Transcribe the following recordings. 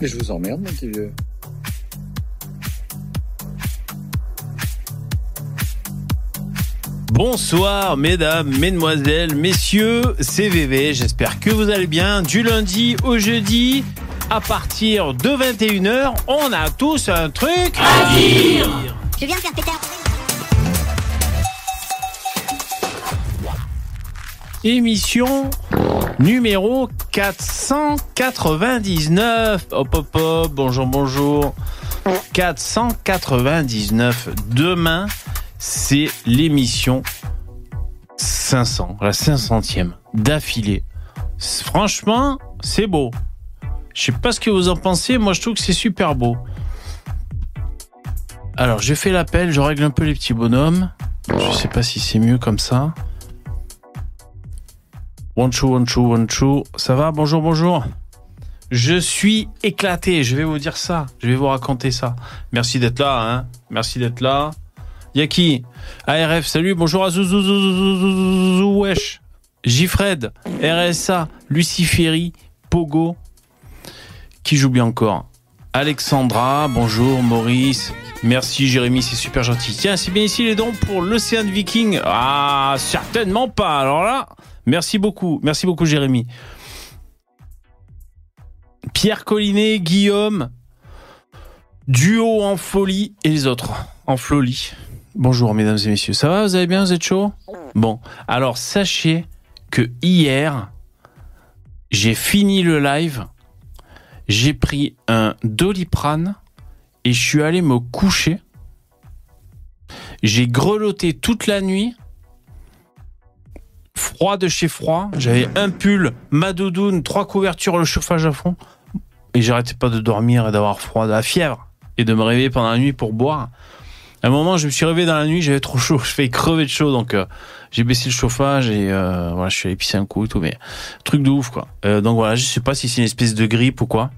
Mais je vous emmerde, mon petit vieux. Bonsoir mesdames, mesdemoiselles, messieurs, c'est VV, j'espère que vous allez bien. Du lundi au jeudi, à partir de 21h, on a tous un truc à dire. Je viens de faire péter un Émission numéro 499. Hop hop hop, bonjour bonjour. 499. Demain, c'est l'émission 500, la 500e d'affilée. Franchement, c'est beau. Je sais pas ce que vous en pensez, moi je trouve que c'est super beau. Alors, j'ai fait l'appel, je règle un peu les petits bonhommes. Je sais pas si c'est mieux comme ça. Two, one two. Ça va? Bonjour, bonjour. Je suis éclaté, je vais vous dire ça. Je vais vous raconter ça. Merci d'être là, hein. Merci d'être là. Y'a qui? ARF, salut, bonjour à wesh. RSA, Luciferi, Pogo. Qui joue bien encore? Alexandra, bonjour, Maurice. Merci Jérémy, c'est super gentil. Tiens, c'est bien ici les dons pour l'Océan Viking. Ah, certainement pas. Alors là, merci beaucoup. Merci beaucoup Jérémy. Pierre Collinet, Guillaume, Duo en folie et les autres en folie. Bonjour mesdames et messieurs, ça va? Vous allez bien? Vous êtes chaud? Bon, alors sachez que hier, j'ai fini le live, j'ai pris un doliprane et je suis allé me coucher. J'ai grelotté toute la nuit. Froid de chez froid. J'avais un pull, ma doudoune, trois couvertures, le chauffage à fond. Et j'arrêtais pas de dormir et d'avoir froid, de la fièvre. Et de me réveiller pendant la nuit pour boire. À un moment, je me suis réveillé dans la nuit, j'avais trop chaud. Je fais crever de chaud. Donc, euh, j'ai baissé le chauffage et euh, voilà, je suis allé pisser un coup et tout. Mais truc de ouf, quoi. Euh, donc voilà, je sais pas si c'est une espèce de grippe ou quoi.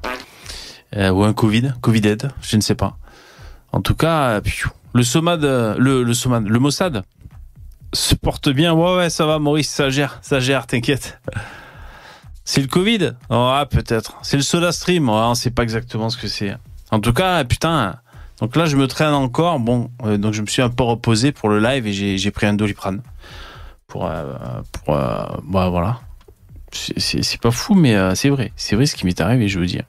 Ou un Covid, Covid-aid, je ne sais pas. En tout cas, le Somad, le, le le Mossad se porte bien. Ouais, ouais, ça va, Maurice, ça gère, ça gère, t'inquiète. C'est le Covid? Oh, ah, peut-être. C'est le Soda Stream oh, On sait pas exactement ce que c'est. En tout cas, putain. Donc là, je me traîne encore. Bon, euh, donc je me suis un peu reposé pour le live et j'ai pris un doliprane. Pour, euh, pour euh, bah, voilà. C'est- pas fou, mais euh, c'est vrai. C'est vrai ce qui m'est arrivé, je veux dire.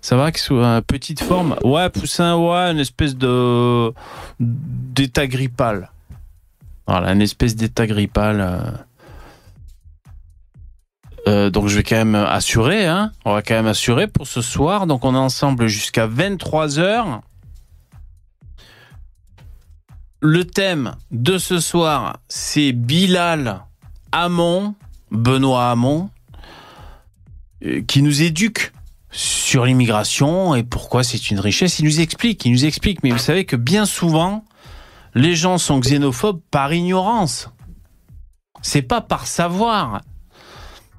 Ça va, que soit une petite forme? Ouais, poussin, ouais, une espèce de d'état grippal. Voilà, une espèce d'état grippal. euh. Euh, donc je vais quand même assurer, hein. On va quand même assurer pour ce soir. Donc on est ensemble jusqu'à 23h. Le thème de ce soir, c'est Bilal Hamon, Benoît Hamon, euh, qui nous éduque sur l'immigration et pourquoi c'est une richesse. Il nous explique, il nous explique. Mais vous savez que bien souvent, les gens sont xénophobes par ignorance. C'est pas par savoir.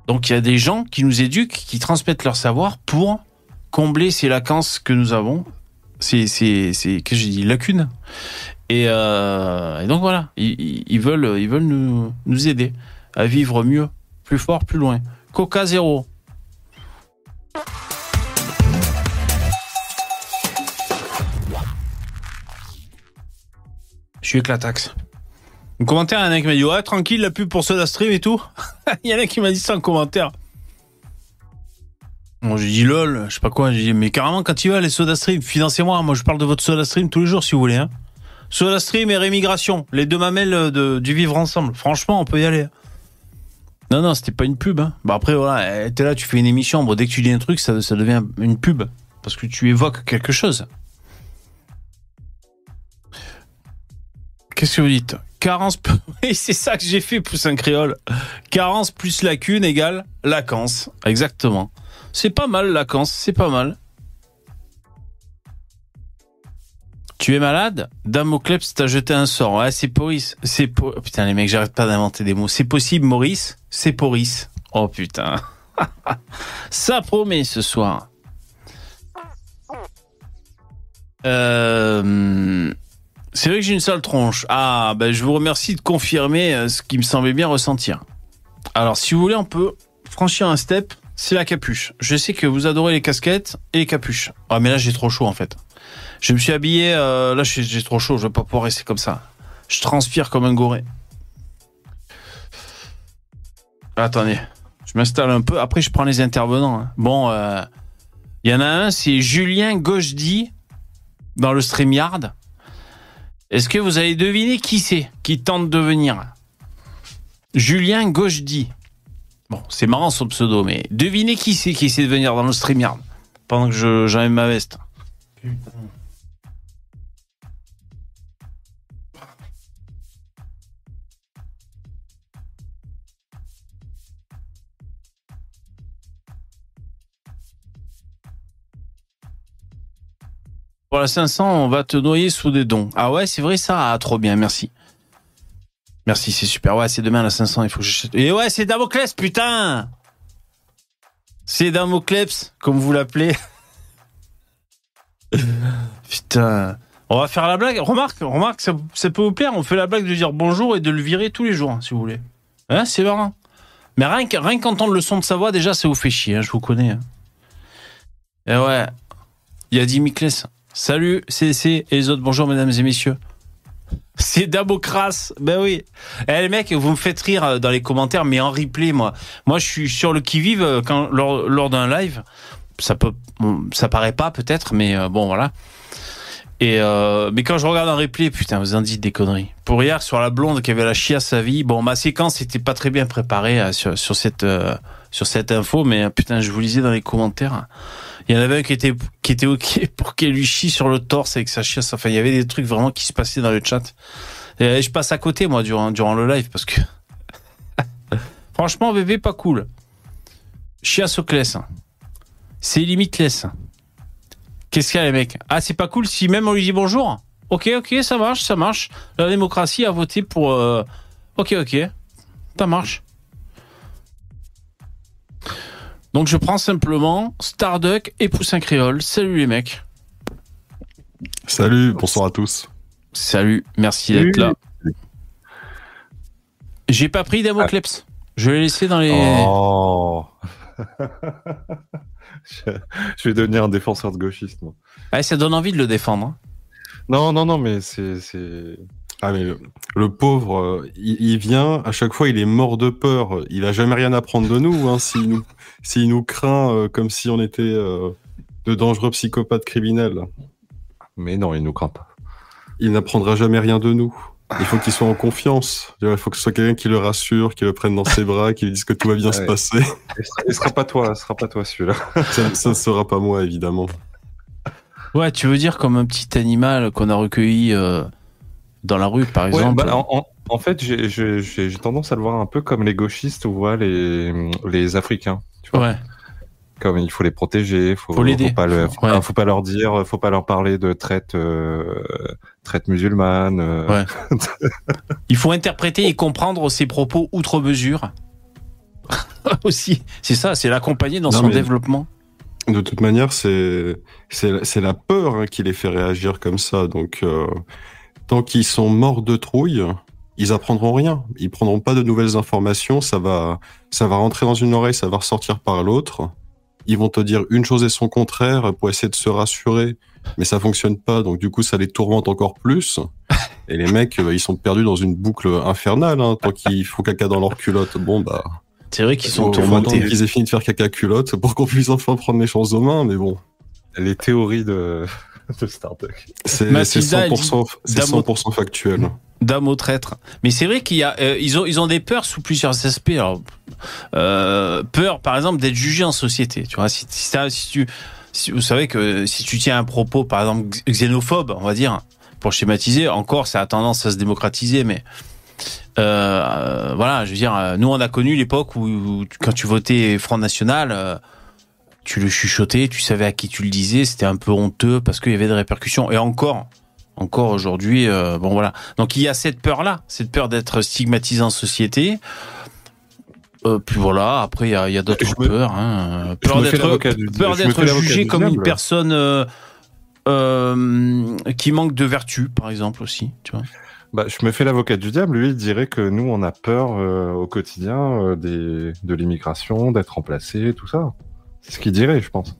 Donc il y a des gens qui nous éduquent, qui transmettent leur savoir pour combler ces lacances que nous avons. C'est, c'est, c'est, que j'ai dit, lacunes. Et, euh, donc voilà, ils veulent, ils veulent nous, nous aider à vivre mieux, plus fort, plus loin. Coca zéro. Suis éclataxe. Un commentaire, il y en a qui m'a dit Ouais, tranquille, la pub pour Soda Stream et tout. Il y en a qui m'a dit ça en commentaire. Bon, j'ai dit lol, je sais pas quoi. J'ai dit, mais carrément, quand il va, les Soda Stream, financez-moi. Moi, je parle de votre Soda Stream tous les jours si vous voulez. Hein. Soda Stream et Rémigration, les deux mamelles de, du vivre ensemble. Franchement, on peut y aller. Non, non, c'était pas une pub. Hein. Bah après, voilà, t'es là, tu fais une émission. Bon, dès que tu dis un truc, ça, ça devient une pub. Parce que tu évoques quelque chose. Qu'est-ce que vous dites Carence. Oui, c'est ça que j'ai fait, poussin créole. Carence plus lacune égale lacance. Exactement. C'est pas mal, lacance, c'est pas mal. Tu es malade Damocleps t'a jeté un sort. Ouais, c'est Maurice. C'est po... Putain, les mecs, j'arrête pas d'inventer des mots. C'est possible, Maurice C'est Maurice. Oh putain. Ça promet ce soir. Euh... C'est vrai que j'ai une sale tronche. Ah, ben je vous remercie de confirmer euh, ce qui me semblait bien ressentir. Alors, si vous voulez, on peut franchir un step. c'est la capuche. Je sais que vous adorez les casquettes et les capuches. Ah, mais là, j'ai trop chaud, en fait. Je me suis habillé, euh, là, j'ai trop chaud, je vais pas pouvoir rester comme ça. Je transpire comme un goré. Attendez, je m'installe un peu. Après, je prends les intervenants. hein. Bon, euh, il y en a un, c'est Julien Gauchedi dans le StreamYard. Est-ce que vous avez deviné qui c'est qui tente de venir? Julien Gauchedi. Bon, c'est marrant son pseudo, mais devinez qui c'est qui essaie de venir dans le StreamYard pendant que je- j'enlève ma veste. Pour la 500, on va te noyer sous des dons. Ah ouais, c'est vrai ça Ah, trop bien, merci. Merci, c'est super. Ouais, c'est demain la 500, il faut que j'achète. Et ouais, c'est Damoclès, putain C'est Damoclès, comme vous l'appelez. putain. On va faire la blague. Remarque, remarque, ça, peut vous plaire. On fait la blague de dire bonjour et de le virer tous les jours, hein, si vous voulez. Hein, c'est marrant. Mais rien rien qu'entendre le son de sa voix, déjà, ça vous fait chier, hein, je vous connais. hein. Et ouais. Il y a Dimiclès. Salut, CC et les autres. Bonjour, mesdames et messieurs. C'est Damocras. Ben oui. Eh, les mecs, vous me faites rire euh, dans les commentaires, mais en replay, moi. Moi, je suis sur le qui-vive euh, quand, lors, lors d'un live. Ça peut, ça paraît pas peut-être, mais euh, bon, voilà. Et mais quand je regarde un replay, putain, vous en dites des conneries. Pour hier, sur la blonde qui avait la chiasse sa vie, bon, ma séquence était pas très bien préparée sur, sur cette sur cette info, mais putain, je vous lisais dans les commentaires. Il y en avait un qui était qui était ok pour qu'elle lui chie sur le torse avec sa chiasse. Enfin, il y avait des trucs vraiment qui se passaient dans le chat. Et je passe à côté moi durant le live parce que franchement, bébé, pas cool. Chiasse au classe. C'est limitless. Qu'est-ce qu'il y a les mecs? Ah, c'est pas cool si même on lui dit bonjour? Ok, ok, ça marche, ça marche. La démocratie a voté pour. euh, Ok, ok, ça marche. Donc je prends simplement Starduck et Poussin Créole. Salut les mecs. Salut, bonsoir à tous. Salut, merci d'être là. J'ai pas pris Damocleps. Je l'ai laissé dans les. Oh. je, vais devenir un défenseur de gauchiste. moi. Ah, ça donne envie de le défendre. hein. Non, non, non, mais c'est. Ah, mais le, le pauvre, euh, il, il vient, à chaque fois, il est mort de peur. Il a jamais rien à prendre de nous. Hein, S'il nous, s'il nous craint euh, comme si on était euh, de dangereux psychopathes criminels. Mais non, il nous craint pas. Il n'apprendra jamais rien de nous. Il faut qu'il soit en confiance. Il faut que ce soit quelqu'un qui le rassure, qui le prenne dans ses bras, qui lui dise que tout va bien se passer. Ce sera, pas toi, ce sera pas toi celui-là. Ça, ça ne sera pas moi, évidemment. Ouais, tu veux dire comme un petit animal qu'on a recueilli euh, dans la rue, par Ouais, exemple. bah, en, fait, j'ai- tendance à le voir un peu comme les gauchistes ou voient les, les Africains. Tu vois ouais. Comme il faut les protéger, faut, Faut. Faut pas, le- faut, Ouais. pas- faut pas leur dire, faut pas leur parler de traite, euh, traite musulmane. euh, Ouais. Il faut interpréter et comprendre ses propos outre mesure. Aussi, c'est ça, c'est l'accompagner dans Non, son mais- développement. De toute manière, c'est c'est c'est la peur hein, qui les fait réagir comme ça. Donc, euh, tant qu'ils sont morts de trouille, ils apprendront rien. Ils prendront pas de nouvelles informations. Ça va ça va rentrer dans une oreille, ça va ressortir par l'autre. Ils vont te dire une chose et son contraire pour essayer de se rassurer, mais ça fonctionne pas. Donc, du coup, ça les tourmente encore plus. Et les mecs, euh, ils sont perdus dans une boucle infernale. Hein, tant qu'ils font caca dans leur culotte, bon bah. C'est vrai qu'ils sont tourmentés. qu'ils aient fini de faire caca culotte pour qu'on puisse enfin prendre les choses aux mains, mais bon. Les théories de, de Starbucks. C'est c'est Mathilda, elle 100%, c'est Damo- 100% factuel. Dame au traître. Mais c'est vrai qu'il y a, euh, ils ont, ils ont des peurs sous plusieurs aspects. Alors, euh, peur, par exemple, d'être jugé en société. Tu vois, si, si, t'as- si tu, si- vous savez que si tu tiens un propos, par exemple, xénophobe, on va dire, pour schématiser, encore, ça a tendance à se démocratiser, mais euh, voilà, je veux dire, nous, on a connu l'époque où, quand tu votais Front National, euh, tu le chuchotais, tu savais à qui tu le disais, c'était un peu honteux parce qu'il y avait des répercussions. Et encore, encore aujourd'hui, euh, bon voilà. Donc il y a cette peur-là, cette peur d'être stigmatisé en société. Euh, puis voilà, après il y a, d'autres me- peurs. Hein. Peur d'être jugé comme une personne euh, qui manquent de vertu, par exemple aussi. Tu vois. Bah, je me fais l'avocat du diable. Lui, il dirait que nous, on a peur au quotidien des, de l'immigration, d'être remplacé, tout ça. C'est ce qu'il dirait, je pense.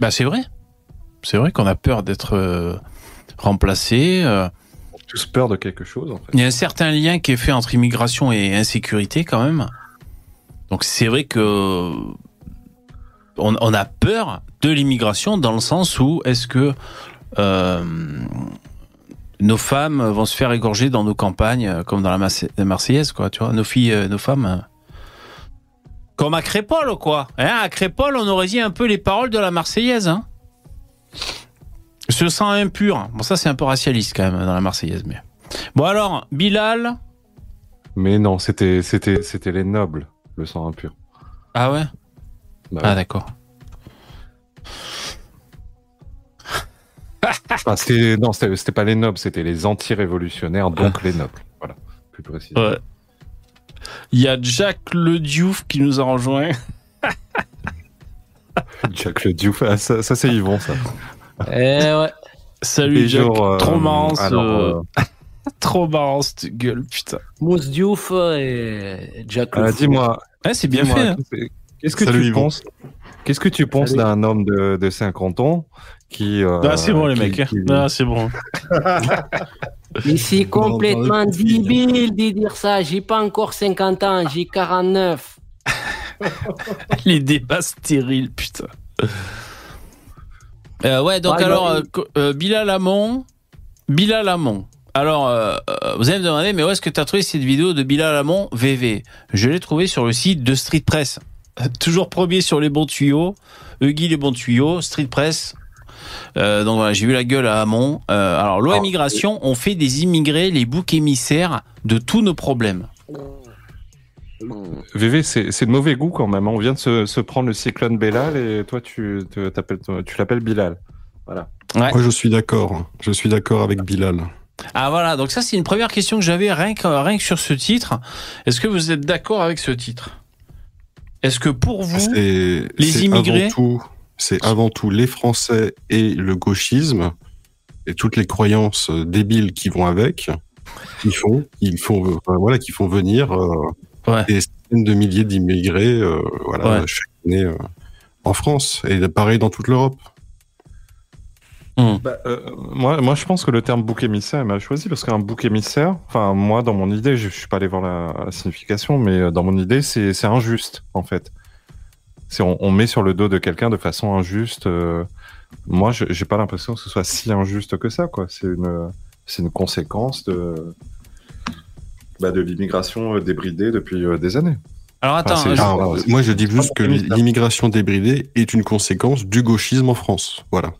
Bah, c'est vrai. C'est vrai qu'on a peur d'être euh, remplacé. euh. On a tous peur de quelque chose, en fait. Il y a un certain lien qui est fait entre immigration et insécurité quand même. Donc c'est vrai que on, on a peur de l'immigration dans le sens où est-ce que euh, nos femmes vont se faire égorger dans nos campagnes euh, comme dans la Marseillaise quoi, tu vois, nos filles, euh, nos femmes. Comme à Crépole, quoi. Hein, à Crépole, on aurait dit un peu les paroles de la Marseillaise. Hein. Ce sang impur. Bon, ça, c'est un peu racialiste quand même dans la Marseillaise. Mais... Bon, alors, Bilal? Mais non, c'était, c'était, c'était les nobles, le sang impur. Ah ouais? Bah, Ah, d'accord. ah, c'était, non, c'était, c'était pas les nobles, c'était les anti-révolutionnaires, donc les nobles. Voilà, plus précis. Ouais. Il y a Jack Le Diouf qui nous a rejoint. Jack le Diouf, ah, ça, ça c'est Yvon, ça. Eh ouais. Salut Jack. jours, euh, trop marrant, alors, euh, trop marrant cette gueule, putain. Mousse Diouf et Jack euh, Fou. dis-moi, Ouais, c'est bien fait. hein. qu'est-ce- que tu penses Qu'est-ce que tu penses d'un homme de, de 50 ans qui euh, Ah, c'est bon les qui- mecs. hein. qui- Ah, c'est bon. Mais c'est complètement filles. débile de dire ça. J'ai pas encore 50 ans, j'ai 49. Les débats stériles, putain. Euh, ouais, donc Ouais, alors, bah, euh, euh, Bilal Hamon. Bilal Hamon. Alors, euh, vous allez me demander, mais où est-ce que tu as trouvé cette vidéo de Bilal Hamon VV Je l'ai trouvée sur le site de Street Press. Toujours premier sur les bons tuyaux. Huggy les bons tuyaux, Street Press. Euh, donc voilà, j'ai vu la gueule à Hamon. Euh, alors, loi Ah, immigration, on fait des immigrés les boucs émissaires de tous nos problèmes. VV, c'est c'est de mauvais goût quand même. hein. On vient de se, se prendre le cyclone Bellal et toi, tu tu l'appelles Bilal. Voilà. Ouais. Moi, je suis d'accord. Je suis d'accord avec Bilal. Ah voilà, donc ça c'est une première question que j'avais rien que, rien que sur ce titre. Est-ce que vous êtes d'accord avec ce titre? Est-ce que pour vous, C'est les immigrés- avant tout- C'est avant tout les Français et le gauchisme et toutes les croyances euh, débiles qui vont avec, qui font, ils font, enfin, voilà, qui font venir euh, Ouais. des centaines de milliers d'immigrés, euh, voilà, Ouais. chaque année euh, en France et pareil dans toute l'Europe. Bah, euh, moi, moi, je pense que le terme bouc émissaire est mal choisi parce qu'un bouc émissaire, enfin, moi, dans mon idée, je, je suis pas allé voir la, la signification, mais dans mon idée, c'est c'est injuste, en fait. C'est on, on met sur le dos de quelqu'un de façon injuste. euh, moi, je j'ai pas l'impression que ce soit si injuste que ça, quoi. C'est une, c'est une conséquence de, bah, de l'immigration euh, débridée depuis euh, des années. Alors attends, c'est- je- Ah, Alors, c'est- moi, je dis c'est juste que ça. l'immigration débridée est une conséquence du gauchisme en France. Voilà.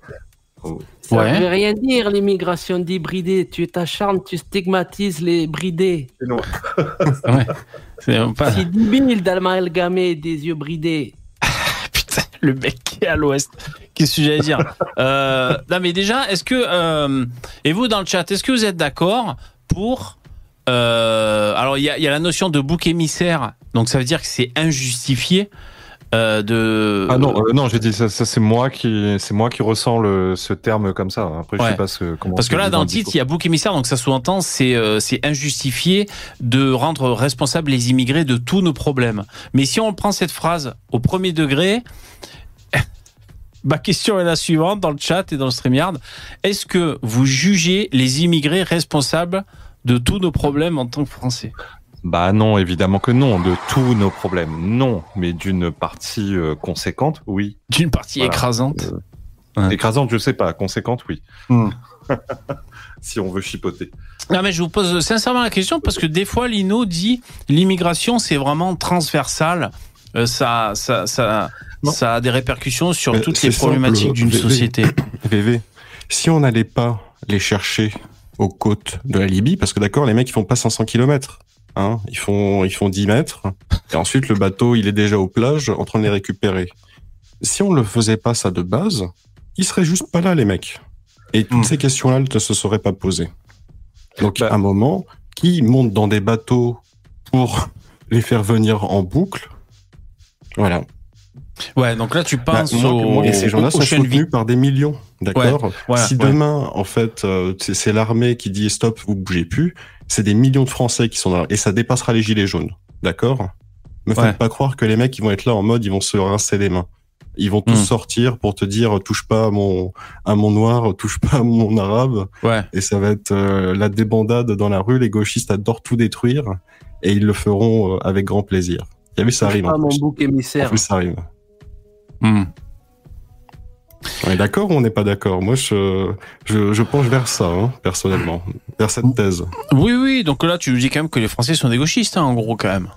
Ça Ouais. veut rien dire, l'immigration débridée. Tu t'acharnes, tu stigmatises les bridés. ouais. C'est pas- C'est débile d'amalgamer des yeux bridés. Le mec qui est à l'ouest. Qu'est-ce que j'allais dire euh, Non, mais déjà, est-ce que euh, et vous dans le chat, est-ce que vous êtes d'accord pour euh, alors il y a la notion de bouc émissaire, donc ça veut dire que c'est injustifié euh, de. Ah non, euh, non, j'ai dit ça, ça c'est moi qui, c'est moi qui ressens le, ce terme comme ça. Après, je Ouais. sais pas ce, comment. Parce que là, dans le titre, il y a bouc émissaire, donc ça sous-entend c'est euh, c'est injustifié de rendre responsables les immigrés de tous nos problèmes. Mais si on prend cette phrase au premier degré, ma question est la suivante dans le chat et dans le StreamYard. Est-ce que vous jugez les immigrés responsables de tous nos problèmes en tant que Français? Bah non, évidemment que non, de tous nos problèmes, non, mais d'une partie euh, conséquente, oui. D'une partie Voilà. écrasante. Ouais. Écrasante, je sais pas, conséquente, oui. Hmm. si on veut chipoter. Non, mais je vous pose sincèrement la question parce que des fois, Lino dit l'immigration, c'est vraiment transversal. Euh, ça, ça, ça, Non. ça a des répercussions sur Mais toutes les problématiques d'une société. VV, si on n'allait pas les chercher aux côtes de la Libye, parce que d'accord, les mecs ils font pas 500 km, hein, ils font ils font 10 mètres, et ensuite le bateau il est déjà aux plages en train de les récupérer. Si on le faisait pas ça de base, ils seraient juste pas là les mecs, et toutes Hmm. ces questions-là ne se seraient pas posées. Donc Bah. à un moment, qui monte dans des bateaux pour les faire venir en boucle, voilà. Ouais, donc là tu Bah, penses moi, moi, et ces gens-là sont soutenus par des millions, d'accord? voilà, Si ouais. demain, en fait, euh, c'est c'est l'armée qui dit stop, vous bougez plus, c'est des millions de Français qui sont là, et ça dépassera les gilets jaunes, d'accord? Me Ouais. faites pas croire que les mecs, ils vont être là en mode, ils vont se rincer les mains. Ils vont tous Hmm. sortir pour te dire, touche pas à mon, à mon noir, touche pas à mon arabe, Ouais. et ça va être euh, la débandade dans la rue. Les gauchistes adorent tout détruire, et ils le feront euh, avec grand plaisir. T'as vu, ça arrive. En mon plus. bouc En émissaire. plus, ça arrive. Hmm. On est d'accord ou on n'est pas d'accord? Moi, je, je, je penche vers ça, hein, personnellement, vers cette thèse. Oui, oui, donc là tu nous dis quand même que les Français sont des gauchistes, hein, en gros quand même.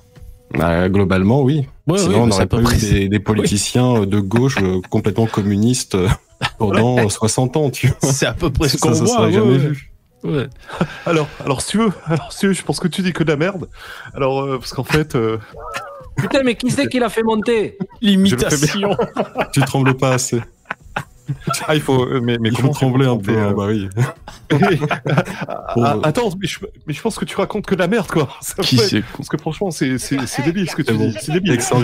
Bah, globalement, oui. Ouais, Sinon, oui, on bah, peu pas eu des, des politiciens euh, de gauche euh, complètement communistes euh, pendant euh, 60 ans, tu vois. C'est à peu près ce Ça, qu'on ça voit. serait ouais, jamais ouais. vu. Ouais. Alors, alors si tu veux, alors si tu veux, je pense que tu dis que de la merde. Alors, euh, parce qu'en fait, euh, Putain, mais qui c'est qui l'a fait monter? L'imitation. Tu trembles pas assez. Ah, il faut, euh, mais, mais Il faut comment trembler un peu, hein, euh, bah oui. Ah, Attends, mais je, mais je pense que tu racontes que de la merde, quoi. Ça Qui fait- c'est Parce que franchement, c'est c'est- c'est débile ce que tu C'est bon. dis. C'est débile. Excellent.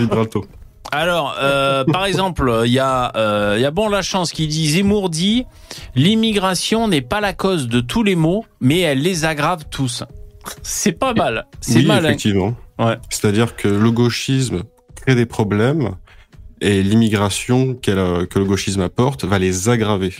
Alors, euh, par exemple, il y a, euh, il y a bon la chance qui dit Zemmour dit l'immigration n'est pas la cause de tous les maux, mais elle les aggrave tous. C'est pas mal. C'est Oui, mal. hein. effectivement. Ouais. C'est-à-dire que le gauchisme crée des problèmes et l'immigration euh, que le gauchisme apporte va les aggraver.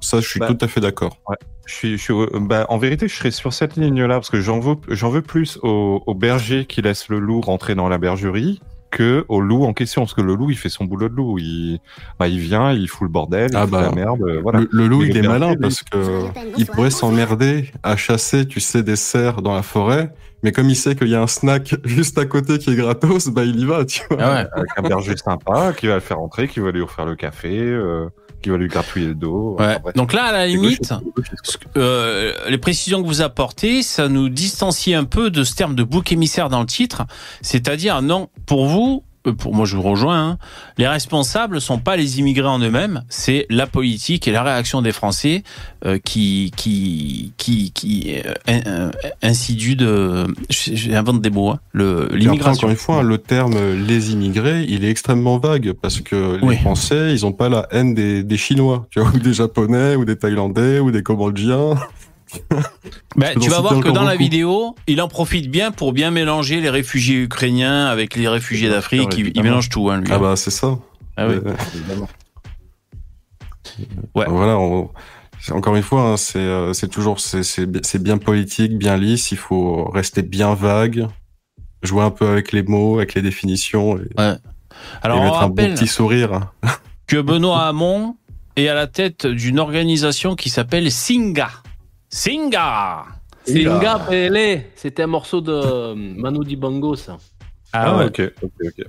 Ça, je suis Bah, tout à fait d'accord. Je suis, je suis, bah, en vérité, je serais sur cette ligne-là parce que j'en veux, j'en veux plus au, au berger qui laisse le loup rentrer dans la bergerie que au loup en question, parce que le loup, il fait son boulot de loup. Il, bah, il vient, il fout le bordel, il Ah fout bah, la merde, euh, voilà. Le, le loup, il est malin lui- parce que il pourrait s'emmerder à chasser, tu sais, des cerfs dans la forêt. Mais comme il sait qu'il y a un snack juste à côté qui est gratos, bah il y va, tu vois. Ah ouais. Avec un berger sympa qui va le faire rentrer, qui va lui offrir le café, euh, qui va lui gratouiller le dos. Ouais. Donc là, à la limite, euh, les précisions que vous apportez, ça nous distancie un peu de ce terme de bouc émissaire dans le titre. C'est-à-dire, non, pour vous, pour moi je vous rejoins, hein, les responsables sont pas les immigrés en eux-mêmes, c'est la politique et la réaction des Français euh, qui qui qui qui euh, in- euh, insidue de, j'invente des mots, hein, l'immigration. encore une fois, le terme euh, les immigrés, il est extrêmement vague parce que les Oui. Français, ils ont pas la haine des, des Chinois, tu vois, ou des Japonais, ou des Thaïlandais, ou des Cambodgiens. Ben, peux tu vas voir que dans la vidéo, il en profite bien pour bien mélanger les réfugiés ukrainiens avec les réfugiés d'Afrique. Il, mélange tout, hein, lui. Ah bah c'est ça. Ah oui. Euh. Ouais. Voilà. on- encore une fois, hein, c'est euh, c'est toujours c'est c'est bi- c'est bien politique, bien lisse. Il faut rester bien vague, jouer un peu avec les mots, avec les définitions, et, Alors et on mettre un bon petit sourire. que Benoît Hamon est à la tête d'une organisation qui s'appelle Singa. Singa Singa Pele. C'était un morceau de euh, Manu Dibango, ça. Ah ouais. ok, ok, ok.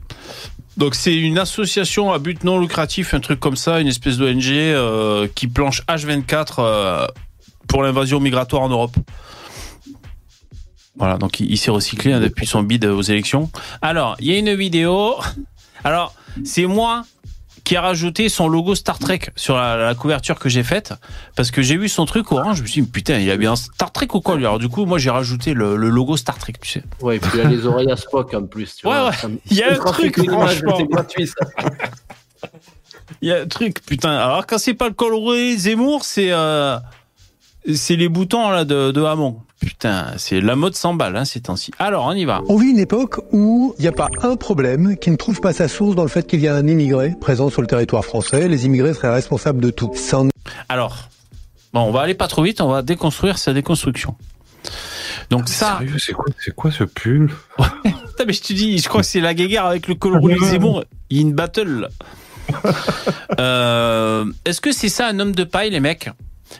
Donc c'est une association à but non lucratif, un truc comme ça, une espèce d'ONG euh, qui planche H24 euh, pour l'invasion migratoire en Europe. Voilà, donc il, il s'est recyclé hein, depuis son bid aux élections. Alors, il y a une vidéo. Alors, c'est moi qui ai rajouté son logo Star Trek sur la, la couverture que j'ai faite parce que j'ai vu son truc orange. Je me suis dit putain, il y a bien Star Trek ou quoi lui Alors du coup, moi j'ai rajouté le, le logo Star Trek, tu sais. Ouais, et puis il a les oreilles à Spock en plus. Tu Ouais, vois. ouais. Ça me- Il y a un truc, franchement. C'est gratuit, ça. Il y a un truc, putain. Alors quand c'est pas le coloré Zemmour, c'est euh, c'est les boutons là de, de Hamon. Putain, c'est la mode 100 balles hein, ces temps-ci. Alors on y va. On vit une époque où il n'y a pas un problème qui ne trouve pas sa source dans le fait qu'il y a un immigré présent sur le territoire français. Les immigrés seraient responsables de tout. Ça Alors, bon, on va aller pas trop vite, on va déconstruire sa déconstruction. Donc ça, Sérieux, c'est quoi, c'est quoi ce pull Putain, mais je te dis, je crois que c'est la guéguerre avec le coloré Zemmour. Il y a une battle. Euh, Est-ce que c'est ça un homme de paille, les mecs?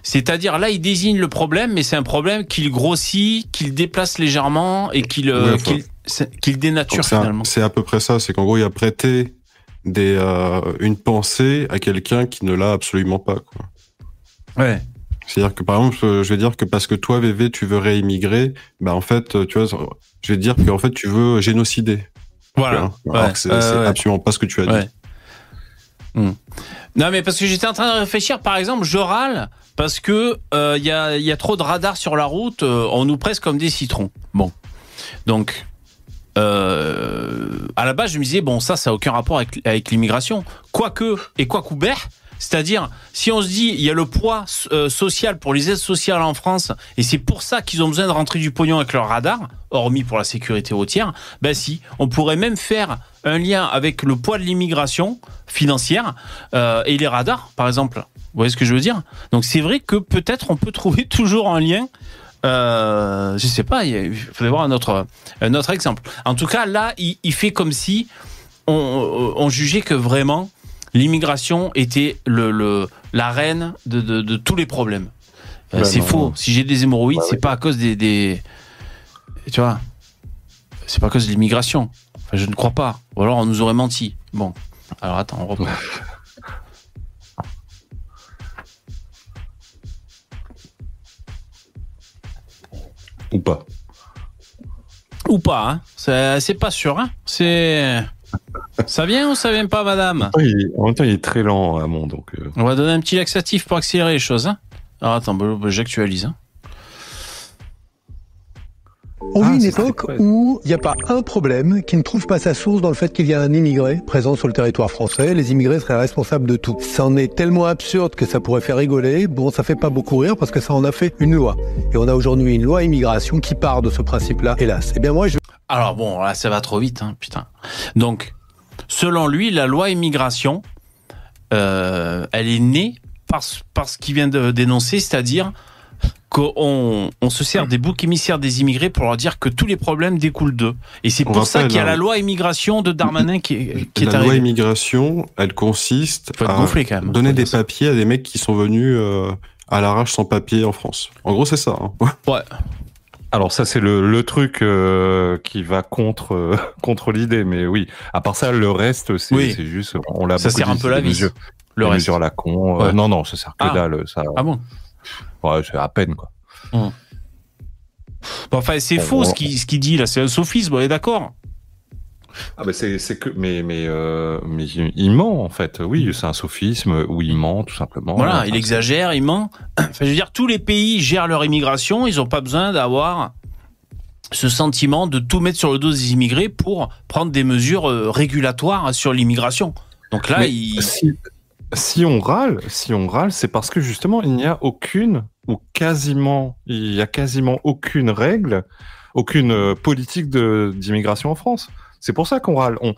C'est-à-dire là, il désigne le problème, mais c'est un problème qu'il grossit, qu'il déplace légèrement et qu'il euh, enfin, dénature finalement. C'est à peu près ça. C'est qu'en gros, il a prêté des, euh, une pensée à quelqu'un qui ne l'a absolument pas. Quoi. Ouais. C'est-à-dire que par exemple, je vais dire que parce que toi, VV, tu veux réimmigrer, bah en fait, euh, tu vois, je vais dire qu'en fait, tu veux génocider. Voilà. Ouais. Que c'est ouais. absolument pas ce que tu as dit. Hmm. Non, mais parce que j'étais en train de réfléchir, par exemple, je râle parce que euh, il y, a, il y a trop de radars sur la route, euh, on nous presse comme des citrons. Bon. Donc, euh, à la base, je me disais, bon, ça, ça n'a aucun rapport avec, l'immigration. Quoique, et quoi couvert, c'est-à-dire, si on se dit, il y a le poids euh, social pour les aides sociales en France, et c'est pour ça qu'ils ont besoin de rentrer du pognon avec leur radar, hormis pour la sécurité routière, ben si, on pourrait même faire un lien avec le poids de l'immigration financière euh, et les radars, par exemple. Vous voyez ce que je veux dire? Donc c'est vrai que peut-être on peut trouver toujours un lien euh, je sais pas, il faudrait voir un autre, un autre exemple. En tout cas, là, il, il fait comme si on, on, jugeait que vraiment l'immigration était le, le, la reine de, de, de tous les problèmes. Euh, c'est faux. Si j'ai des hémorroïdes, bah, c'est oui. pas à cause des, des, tu vois, c'est pas à cause de l'immigration. Enfin, je ne crois pas. Ou alors on nous aurait menti. Bon, alors attends, on reprend. Ou pas. Ou pas, hein. c'est pas sûr. Hein. C'est ça vient ou ça vient pas, madame? En même, il, en même temps, il est très lent, Amon. Donc, euh... On va donner un petit laxatif pour accélérer les choses. Hein. Alors attends, bah, j'actualise. Hein. On vit ah, une époque où il n'y a pas un problème qui ne trouve pas sa source dans le fait qu'il y a un immigré présent sur le territoire français. Les immigrés seraient responsables de tout. Ça en est tellement absurde que ça pourrait faire rigoler. Bon, ça fait pas beaucoup rire parce que ça en a fait une loi. Et on a aujourd'hui une loi immigration qui part de ce principe-là, hélas. Eh bien moi, je... Alors bon, là, ça va trop vite, hein, putain. Donc, selon lui, la loi immigration, euh, elle est née par, par ce qu'il vient de dénoncer, c'est-à-dire qu'on on se sert des boucs émissaires des immigrés pour leur dire que tous les problèmes découlent d'eux. Et c'est pour ça qu'il y a la loi immigration de Darmanin qui, qui est La arrivée. loi immigration, elle consiste à gonflé, quand même. donner des ça. papiers à des mecs qui sont venus euh, à l'arrache sans papier en France. En gros, c'est ça. hein. Ouais. Alors ça c'est le, le truc euh, qui va contre euh, contre l'idée, mais oui. À part ça, le reste c'est Oui. juste on l'a Ça sert un peu la mesures- Le reste. mesures à la con. euh, Ouais. non non, ça sert que Ah. dalle. Ça, Ah bon ouais, c'est à peine quoi. Bon, Enfin, c'est Bon, faux bon. ce qu'il ce qu'il dit là. C'est un sophisme, on est d'accord Ah mais c'est c'est que mais mais euh, mais il ment en fait. Oui, c'est un sophisme où il ment tout simplement. Voilà, Enfin, il exagère, il ment. Enfin, je veux dire, tous les pays gèrent leur immigration. Ils n'ont pas besoin d'avoir ce sentiment de tout mettre sur le dos des immigrés pour prendre des mesures euh, régulatoires sur l'immigration. Donc là, Mais il... si, si on râle, si on râle, c'est parce que justement il n'y a aucune ou quasiment il y a quasiment aucune règle, aucune euh, politique de d'immigration en France. C'est pour ça qu'on râle. On...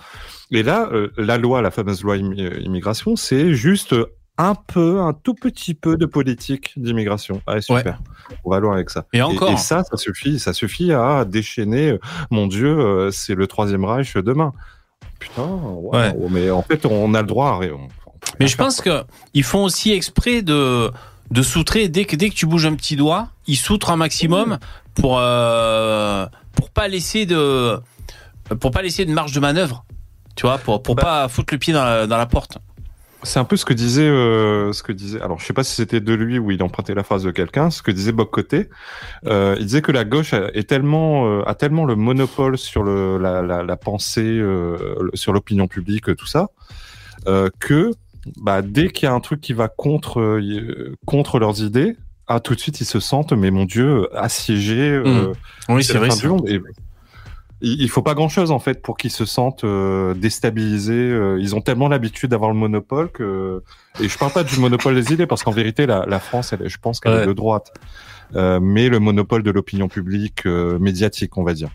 Et là, euh, la loi, la fameuse loi euh, immigration, c'est juste un peu, un tout petit peu de politique d'immigration. Ah, super. On va loin avec ça. Et encore. Et, ça, ça suffit, ça suffit à déchaîner. Mon Dieu, c'est le troisième Reich demain. Putain, Ouais. mais en fait, on a le droit. À... Mais je pense quoi. que ils font aussi exprès de de soutrer dès que dès que tu bouges un petit doigt, ils soutrent un maximum pour euh, pour pas laisser de pour pas laisser de marge de manœuvre. Tu vois, pour pour Bah. pas foutre le pied dans la, dans la porte. C'est un peu ce que disait, euh, ce que disait. Alors, je sais pas si c'était de lui ou il empruntait la phrase de quelqu'un. Ce que disait Bob Côté. Euh, il disait que la gauche a- est tellement, euh, a tellement le monopole sur le, la, la, la pensée, sur l'opinion publique, tout ça, que bah, dès qu'il y a un truc qui va contre, euh, contre leurs idées, ah, tout de suite ils se sentent, mais mon Dieu, assiégés. euh, Oui, c'est du monde. Et il faut pas grand chose en fait pour qu'ils se sentent euh, déstabilisés. Ils ont tellement l'habitude d'avoir le monopole que. Et je parle pas du monopole des idées parce qu'en vérité la, la France, elle, je pense qu'elle Ouais. est de droite, mais le monopole de l'opinion publique médiatique, on va dire.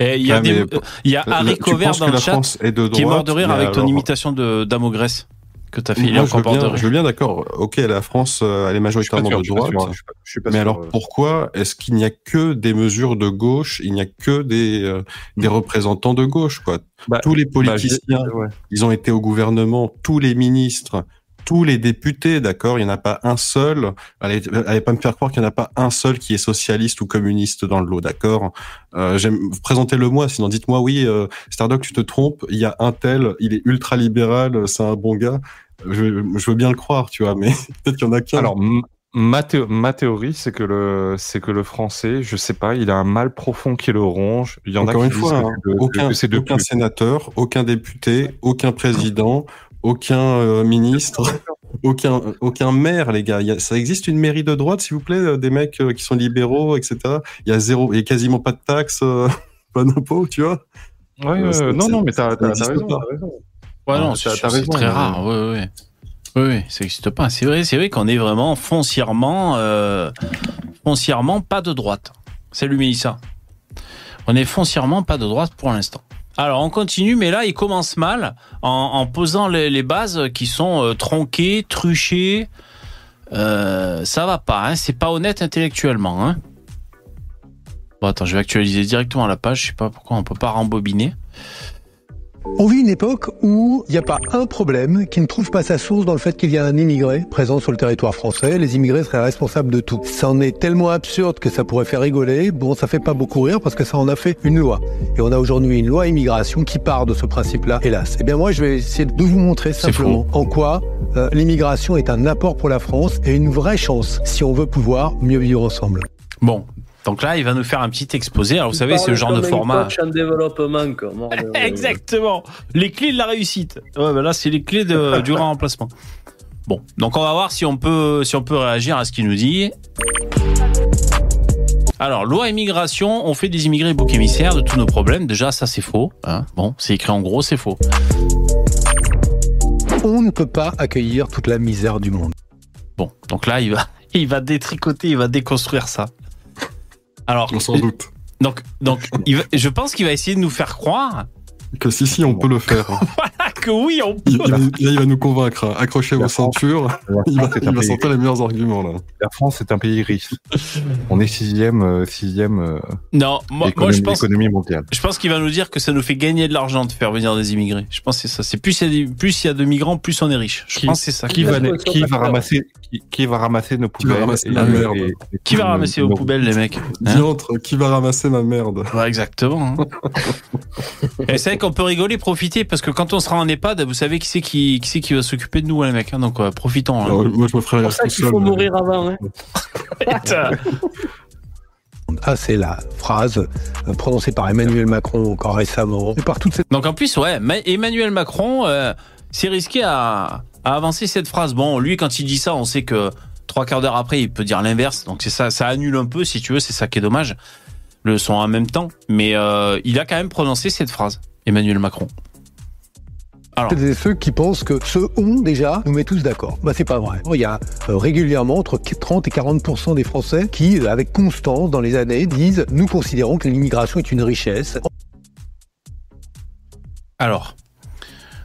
Et il y a Ah, des, mais- il y a Là, Harry tu Cover penses dans le chat qui est mort de rire avec ton alors- imitation de d'Amogresse que t'as fait. Il est Moi, je veux, bien, je rire. veux bien, d'accord. Ok, la France, euh, elle est majoritairement de droite. sûr, je pas Mais sûr, alors euh. pourquoi est-ce qu'il n'y a que des mesures de gauche Il n'y a que des euh, des représentants de gauche, quoi? Bah, tous les bah, politiciens, ouais. ils ont été au gouvernement, tous les ministres, tous les députés, d'accord? Il n'y en a pas un seul. Allez, allez pas me faire croire qu'il n'y en a pas un seul qui est socialiste ou communiste dans le lot, d'accord? Euh, j'aime présentez-le moi, sinon dites-moi oui, euh, Stardock, tu te trompes. Il y a un tel, il est ultra libéral, c'est un bon gars. Je, je veux bien le croire, tu vois, mais peut-être qu'il y en a qu'un. Alors, ma, théo- ma théorie, c'est que le, c'est que le français, je sais pas, il a un mal profond qui le ronge. Il y en Encore a une qui fois, disent hein, que, aucun, sénateur, aucun député, aucun président, aucun euh, ministre, aucun, aucun maire, les gars. Il y a- ça existe une mairie de droite, s'il vous plaît, euh, des mecs euh, qui sont libéraux, etc. Il y a zéro, il y a quasiment pas de taxes, euh, pas d'impôts, tu vois. Ouais, non, non, mais t'as raison. Ouais, Ah, non, c'est très mais- rare. Ouais, ouais. Oui, oui, ça n'existe pas. C'est vrai, c'est vrai qu'on est vraiment foncièrement, euh, foncièrement pas de droite. Salut Mélissa. On est foncièrement pas de droite pour l'instant. Alors on continue, mais là il commence mal en, en posant les, les bases qui sont euh, tronquées, truchées. Euh, ça va pas, hein, c'est pas honnête intellectuellement. Hein. Bon attends, je vais actualiser directement la page. Je sais pas pourquoi on peut pas rembobiner. On vit une époque où il n'y a pas un problème qui ne trouve pas sa source dans le fait qu'il y a un immigré présent sur le territoire français. Les immigrés seraient responsables de tout. Ça en est tellement absurde que ça pourrait faire rigoler. Bon, ça fait pas beaucoup rire parce que ça en a fait une loi. Et on a aujourd'hui une loi immigration qui part de ce principe-là, hélas. Eh bien moi, je vais essayer de vous montrer simplement en quoi euh, l'immigration est un apport pour la France et une vraie chance si on veut pouvoir mieux vivre ensemble. Bon, donc là il va nous faire un petit exposé. Alors vous savez, c'est le genre de format. coach en développement, quoi. Mort de- Exactement. Les clés de la réussite. Ouais, bah là, c'est les clés de, du remplacement. Bon, donc on va voir si on peut, si on peut réagir à ce qu'il nous dit. Alors, loi immigration, on fait des immigrés bouc émissaires de tous nos problèmes. Déjà, ça c'est faux. hein. Bon, c'est écrit en gros, c'est faux. On ne peut pas accueillir toute la misère du monde. Bon, donc là, il va, il va détricoter, il va déconstruire ça. Alors, On s'en doute. donc, donc, il va- je pense qu'il va essayer de nous faire croire Que si, si, on peut le faire. que oui, on Il, peut. il va- là, il va nous convaincre. Accrochez La vos France- ceintures. La Il va, il va sortir les meilleurs arguments, là. La France est un pays riche. On est sixième, euh, sixième euh, Non, moi, je pense, économie mondiale. Je pense qu'il va nous dire que ça nous fait gagner de l'argent de faire venir des immigrés. Je pense que c'est ça. C'est plus il y a des- plus il y a de migrants, plus on est riche. Je Qui- pense que c'est ça. Qui va, Qui va- qui va ramasser, qui, qui va ramasser nos Qui va poubelles ramasser et- la merde et- et- Qui va nos- ramasser vos nos- poubelles, les mecs Hein? Diantre, qui va ramasser ma merde? Ouais, Exactement. hein. Et c'est vrai qu'on peut rigoler, profiter, parce que quand on sera en EHPAD, vous savez qui c'est qui, qui, c'est qui va s'occuper de nous, hein, les mecs. hein. donc euh, profitons. hein. Alors, Moi, je me ferais C'est qu'il seul. faut mais- mourir avant. Hein. Ah, c'est la phrase euh, prononcée par Emmanuel Macron encore récemment et par toute cette Donc en plus, ouais, Ma- Emmanuel Macron euh, s'est risqué à, à avancer cette phrase. Bon, lui, quand il dit ça, on sait que trois quarts d'heure après, il peut dire l'inverse. Donc c'est ça, ça annule un peu, si tu veux. C'est ça qui est dommage. Le son en même temps, mais euh, il a quand même prononcé cette phrase, Emmanuel Macron. Alors, Celles et ceux qui pensent que ce on déjà nous met tous d'accord. Bah c'est pas vrai. Il y a euh, régulièrement entre 30 et 40% des Français qui, euh, avec constance dans les années, disent nous considérons que l'immigration est une richesse. alors,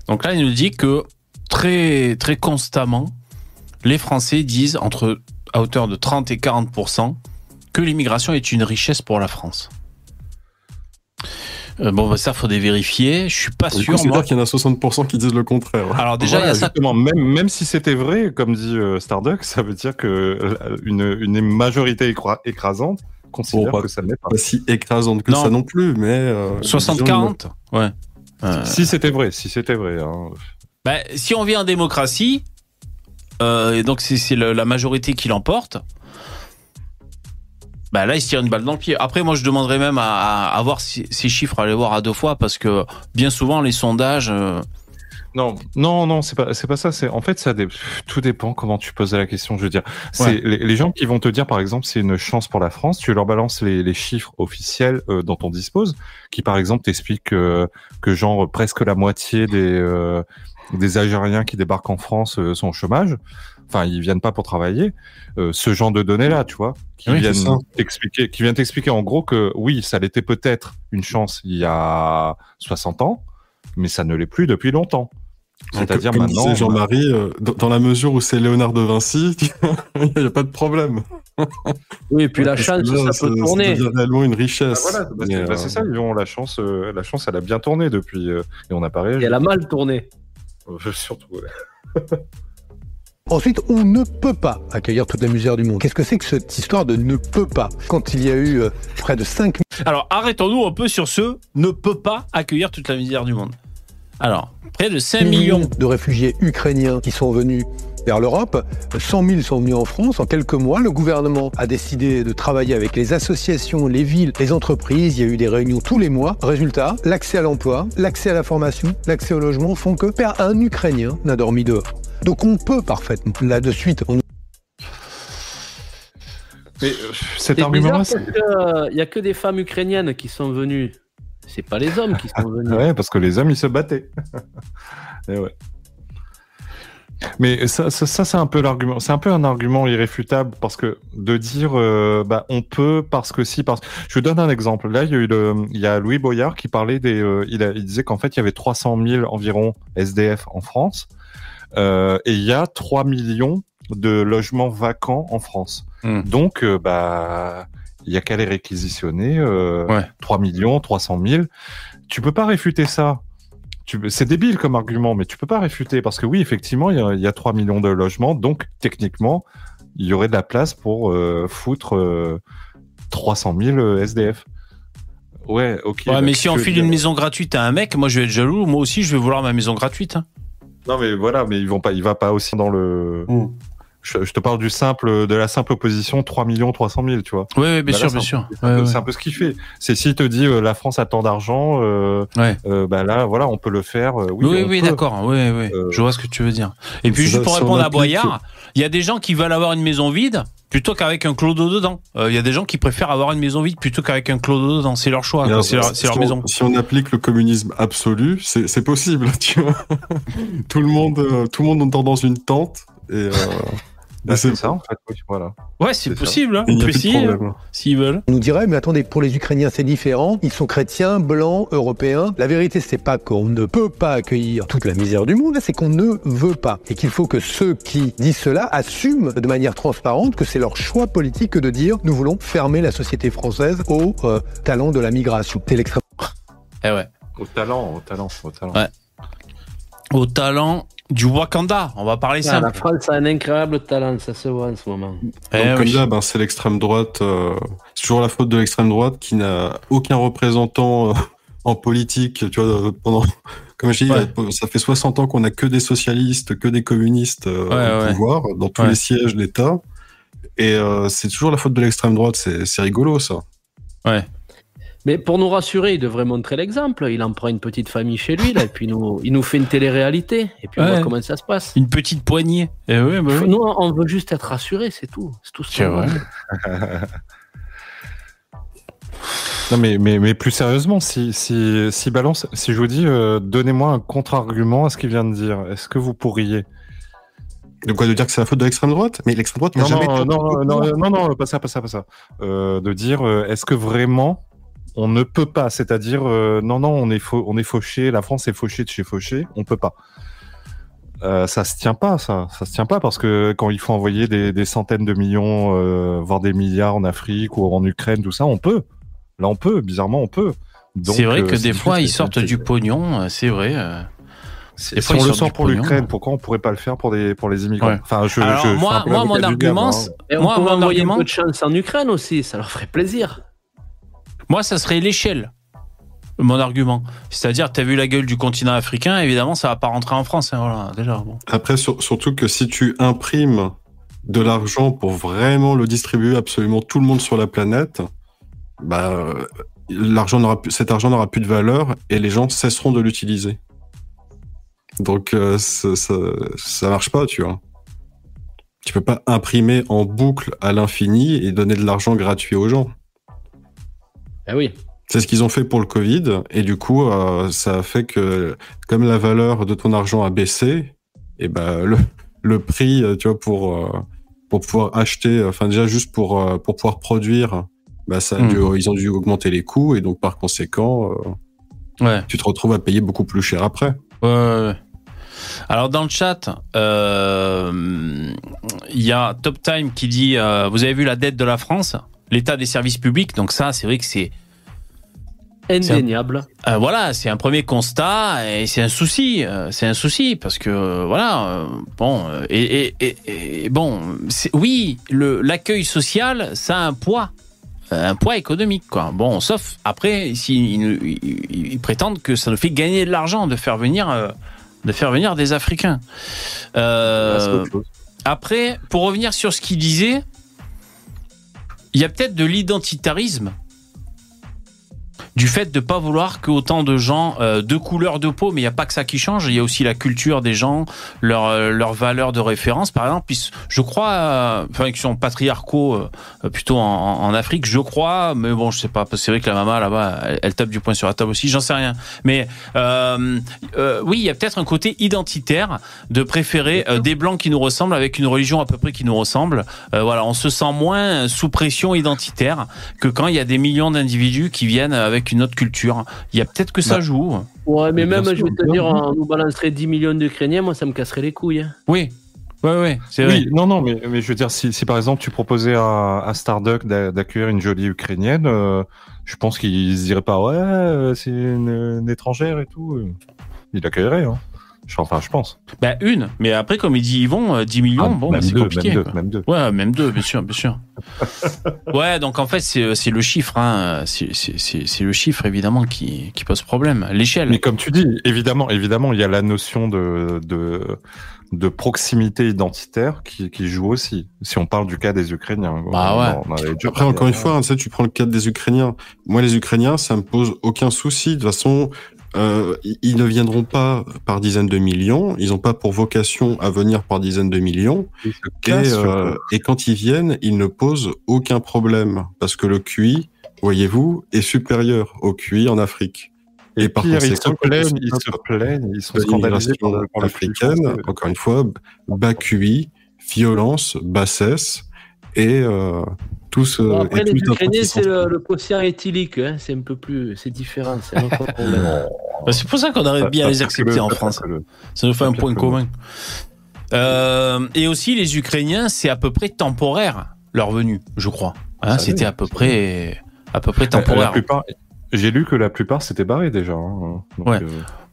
donc là, il nous dit que très très constamment, les Français disent entre à hauteur de 30 et 40% que l'immigration est une richesse pour la France. Euh, bon, bah, ça, faudrait vérifier. Je suis pas Du sûr. c'est moi. dire qu'il y en a 60% qui disent le contraire. Alors déjà, Voilà, il y a ça. même, même si c'était vrai, comme dit euh, Starduck, ça veut dire que euh, une, une majorité écra- écrasante considère Bon, pas- que ça ne l'est pas. Pas si écrasante que Non. ça non plus, mais... euh, disons, 60-40 Ouais. Euh, Si c'était vrai, si c'était vrai. hein. bah, si on vit en démocratie, euh, et donc c'est la majorité qui l'emporte, bah là, il se tire une balle dans le pied. Après, moi, je demanderais même à, à, à voir si- ces chiffres, à les voir à deux fois, parce que bien souvent, les sondages... euh, Non, non, non, c'est pas, c'est pas ça. C'est en fait, ça, dé- tout dépend comment tu poses la question. Je veux dire, c'est Ouais. les, les gens qui vont te dire, par exemple, c'est une chance pour la France. Tu leur balances les, les chiffres officiels euh, dont on dispose, qui par exemple t'expliquent euh, que genre presque la moitié des euh, des Algériens qui débarquent en France euh, sont au chômage. Enfin, ils viennent pas pour travailler. Euh, ce genre de données là, tu vois, qui Oui, viennent ça. t'expliquer, qui viennent t'expliquer en gros que oui, ça l'était peut-être une chance il y a 60 ans, mais ça ne l'est plus depuis longtemps. C'est-à-dire maintenant. Jean-Marie, euh, dans dans la mesure où c'est Léonard de Vinci, il n'y a pas de problème. Oui, et puis la chance, là, ça peut tourner. devient réellement une Ah, richesse. voilà, bah, c'est bah, euh, c'est ça, ils ont la chance, euh, la chance, elle a bien tourné depuis, euh, et on a pas Et réagi. elle a mal tourné. Euh, surtout. ouais. Ensuite, on ne peut pas accueillir toute la misère du monde. Qu'est-ce que c'est que cette histoire de ne peut pas Quand il y a eu euh, près de 5 Alors, arrêtons-nous un peu sur ce ne peut pas accueillir toute la misère du monde. Alors, près de 5 millions de réfugiés ukrainiens qui sont venus vers l'Europe, 100 000 sont venus en France. En quelques mois, le gouvernement a décidé de travailler avec les associations, les villes, les entreprises. Il y a eu des réunions tous les mois. Résultat, l'accès à l'emploi, l'accès à la formation, l'accès au logement font que un Ukrainien n'a dormi dehors. Donc on peut parfaitement. Là de suite, on Mais euh, cet C'est argument-là, c'est- que, euh, il y a que des femmes ukrainiennes qui sont venues. C'est pas les hommes qui sont venus. Ouais, parce que les hommes, ils se battaient. Et ouais. Mais ça, ça, ça, c'est un peu l'argument. C'est un peu un argument irréfutable parce que de dire, euh, bah, on peut parce que si, parce. Je vous donne un exemple. Là, il y a eu le, il y a Louis Boyard qui parlait des, euh, il, a- il disait qu'en fait, il y avait 300 000 environ SDF en France, et il y a 3 millions de logements vacants en France. Hmm. Donc, euh, bah, il y a qu'à les réquisitionner. Euh, Ouais. 3 millions, 300 000. Tu peux pas réfuter ça. C'est débile comme argument, mais tu peux pas réfuter parce que oui, effectivement, il y a, y a 3 millions de logements, donc techniquement, il y aurait de la place pour euh, foutre euh, 300 000 euh, SDF. Ouais, ok. Ouais, bah, mais qu'est-ce si on file une maison gratuite à un mec, moi je vais être jaloux. Moi aussi, je vais vouloir ma maison gratuite. hein. Non, mais voilà, mais ils vont pas, il va pas aussi dans le. Mm. Je, je te parle du simple, de la simple opposition 3 millions 300 000, tu vois. Oui, oui, bien Bah, sûr, là, bien sûr. C'est un, Ouais, peu- ouais. c'est un peu ce qu'il fait. C'est s'il te dit euh, la France a tant d'argent, euh, Ouais. euh, bah là, voilà, on peut le faire. euh, oui, Oui, d'accord. Oui, oui. Euh, Je vois ce que tu veux dire. Et puis, si juste pour si on répondre à Boyard, il y a des gens qui veulent avoir une maison vide plutôt qu'avec un clodo dedans. Euh, Il y a des gens qui préfèrent avoir une maison vide plutôt qu'avec un clodo dedans. C'est leur choix. C'est leur, si c'est leur on- maison. Si on applique le communisme absolu, c'est possible, tu vois. tout le monde, euh, tout le monde dans une tente et, euh, Bah, c'est ça, en fait. Oui, voilà. Ouais, c'est possible. Hein. il n'y a Puis plus de si, problème. s'ils veulent. On nous dirait, mais attendez, pour les Ukrainiens, c'est différent. Ils sont chrétiens, blancs, européens. La vérité, c'est pas qu'on ne peut pas accueillir toute la misère du monde, c'est qu'on ne veut pas. Et qu'il faut que ceux qui disent cela assument de manière transparente que c'est leur choix politique que de dire nous voulons fermer la société française au euh, talent de la migration. C'est l'extrême. Eh ouais. Au talent, au talent, au talent. Ouais. Au talent du Wakanda. On va parler Ah, simple. la France a un incroyable talent, ça se voit en ce moment. Eh Donc, comme oui. d'hab, hein, c'est l'extrême droite. euh, c'est toujours la faute de l'extrême droite qui n'a aucun représentant euh, en politique. Tu vois, euh, pendant, comme je dis, Ouais. ça fait 60 ans qu'on a que des socialistes, que des communistes euh, Ouais, au ouais. pouvoir dans tous Ouais. les sièges d'État. Et euh, c'est toujours la faute de l'extrême droite. C'est c'est rigolo ça. Mais pour nous rassurer, il devrait montrer l'exemple. Il en prend une petite famille chez lui, là, et puis nous, il nous fait une télé-réalité. Et puis on Ouais. voit comment ça se passe. Une petite poignée. Eh oui, bah oui. Nous, on veut juste être rassurés, c'est tout. C'est tout ce vrai. Non, mais, mais, mais plus sérieusement, si, si, si balance, si je vous dis, euh, donnez-moi un contre-argument à ce qu'il vient de dire, est-ce que vous pourriez? De quoi de dire que c'est la faute de l'extrême droite? Mais l'extrême droite n'a non, jamais non, été non, non, non, pas ça, pas ça, pas ça. Euh, de dire, euh, est-ce que vraiment on ne peut pas, c'est-à-dire, euh, non, non, on est, fau- on est fauché, la France est fauchée de chez fauché, on peut pas. Euh, ça se tient pas, ça, ça se tient pas parce que quand il faut envoyer des, des centaines de millions, euh, voire des milliards en Afrique ou en Ukraine, tout ça, on peut. Là, on peut, bizarrement, on peut. C'est vrai euh, que des fois, ils sortent du pognon, c'est vrai. Si Des fois, on ils le sort pour l'Ukraine, pourquoi on pourrait pas le faire pour des pour les immigrants Ouais. Enfin, je, Alors, je moi- moi, mon argument, hein. c'est- Et on Moi, pourrait mon envoyer argument- un peu de chance en Ukraine aussi, ça leur ferait plaisir. Moi, ça serait l'échelle. Mon argument. C'est-à-dire, tu as vu la gueule du continent africain, évidemment, ça va pas rentrer en France. hein. Après, sur- surtout que si tu imprimes de l'argent pour vraiment le distribuer absolument tout le monde sur la planète, bah, l'argent n'aura cet argent n'aura plus de valeur et les gens cesseront de l'utiliser. Donc, euh, ça, ça, ça marche pas, tu vois. Tu peux pas imprimer en boucle à l'infini et donner de l'argent gratuit aux gens. Eh oui. C'est ce qu'ils ont fait pour le Covid, et du coup, euh, ça a fait que, comme la valeur de ton argent a baissé, et ben le, le prix, euh, tu vois, pour euh, pour pouvoir acheter, enfin déjà juste pour pour pouvoir produire, bah ça dû, ils ont dû augmenter les coûts, et donc par conséquent, euh, Ouais. tu te retrouves à payer beaucoup plus cher après. Ouais, ouais, ouais. Alors dans le chat, euh, il y a Top Time qui dit vous avez vu la dette de la France, l'état des services publics. Donc ça, c'est vrai que c'est Indéniable. euh, voilà, c'est un premier constat et c'est un souci. euh, c'est un souci parce que euh, voilà, euh, bon et, et, et, et bon, oui, le l'accueil social, ça a un poids. Un poids économique, quoi. Bon, sauf après, s'ils nous- ils, ils prétendent que ça nous fait gagner de l'argent de faire venir, euh, de faire venir des Africains. Euh, chose. après, pour revenir sur ce qu'il disait, il y a peut-être de l'identitarisme, du fait de pas vouloir que autant de gens euh, de couleur de peau, mais il n'y a pas que ça qui change, il y a aussi la culture des gens, leur euh, leur valeur de référence, par exemple. Puis, je crois, euh, enfin, qui sont patriarcaux euh, plutôt en, en Afrique, je crois, mais bon, je sais pas, parce que c'est vrai que la maman là-bas, elle, elle tape du poing sur la table aussi, j'en sais rien. Mais euh, euh, oui, il y a peut-être un côté identitaire de préférer euh, des blancs qui nous ressemblent avec une religion à peu près qui nous ressemble. Euh, voilà, on se sent moins sous pression identitaire que quand il y a des millions d'individus qui viennent avec une autre culture. Il y a peut-être que ça Bah, joue. Ouais, mais même, je vais te dire, on nous balancerait 10 millions d'Ukrainiens, moi, ça me casserait les couilles. hein. Oui, oui, oui, c'est vrai. Oui, non, non, mais, mais je veux dire, si, si par exemple tu proposais à, à Starduck d'accueillir une jolie ukrainienne, euh, je pense qu'ils se diraient pas, ouais, euh, c'est une, une étrangère et tout. euh. Ils l'accueilleraient, hein. Je- Enfin, je pense. Bah, une, mais après, comme il dit Yvon, euh, 10 millions, Ah, bon, bah, même c'est compliqué. même deux, même deux. Ouais, même deux, bien sûr, bien sûr. ouais, donc en fait, c'est c'est le chiffre, hein. c'est c'est- c'est- c'est le chiffre évidemment qui, qui pose problème. L'échelle. Mais comme tu dis, évidemment, évidemment, il y a la notion de, de, de proximité identitaire qui, qui joue aussi. Si on parle du cas des Ukrainiens. Bah On- ouais. on Après, encore une fois, hein, tu sais, tu prends le cadre des Ukrainiens. Moi, les Ukrainiens, ça me pose aucun souci. De toute façon, euh, ils- ne viendront pas par dizaines de millions. Ils n'ont pas pour vocation à venir par dizaines de millions. Et, euh, et quand ils viennent, ils ne posent aucun problème parce que le QI, voyez-vous, est supérieur au QI en Afrique. Et, et par pire, ils se plaignent, ils se plaignent, ils sont scandalisés par, africaine, encore une fois, bas QI, violence, bassesse et euh, tout ce. Bon, après, et les Ukrainiens, c'est le, le quotient éthylique, hein, c'est un peu plus, c'est différent, c'est un autre problème. Bah, c'est pour ça qu'on arrive bien à les accepter en France. Ça nous fait un point commun. Euh, et aussi, les Ukrainiens, c'est à peu près temporaire leur venue, je crois. Hein, C'était à peu près, à peu près temporaire. j'ai lu que la plupart s'étaient barrés déjà. hein. Donc, Ouais. euh,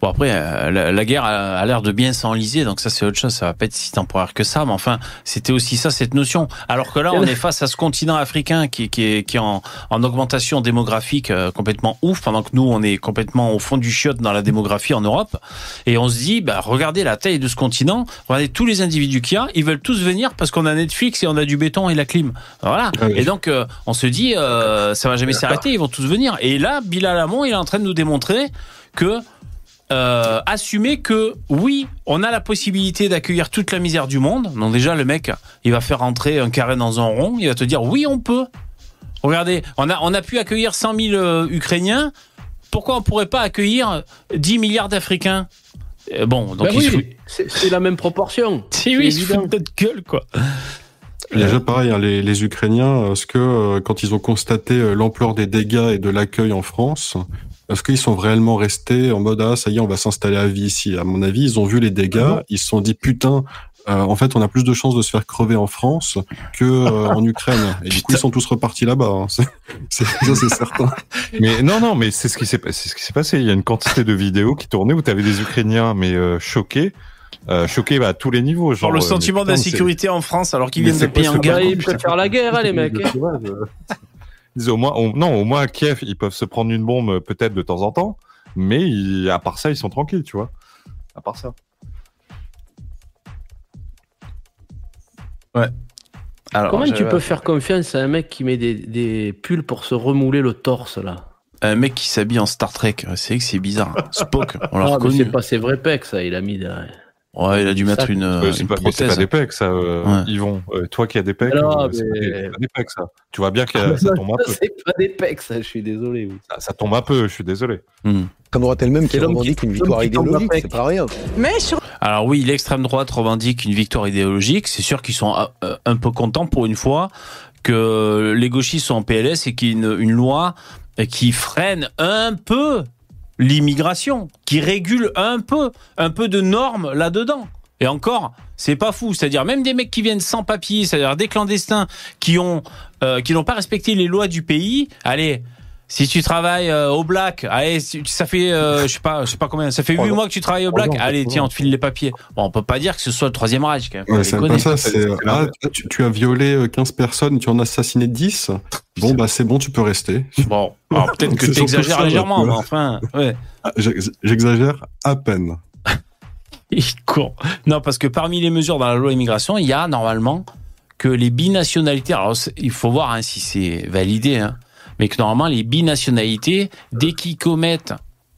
Bon après, euh, la, la guerre a, a l'air de bien s'enliser, donc ça c'est autre chose. Ça va pas être si temporaire que ça, mais enfin, c'était aussi ça cette notion. Alors que là, on est face à ce continent africain qui, qui est, qui est en, en augmentation démographique euh, complètement ouf, pendant que nous, on est complètement au fond du chiotte dans la démographie en Europe. Et on se dit, bah regardez la taille de ce continent, regardez tous les individus qu'il y a, ils veulent tous venir parce qu'on a Netflix et on a du béton et la clim. Voilà. Ah oui. Et donc, euh, on se dit, euh, ça va jamais s'arrêter, ils vont tous venir. Et là, Bilal Hamon, il est en train de nous démontrer que euh, assumer que oui, on a la possibilité d'accueillir toute la misère du monde. Donc déjà, le mec, il va faire rentrer un carré dans un rond. Il va te dire oui, on peut. Regardez, on a on a pu accueillir 100 000 euh, Ukrainiens. Pourquoi on pourrait pas accueillir 10 milliards d'Africains? Euh, Bon, donc Ben oui, c'est la même proportion. Si oui, il se évident. fout de notre gueule quoi. Déjà pareil, hein, les, les Ukrainiens, est-ce que quand ils ont constaté l'ampleur des dégâts et de l'accueil en France, est-ce qu'ils sont réellement restés en mode ah ça y est, on va s'installer à vie ici? À mon avis, ils ont vu les dégâts, ils se sont dit putain, euh, en fait, on a plus de chances de se faire crever en France que euh, en Ukraine. Et du coup, ils sont tous repartis là-bas. hein. C'est- c'est- Ça, c'est certain. Mais non, non, mais c'est ce qui s'est passé. C'est ce qui s'est passé. Il y a une quantité de vidéos qui tournaient où tu avais des Ukrainiens, mais euh, choqués, euh, choqués bah, à tous les niveaux. Pour Genre, le euh, sentiement mais putain, d'insécurité en France alors qu'ils Mais viennent de payer en guerre. Ils peuvent faire la guerre, hein, les mecs. Au moins, au- non, au moins à Kiev, ils peuvent se prendre une bombe peut-être de temps en temps, mais ils- à part ça, ils sont tranquilles, tu vois. À part ça. Alors, Comment tu peux faire confiance à un mec qui met des, des pulls pour se remouler le torse, là? Un mec qui s'habille en Star Trek, c'est vrai que c'est bizarre. Spock, on l'a Ah, reconnu. c'est pas ses vrais pecs, ça, il a mis derrière. Ouais, il a dû mettre Ça, une, Euh, c'est une pas, c'est des pecs, ça, euh, Ouais. Yvon. Euh, toi qui as des pecs, Alors, euh, c'est pas, mais- des- c'est pas des pecs, ça. Tu vois bien que Ah, ça tombe un peu. C'est pas des pecs, ça, je suis désolé. oui. Ça, ça tombe un peu, je suis désolé. Hmm. Qu'en aura-t-elle même qui revendique qui- une victoire idéologique. C'est pas rien. Mais sur Alors oui, l'extrême droite revendique une victoire idéologique. C'est sûr qu'ils sont un peu contents pour une fois que les gauchistes sont en PLS et qu'il y ait une, une loi qui freine un peu l'immigration, qui régule un peu, un peu de normes là-dedans. Et encore, c'est pas fou. C'est-à-dire même des mecs qui viennent sans papier, c'est-à-dire des clandestins qui euh, qui n'ont pas respecté les lois du pays. Allez. Si tu travailles euh, au black, allez, ça fait, euh, je sais pas, je sais pas combien, ça fait Trois huit ans. mois que tu travailles au black. Allez, tiens, on te file les papiers. Bon, on peut pas dire que ce soit le troisième âge, quand même. Faut Ouais, c'est déconner. pas ça, c'est- c'est c'est ah, tu, tu as violé euh, 15 personnes, tu en as assassiné 10. Bon, bah c'est bon, tu peux rester. Bon, alors peut-être que tu exagères légèrement, mais enfin, ouais. Ah, j'ex- J'exagère à peine. Il con. Non, parce que parmi les mesures dans la loi immigration, il y a normalement que les binationalités. Alors, il faut voir hein, si c'est validé. hein, mais que normalement les binationalités, dès qu'ils commettent,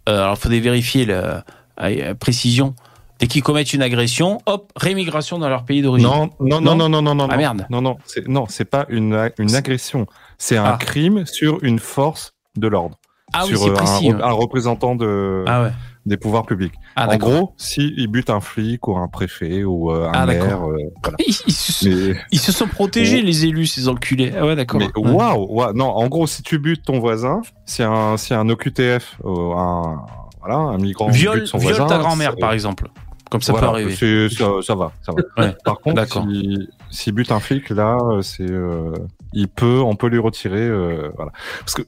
euh, alors il faudrait vérifier la euh, précision, dès qu'ils commettent une agression, hop, rémigration dans leur pays d'origine. Non, non, non, non, non, non, non. Ah, merde. Non, non, c'est non, c'est pas une une agression. C'est un Ah. crime sur une force de l'ordre, Ah oui, c'est euh, précis. un, ouais. un représentant de Ah ouais. Des pouvoirs publics. Ah en gros, si il bute un flic ou un préfet ou euh, un Ah, maire, euh, voilà. Ils, ils se, Mais, ils se sont protégés les élus, ces enculés. Ah ouais, d'accord. mais waouh, waouh, non, en gros, si tu butes ton voisin, si un si un OQTF, euh, un voilà, un migrant Viol, bute son viol voisin, ta grand-mère, par exemple. Comme ça Voilà, peut arriver. Ça, ça va, ça va. Ouais, Par contre, d'accord. si, s'il bute un flic, là, c'est, euh, il peut, on peut lui retirer, voilà. Parce que,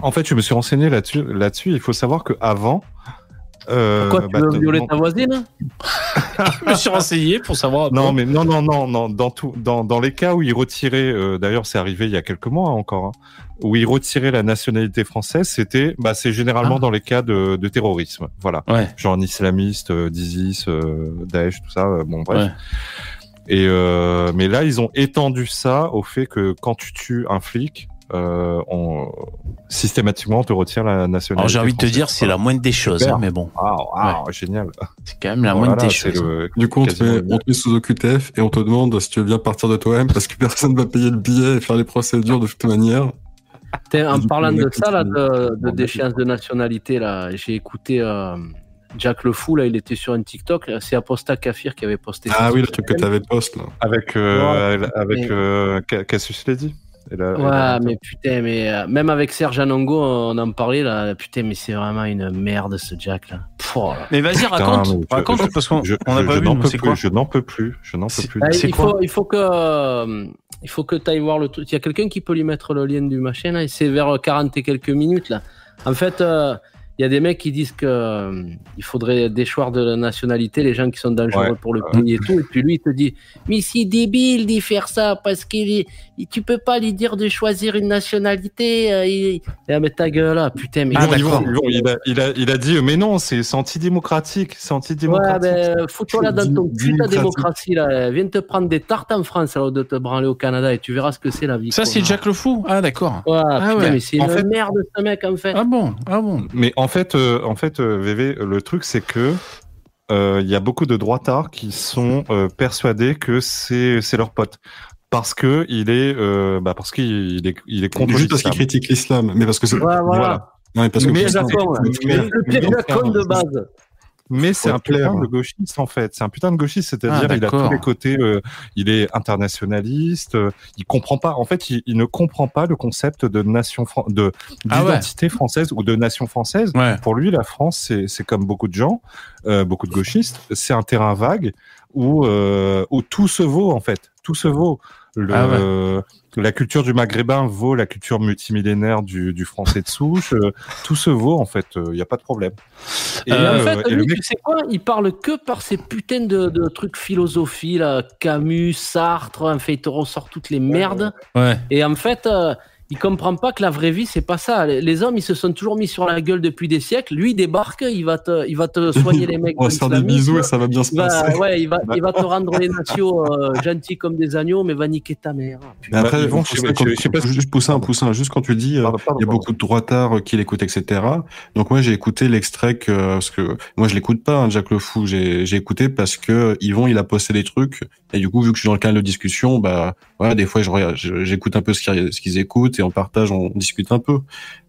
en fait, je me suis renseigné là-dessus. Là-dessus, il faut savoir que avant. Euh, Pourquoi tu bah, veux violer non, ta voisine Je me suis renseigné pour savoir. non, mais non, non, non, non. Dans tout, dans, dans les cas où il retirait, euh, d'ailleurs, c'est arrivé il y a quelques mois hein, encore, hein, où il retirait la nationalité française, c'était, bah, c'est généralement Ah. dans les cas de, de terrorisme, voilà. Ouais. genre un islamiste, euh, d'ISIS, euh, Daesh, tout ça. euh, bon, bref. Ouais. Et euh, mais là, ils ont étendu ça au fait que quand tu tues un flic, euh, on systématiquement on te retire la nationalité. J'ai envie de te dire, c'est la moindre des choses, hein, mais bon, Ah, ah, génial. c'est quand même la Voilà, moindre des choses. le- Du coup, on te, met, le on te met sous OQTF et on te demande si tu veux bien partir de toi-même parce que personne va payer le billet et faire les procédures de toute manière. En coup, parlant de ça, là, de, déchéance de nationalité, là, j'ai écouté euh, Jack Le Fou, là, il était sur un TikTok. C'est Aposta Kafir qui avait posté ça. Ah oui, le truc que sa chaîne. t'avais post là. Avec euh, avec Mais- euh, Cassius Lady. Et là- et Ouais, là- mais putain, mais euh, même avec Serge Anongo, on en parlait là. Putain, mais c'est vraiment une merde ce Jack là. Pouh, là. Mais vas-y, Putain, raconte, mais je- raconte je- parce qu'on on n'a pas je vu. n'en nous, peux C'est plus. quoi Je n'en peux plus. Je n'en peux plus. Ah, C'est il, quoi faut, il faut que euh, il faut que tu ailles voir le truc. Il y a quelqu'un qui peut lui mettre le lien du machin là. et C'est vers 40 et quelques minutes là. En fait, euh, il y a des mecs qui disent que euh, il faudrait déchoir de la nationalité les gens qui sont dangereux Ouais. pour le pays et tout. Et puis lui, il te dit Mais c'est débile d'y faire ça parce qu'il tu peux pas lui dire de choisir une nationalité. euh, il... Ah, mais ta gueule là, putain, mais Ah, d'accord. il, a, il, a, il a dit, mais non, c'est c'est antidémocratique. C'est Ouais, antidémocratique. ben, fous-toi là dans ton cul, ta démocratie là. Viens te prendre des tartes en France alors de te branler au Canada et tu verras ce que c'est la vie. Ça, c'est. Jack le Fou Ah, d'accord. Ouais, putain, ouais. mais c'est une fait- merde ce mec en fait. Ah bon Ah bon Mais en fait, euh, en fait, euh, VV, le truc c'est que euh, il y a beaucoup de droitards qui sont euh, persuadés que c'est c'est leur pote parce que il est euh, bah parce qu'il est il est contre Juste parce qu'il critique l'islam, mais parce que c'est. Voilà. Ouais, parce que Mais ouais. mais- le mais- pire de base. Mais c'est un clair. putain de gauchiste en fait. C'est un putain de gauchiste, c'est-à-dire Ah, il a tous les côtés. euh, il est internationaliste. euh, il comprend pas. En fait, il, il ne comprend pas le concept de nation fran- de Ah ouais. d'identité française ou de nation française. Ouais. Pour lui, la France, c'est c'est comme beaucoup de gens, euh, beaucoup de gauchistes, c'est un terrain vague où euh, où tout se vaut en fait, tout se vaut. Le, Ah La culture du maghrébin vaut la culture multimillénaire du, du français de souche. euh, tout se vaut en fait, il n'y a pas de problème. Et, Et en euh, fait, et le mec, tu sais quoi? Il parle que par ces putains de, de trucs philosophie, là. Camus, Sartre, en fait, il te ressort toutes les merdes. Ouais. Et en fait, euh, il comprend pas que la vraie vie, c'est pas ça. Les, hommes, ils se sont toujours mis sur la gueule depuis des siècles. Lui, il débarque, il va te, il va te soigner les mecs. On va se faire des bisous et ça va bien se Il va, passer. ouais, il va, il va te rendre les nations euh, gentils comme des agneaux, mais va niquer ta mère. Mais après, Bah, Poussin, je sais- quand- je sais pas si- juste Poussin, Poussin, juste quand tu dis, euh, Pardon, pardon, il y a beaucoup de droitards qui l'écoutent, etc. Donc moi, j'ai écouté l'extrait que, parce que moi, je l'écoute pas, hein, Jack le Fou. J'ai, j'ai écouté parce que Yvon, il a posté des trucs. Et du coup, vu que je suis dans le canal de discussion, bah, voilà, des fois, je regarde, je- j'écoute un peu ce qu'ils, ce qu'ils écoutent et en partage, on discute un peu.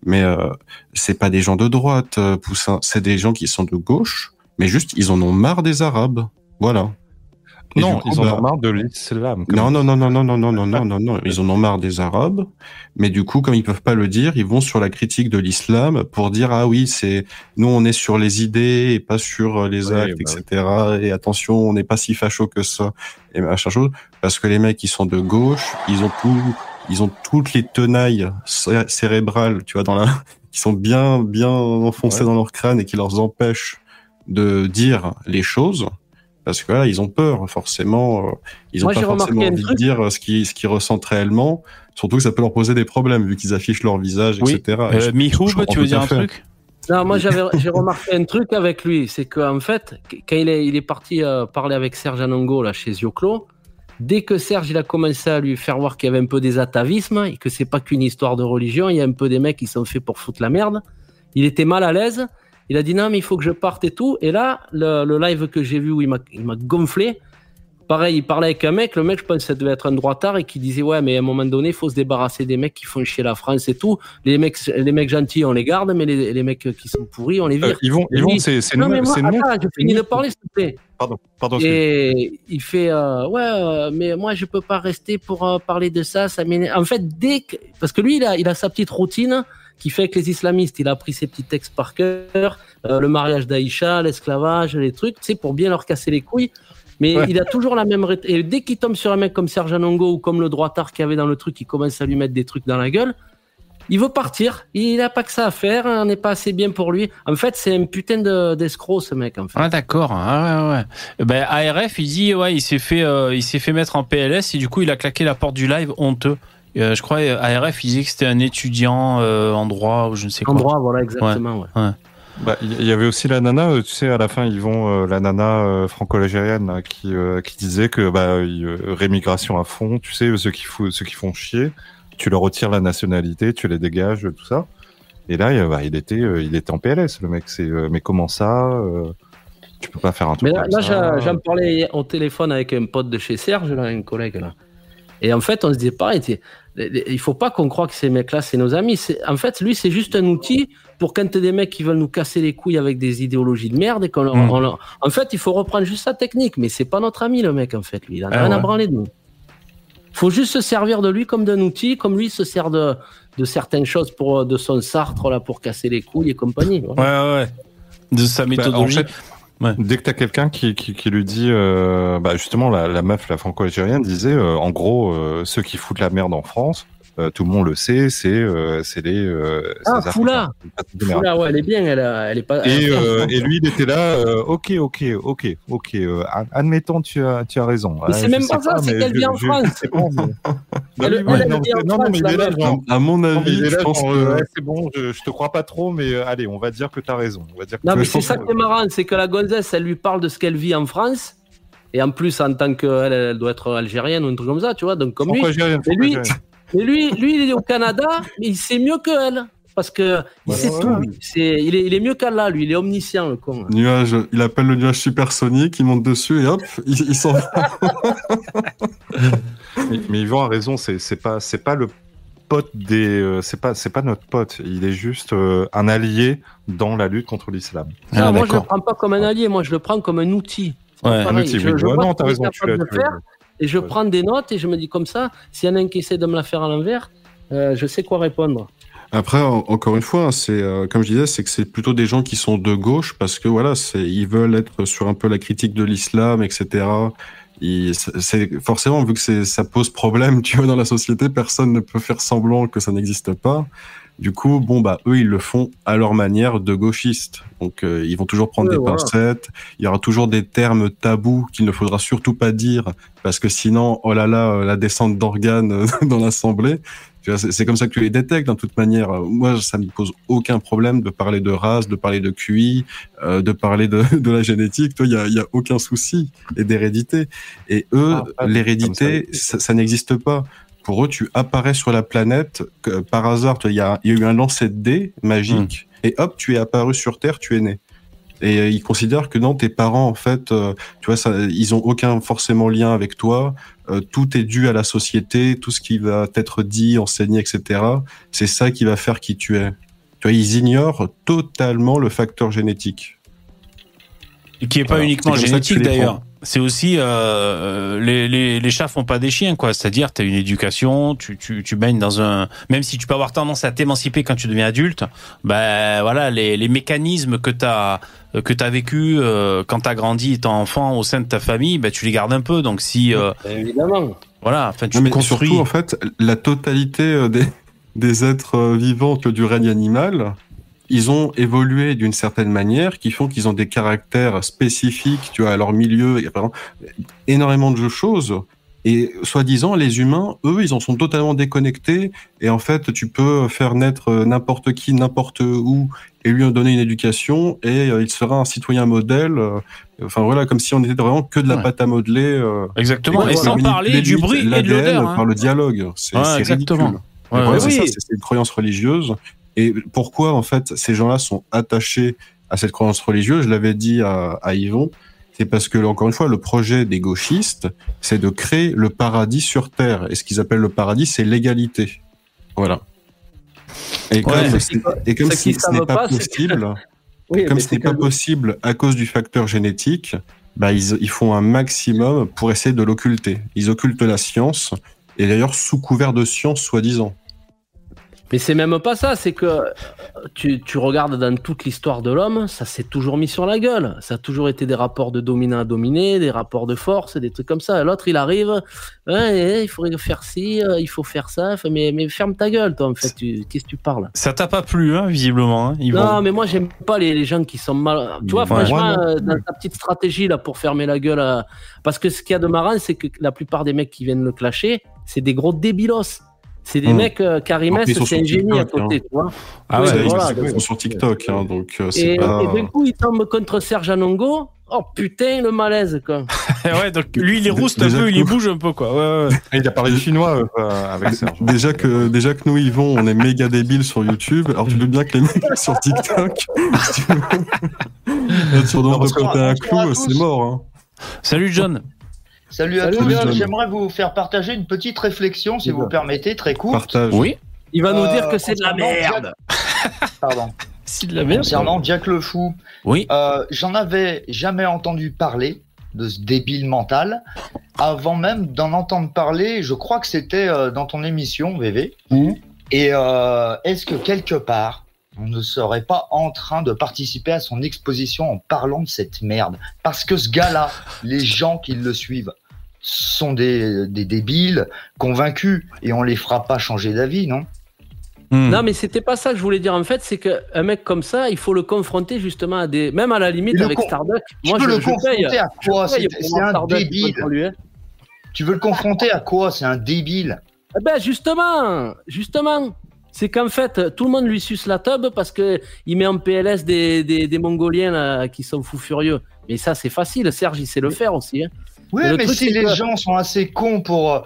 Mais, euh, c'est pas des gens de droite, euh, Poussin. C'est des gens qui sont de gauche, mais juste, ils en ont marre des Arabes. Voilà. Et non, coup, ils en bah, ont marre de l'islam. non, non, non, non, non, non, non, non, non, non, non. Ils en ont marre des Arabes. Mais du coup, comme ils peuvent pas le dire, ils vont sur la critique de l'islam pour dire, ah oui, c'est, nous, on est sur les idées et pas sur euh, les actes, bah etc. Et attention, on n'est pas si facho que ça. Et machin chose. Parce que les mecs, qui sont de gauche, ils ont tout, ils ont toutes les tenailles cé- cérébrales, tu vois, dans la, qui sont bien, bien enfoncées Ouais. dans leur crâne et qui leur empêchent de dire les choses. Parce que là, ils ont peur, forcément. euh, Ils ont Moi, pas forcément envie truc. de dire ce qu'ils ce qu'ils ressentent réellement. Surtout que ça peut leur poser des problèmes, vu qu'ils affichent leur visage, Oui. etc. Et Euh, je- Mihoub, je comprends tu veux dire un fait. truc? Non, moi j'avais j'ai remarqué un truc avec lui, c'est qu'en fait, quand il est, il est parti euh, parler avec Serge Anongo là chez Zioclo, Dès que Serge il a commencé à lui faire voir qu'il y avait un peu des atavismes et que c'est pas qu'une histoire de religion, il y a un peu des mecs qui sont faits pour foutre la merde. Il était mal à l'aise. Il a dit non mais il faut que je parte et tout. Et là, le, live que j'ai vu où il m'a gonflé. Pareil, il parlait avec un mec. Le mec, je pense que ça devait être un droitard et qui disait ouais mais à un moment donné, il faut se débarrasser des mecs qui font chier la France et tout. Les mecs, les mecs gentils, on les garde, mais les, les mecs qui sont pourris, on les vire. Euh, ils vont, ils vont, c'est c'est non nous, c'est nous. je finis de parler s'il te plaît. Pardon, pardon. Et il fait euh, ouais, euh, mais moi je peux pas rester pour euh, parler de ça. Ça. En fait, dès que parce que lui il a il a sa petite routine qui fait que les islamistes, il a pris ses petits textes par cœur, euh, le mariage d'Aïcha, l'esclavage, les trucs, tu sais, pour bien leur casser les couilles. Mais Ouais. il a toujours la même et dès qu'il tombe sur un mec comme Serge Anongo ou comme le droitard qu'il y avait dans le truc, il commence à lui mettre des trucs dans la gueule. Il veut partir. Il a pas que ça à faire. On n'est pas assez bien pour lui. En fait, c'est un putain de- d'escroc ce mec. En fait. Ah d'accord. Ah, ouais, ouais. Ben, ARF, il dit ouais, il s'est fait, euh, il s'est fait mettre en PLS et du coup, il a claqué la porte du live honteux. Euh, je crois ARF, il disait que c'était un étudiant euh, en droit ou je ne sais quoi. En droit, voilà, exactement. ouais. Il y avait aussi la nana, euh, tu sais, à la fin, ils vont euh, la nana euh, franco-algérienne qui euh, qui disait que bah rémigration à fond, tu sais, ceux qui font ceux qui font chier, tu leur retires la nationalité, tu les dégages, tout ça. Et là, il, bah, il était il était en PLS, le mec. C'est mais comment ça Tu peux pas faire un truc Mais là, comme là, j'en parlais au téléphone avec un pote de chez Serge, là, un collègue là. Et en fait, on se disait pareil, il faut pas qu'on croie que ces mecs-là, c'est nos amis. C'est- En fait, lui, c'est juste un outil pour quand des mecs qui veulent nous casser les couilles avec des idéologies de merde et qu'on leur- Mm. leur- En fait, il faut reprendre juste sa technique, mais c'est pas notre ami, le mec, en fait, lui. Il en a Ah rien à branler de nous. faut juste se servir de lui comme d'un outil, comme lui se sert de, de certaines choses pour, de son Sartre, là, pour casser les couilles et compagnie. voilà. Ouais, ouais, ouais. De sa Bah, en méthodologie. Dès que t'as quelqu'un qui, qui, qui lui dit, euh, bah justement la, la meuf, la franco-algérienne disait, euh, en gros, euh, ceux qui foutent la merde en France, euh, tout le monde le sait, c'est euh, c'est les. Euh, Ah, Foula. Foula, ouais, elle est bien, elle, a- elle est pas. Et, euh, et lui, il était là, euh, ok, ok, ok, ok, euh, ad- admettons, tu as, tu as raison. Mais c'est même pas ça, c'est qu'elle je- vit en France. c'est bon, mais- Elle- oui, elle, oui, elle non, mais- non, non, France, mais il est là, genre, À mon avis, je pense que c'est bon, je, je te crois pas trop, mais allez, on va dire que t'as raison. On va dire que Non, mais raison. c'est ça qui est marrant, c'est que la gonzesse, elle lui parle de ce qu'elle vit en France. Et en plus, en tant qu'elle, elle doit être algérienne ou un truc comme ça, tu vois. Donc, comme lui. Franco-algérienne, Mais lui-. Mais lui, lui, il est au Canada, mais il sait mieux qu'elle. Parce que il sait ouais, tout. lui. Il, est, il est mieux qu'Allah, lui. Il est omniscient, le con. nuage, il appelle le nuage supersonique, il monte dessus et hop, il, il s'en va. Mais, mais Yvan a raison, c'est pas pas le pote des euh, c'est pas notre pote, il est juste euh, un allié dans la lutte contre l'islam. Ah, Non, moi, je le prends pas comme un allié, moi, je le prends comme un outil. Ouais. Un outil, Je- oui. je Ouais, non, t'as raison, tu Et je Ouais. prends des notes et je me dis comme ça, s'il y en a un qui essaie de me la faire à l'envers, euh, je sais quoi répondre. Après, en- encore une fois, c'est euh, comme je disais, c'est que c'est plutôt des gens qui sont de gauche parce que voilà, c'est ils veulent être sur un peu la critique de l'islam, etc. C'est- forcément vu que ça pose problème, tu vois, dans la société, personne ne peut faire semblant que ça n'existe pas. Du coup, bon bah eux ils le font à leur manière de gauchistes. Donc euh, ils vont toujours prendre Ouais, des voilà. pincettes. Il y aura toujours des termes tabous qu'il ne faudra surtout pas dire parce que sinon, oh là là, euh, la descente d'organes euh, dans l'assemblée. C'est comme ça que tu les détectes, de toute manière. Moi, ça me pose aucun problème de parler de race, de parler de QI, euh, de parler de, de la génétique. Toi, il y a, y a aucun souci et d'hérédité. Et eux, Ah, l'hérédité, ça n'existe pas. Pour eux, tu apparais sur la planète que, par hasard. Il y a, il y a eu un lancer de dés magique et hop, tu es apparu sur Terre, tu es né. Et euh, ils considèrent que non, tes parents, en fait, euh, tu vois, ça, ils ont aucun forcément lien avec toi. Euh, tout est dû à la société, tout ce qui va être dit, enseigné, etc. C'est ça qui va faire qui tu es. Tu vois, ils ignorent totalement le facteur génétique. Qui est pas uniquement génétique d'ailleurs. C'est aussi euh, les, les, les chats font pas des chiens quoi. C'est-à-dire tu as une éducation, tu, tu, tu baignes dans un même si tu peux avoir tendance à t'émanciper quand tu deviens adulte, ben voilà les, les mécanismes que tu as que tu as vécu euh, quand tu as grandi étant enfant au sein de ta famille, ben tu les gardes un peu. Donc si euh, Évidemment. voilà, enfin tu Non, mais construis surtout, en fait, la totalité euh, des, des êtres euh, vivants vois, du règne animal, ils ont évolué d'une certaine manière qui font qu'ils ont des caractères spécifiques, tu vois, à leur milieu. Il y a par exemple énormément de choses Et soi-disant, les humains, eux, ils en sont totalement déconnectés. Et en fait, tu peux faire naître euh, n'importe qui, n'importe où, et lui donner une éducation, et euh, il sera un citoyen modèle. euh, Enfin voilà, comme si on était vraiment que de la Ouais. pâte à modeler. euh, Exactement. et sans parler du bruit et de l'odeur. hein. Par le dialogue. C'est Ouais, exactement. ridicule. Ouais, c'est oui. une croyance religieuse. Et pourquoi, en fait, ces gens-là sont attachés à cette croyance religieuse? Je l'avais dit à, à Yvon. C'est parce que, encore une fois, le projet des gauchistes, c'est de créer le paradis sur Terre. Et ce qu'ils appellent le paradis, c'est l'égalité. Voilà. Et comme, Ouais. c'est- et comme Ce si qu'ils ce n'est pas, pas, c'est que- possible, Oui, comme ce n'est pas possible à cause du facteur génétique, bah ils, ils font un maximum pour essayer de l'occulter. Ils occultent la science, et d'ailleurs sous couvert de science, soi-disant. Mais c'est même pas ça, c'est que euh, tu, tu regardes dans toute l'histoire de l'homme, ça s'est toujours mis sur la gueule. Ça a toujours été des rapports de dominant à dominé, des rapports de force, des trucs comme ça. L'autre, il arrive, il faudrait faire ci, euh, il faut faire ça. Mais, mais ferme ta gueule, toi, en fait. Qu'est-ce que tu parles? Ça t'a pas plu, hein, visiblement. Hein, Non, vont- mais moi, j'aime pas les, les gens qui sont mal. Tu vois, Ouais. franchement, Ouais, euh, dans ta petite stratégie là pour fermer la gueule. à- Parce que ce qu'il y a de marrant, c'est que la plupart des mecs qui viennent le clasher, c'est des gros débilos. C'est des Hmm. mecs, euh, c'est un génie à côté, tu vois. Ah ouais, voilà, ils donc- sont sur TikTok, hein, donc euh, c'est Et, pas. et d'un coup, il tombe contre Serge Anongo. Oh putain, le malaise, quoi. ouais, donc lui, il est rouste un peu, que il bouge un peu, quoi. Ouais, ouais. Et il a parlé chinois euh, avec Serge. Déjà que, déjà que nous, Yvon, on est méga débiles sur YouTube. Alors, tu veux bien que les mecs sur TikTok, si tu veux, sur de un tous. c'est mort. Hein. Salut John. Salut à tous. J'aimerais vous faire partager une petite réflexion, si vous permettez, très courte. Partage. Oui. Il va nous Euh, dire que c'est de la merde. Pardon. C'est de la merde. Concernant Jack le Fou, Oui. euh, j'en avais jamais entendu parler de ce débile mental. Avant même d'en entendre parler, je crois que c'était euh, dans ton émission, VV. Et euh, est-ce que quelque part, on ne serait pas en train de participer à son exposition en parlant de cette merde? Parce que ce gars-là, les gens qui le suivent sont des, des débiles convaincus et on les fera pas changer d'avis, non? Hmm. Non, mais c'était pas ça que je voulais dire. En fait, c'est qu'un mec comme ça, il faut le confronter justement à des. Même à la limite avec con- Starbuck. Tu Moi, veux je, le je paye. confronter à quoi? C'est un débile. lui, hein. Tu veux le confronter à quoi? C'est un débile. Eh ben justement, justement, c'est qu'en fait, tout le monde lui suce la tube parce que il met en PLS des, des, des Mongoliens là, qui sont fous furieux. Mais ça, c'est facile. Serge, il sait le faire aussi. Hein. Oui, Mais le mais truc, si les que- gens sont assez cons pour, euh,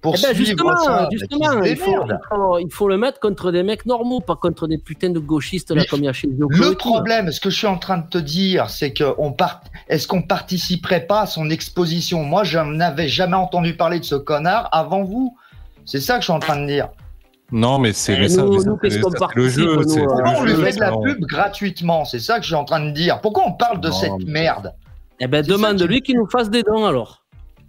pour Eh ben justement, ça, bah, justement, il faut, il, faut, il faut le mettre contre des mecs normaux, pas contre des putains de gauchistes là comme il y a chez Yoko Le problème, ce que je suis en train de te dire, c'est que on part... est-ce qu'on participerait pas à son exposition? Moi, je n'avais jamais entendu parler de ce connard avant vous. C'est ça que je suis en train de dire. Non, mais c'est Eh, qu'on le participe, jeu. euh, Pourquoi le on lui fait de la pub gratuitement C'est ça que je suis en train de dire. Pourquoi on parle de Non, cette mais- merde? Eh ben demande-lui qu'il nous fasse des dons alors.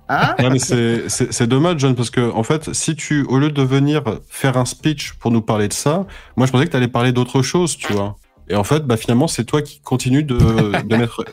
Hein Ouais, mais c'est- c'est c'est dommage, John, parce que en fait, si tu, au lieu de venir faire un speech pour nous parler de ça, moi je pensais que tu allais parler d'autre chose, tu vois. Et en fait, bah finalement, c'est toi qui continue de, de mettre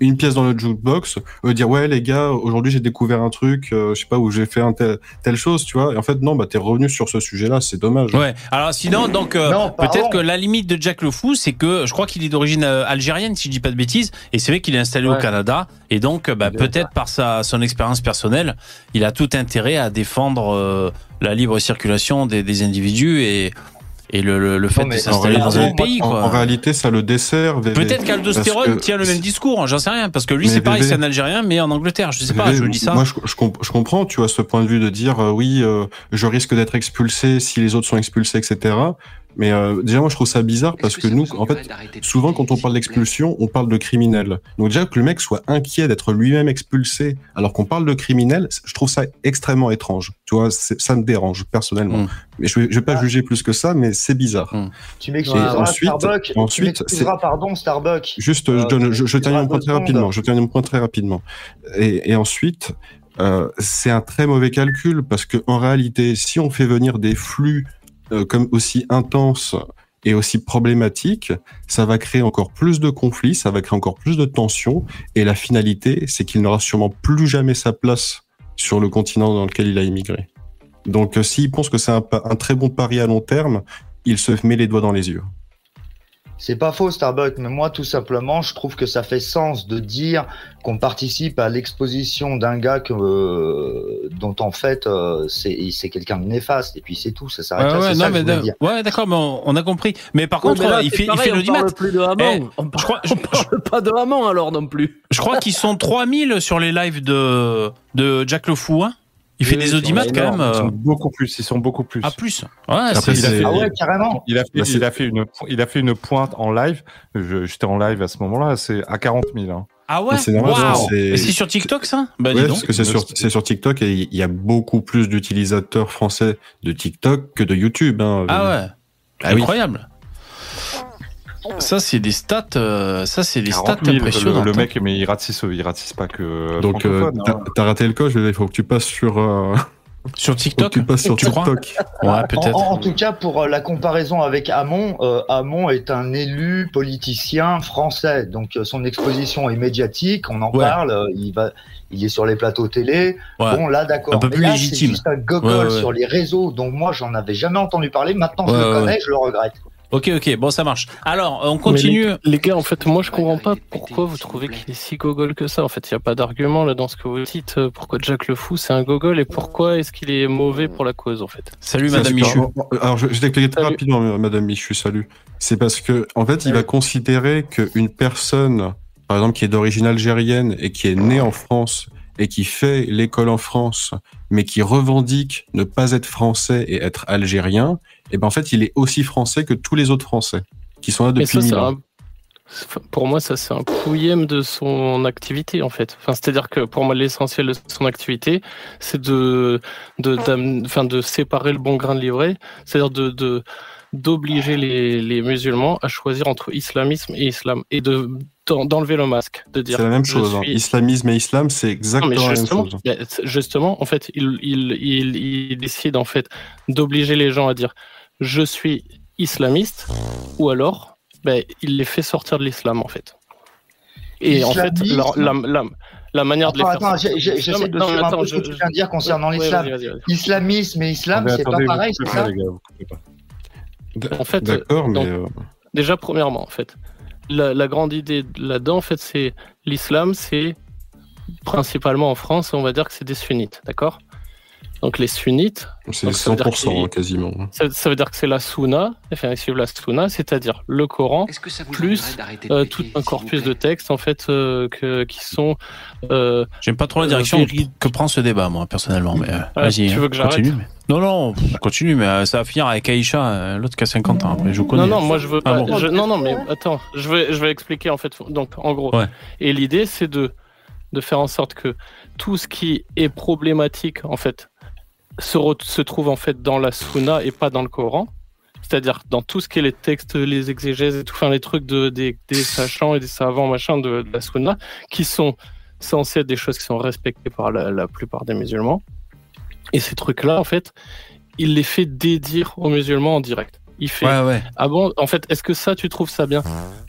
une pièce dans le jukebox, euh, dire ouais les gars, aujourd'hui j'ai découvert un truc, euh, je sais pas où j'ai fait un tel, telle chose, tu vois. Et en fait, non, bah t'es revenu sur ce sujet-là, c'est dommage. Ouais. Alors sinon, donc euh, peut-être que la limite de Jack le Fou, c'est que je crois qu'il est d'origine algérienne, si je dis pas de bêtises, et c'est vrai qu'il est installé au. Canada, et donc bah, peut-être par sa son expérience personnelle, il a tout intérêt à défendre euh, la libre circulation des, des individus et et le, le, le fait de s'installer dans un pays En, quoi. en réalité, ça le dessert. Peut-être qu'Aldostérone que- tient le même discours, hein, j'en sais rien, parce que lui c'est pareil, c'est un Algérien, mais en Angleterre, je sais pas, VV, je dis ça. Moi, je, je, comp- je comprends, tu vois, ce point de vue de dire euh, oui, euh, je risque d'être expulsé si les autres sont expulsés, etc. Mais euh, déjà, moi, je trouve ça bizarre parce que nous, en fait, souvent, quand on parle d'expulsion, on parle de criminel. Donc déjà que le mec soit inquiet d'être lui-même expulsé, alors qu'on parle de criminel, je trouve ça extrêmement étrange. Tu vois, ça me dérange personnellement. Mm. Mais je vais, je vais pas Ah. juger plus que ça, mais c'est bizarre. Tu m'excuseras, ensuite- Starbuck. tu ensuite, m'excuseras, pardon, Starbuck. Juste, Euh, John, je, je tu termine mon point très rapidement. Je termine mon point très rapidement. Et, et ensuite, euh, c'est un très mauvais calcul parce que en réalité, si on fait venir des flux euh, comme aussi intenses et aussi problématiques, ça va créer encore plus de conflits, ça va créer encore plus de tensions. Et la finalité, c'est qu'il n'aura sûrement plus jamais sa place sur le continent dans lequel il a immigré. Donc, euh, s'il pense que c'est un, un très bon pari à long terme, il se met les doigts dans les yeux. C'est pas faux, Starbucks, mais moi, tout simplement, je trouve que ça fait sens de dire qu'on participe à l'exposition d'un gars que, euh, dont en fait euh, c'est c'est quelqu'un de néfaste, et puis c'est tout, ça s'arrête Ouais, là. ouais, ça que mais je dire. ouais, d'accord, mais on, on a compris. Mais par Ouais, contre, mais là, il fait, il pareil, fait on l'audimat. parle plus de Hamon. Eh, on, je parle, je- on parle pas de Hamon alors non plus. Je crois qu'ils sont 3000 sur les lives de, de Jack Le Fou. hein. Il fait des audimates quand même. Ils euh, sont beaucoup plus. Ils sont beaucoup plus. à plus. Ouais, Après, il a Ah ouais, carrément. Il a fait, Bah, c'est- il a fait une, il a fait une pointe en live. Je- J'étais en live à ce moment-là. C'est à 40 000. hein. Ah ouais? C'est Waouh. c'est- Et c'est sur TikTok ça? Bah dis donc. parce que c'est sur, c'est sur TikTok et il y a beaucoup plus d'utilisateurs français de TikTok que de YouTube. Hein. Ah ouais. Ah oui. Incroyable. Ça c'est des stats, euh, ça c'est des 40 stats 000, impressionnantes. Le, le hein. mec, mais il ratisse, il ratisse pas que. Donc, euh, t'as hein. t'as raté le coche, il faut que tu passes sur, euh, sur TikTok. tu passes sur Tu crois TikTok. Ouais, En, peut-être. en- en tout cas, pour la comparaison avec Hamon, euh, Hamon est un élu politicien français, donc euh, son exposition est médiatique, on en Ouais. parle, euh, il va, il est sur les plateaux télé. Ouais. Bon, là, d'accord. Un peu Mais plus là, légitime. C'est juste un gogol Ouais, ouais, ouais. sur les réseaux, donc moi, j'en avais jamais entendu parler. Maintenant, je le ouais, connais, je le regrette. Ok, ok, bon ça marche. Alors, on continue. Les, les gars, en fait, moi je comprends pas pourquoi vous trouvez qu'il est si gogol que ça. En fait, il n'y a pas d'argument là dans ce que vous dites. euh, Pourquoi Jack le Fou c'est un gogol et pourquoi est-ce qu'il est mauvais pour la cause en fait Salut Madame Michu. Alors, je, je t'explique très Salut. rapidement, euh, Madame Michu, salut. C'est parce que, en fait, il Salut. va considérer qu'une personne, par exemple, qui est d'origine algérienne et qui est née en France et qui fait l'école en France, mais qui revendique ne pas être français et être algérien, et ben, en fait, il est aussi français que tous les autres Français qui sont là depuis mille ans. un- Pour moi, ça c'est un pouillème de son activité en fait. Enfin, c'est-à-dire que pour moi, l'essentiel de son activité, c'est de de, enfin, de séparer le bon grain de livret, c'est-à-dire de, de d'obliger les, les musulmans à choisir entre islamisme et islam et de d'en- d'enlever le masque, de dire C'est la même chose. hein. Islamisme et islam, c'est exactement la même chose. justement, en fait, il, il, il, il décide en fait d'obliger les gens à dire je suis islamiste, ou alors ben, il les fait sortir de l'islam en fait. Et en fait, la, la, la, la manière de les Attends, faire attends, j'essaie de Non, suivre mais un attends, peu ce que je- tu viens de dire concernant Ouais, l'islam. Islamisme et islam, c'est pas pareil, c'est ça En fait, D'accord, mais donc- euh, Déjà, premièrement, en fait, la, la grande idée là-dedans, en fait, c'est l'islam, c'est principalement en France, on va dire que c'est des sunnites, d'accord? Donc les sunnites, c'est donc ça veut dire 100% qu'il- hein, quasiment. ça, ça veut dire que c'est la sunna, enfin ils suivent la sunna, c'est-à-dire le Coran, plus euh, tout un corpus de textes en fait euh, que, qui sont. euh, J'aime pas trop la direction que prend ce débat, moi, personnellement. Mais euh, Ah, vas-y, tu veux que j'arrête continue. mais- Non, non, pff, continue, mais euh, ça va finir avec Aïcha, l'autre qui a 50 ans. Après, je vous connais. Non, non, moi je veux Ah pas. bon. je- non, non, mais attends, je vais, je vais expliquer en fait. Donc, en gros, Ouais. et l'idée c'est de de faire en sorte que tout ce qui est problématique en fait se, se trouve en fait dans la Sunna et pas dans le Coran. C'est-à-dire dans tout ce qui est les textes, les exégèses et tout, enfin les trucs de, des, des sachants et des savants machin de, de la Sunna, qui sont censés être des choses qui sont respectées par la, la plupart des musulmans. Et ces trucs-là, en fait, il les fait dédire aux musulmans en direct. Il fait Ouais, ouais. ah bon En fait, est-ce que ça, tu trouves ça bien?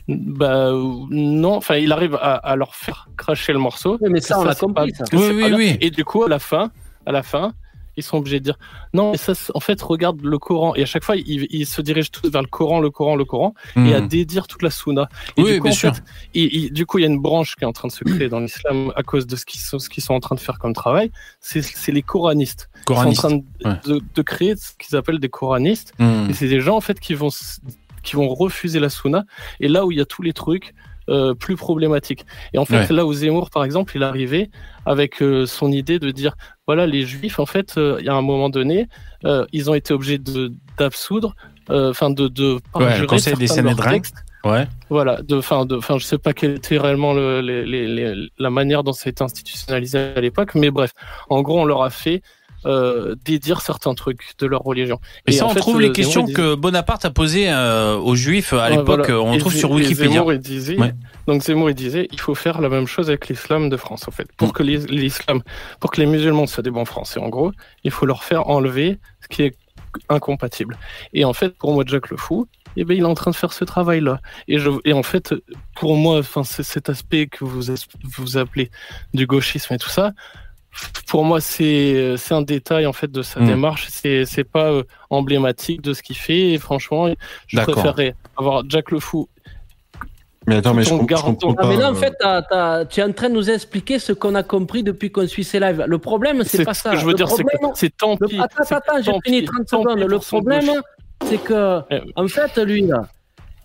Bah non. Enfin, il arrive à, à leur faire cracher le morceau. Mais ça, on l'a compris, pas- ça. Oui, oui, pas bien. oui. Et du coup, à la fin, à la fin, ils sont obligés de dire non. Mais ça, en fait, regarde le Coran. Et à chaque fois, ils, ils se dirigent tous vers le Coran, le Coran, le Coran, et à Hmm. dédire toute la Sunna. Et Oui, du coup, bien en sûr. fait, il- il- du coup, il y a une branche qui est en train de se créer dans l'islam à cause de ce qu'ils sont, en train de faire comme travail. C'est les coranistes. Coraniste. Ils sont en train de, Ouais. de- de créer ce qu'ils appellent des coranistes. Hmm. Et c'est des gens en fait qui vont s- qui vont refuser la Sunna. Et là où il y a tous les trucs euh, plus problématiques. Et en fait, Ouais. là où Zemmour, par exemple, il est arrivé avec euh, son idée de dire voilà, les Juifs, en fait, euh, il y a un moment donné, euh, ils ont été obligés de d'absoudre, euh, enfin de de Ouais, le Conseil des textes. Ouais. Voilà, de, enfin, de, enfin, je sais pas quelle était réellement le, les, les, les- la manière dont ça a été institutionnalisé à l'époque, mais bref, en gros, on leur a fait euh, dédire certains trucs de leur religion. Et, ça, en on fait, trouve euh, les questions disait- que Bonaparte a posées euh, aux Juifs à Ouais, l'époque. voilà. On Et trouve sur Wikipédia. Zemmour, il disait, Ouais. Donc Zemmour, il disait, il faut faire la même chose avec l'islam de France, en fait. Pour Mm. que les- l'islam, pour que les musulmans soient des bons français, en gros, il faut leur faire enlever ce qui est incompatible. Et en fait, pour moi, Jack le Fou, eh ben, il est en train de faire ce travail-là. Et, je, et en fait, pour moi, enfin, c'est cet aspect que vous, vous appelez du gauchisme et tout ça, pour moi, c'est un détail en fait de sa Mm. démarche. C'est c'est pas euh, emblématique de ce qu'il fait. Et franchement, je préférerais avoir Jack le Fou. Mais attends, mais je, comprends Ah, pas. mais là, en euh, fait, t'as- t'as- tu es en train de nous expliquer ce qu'on a compris depuis qu'on suit ces lives. Le problème, c'est pas ce ça. que je veux Le dire, c'est que problème- c'est tant le- pis. Attends, attends, j'ai fini pis, 30 tant pis secondes. Le problème, c'est que, Euh, en fait, lui, là,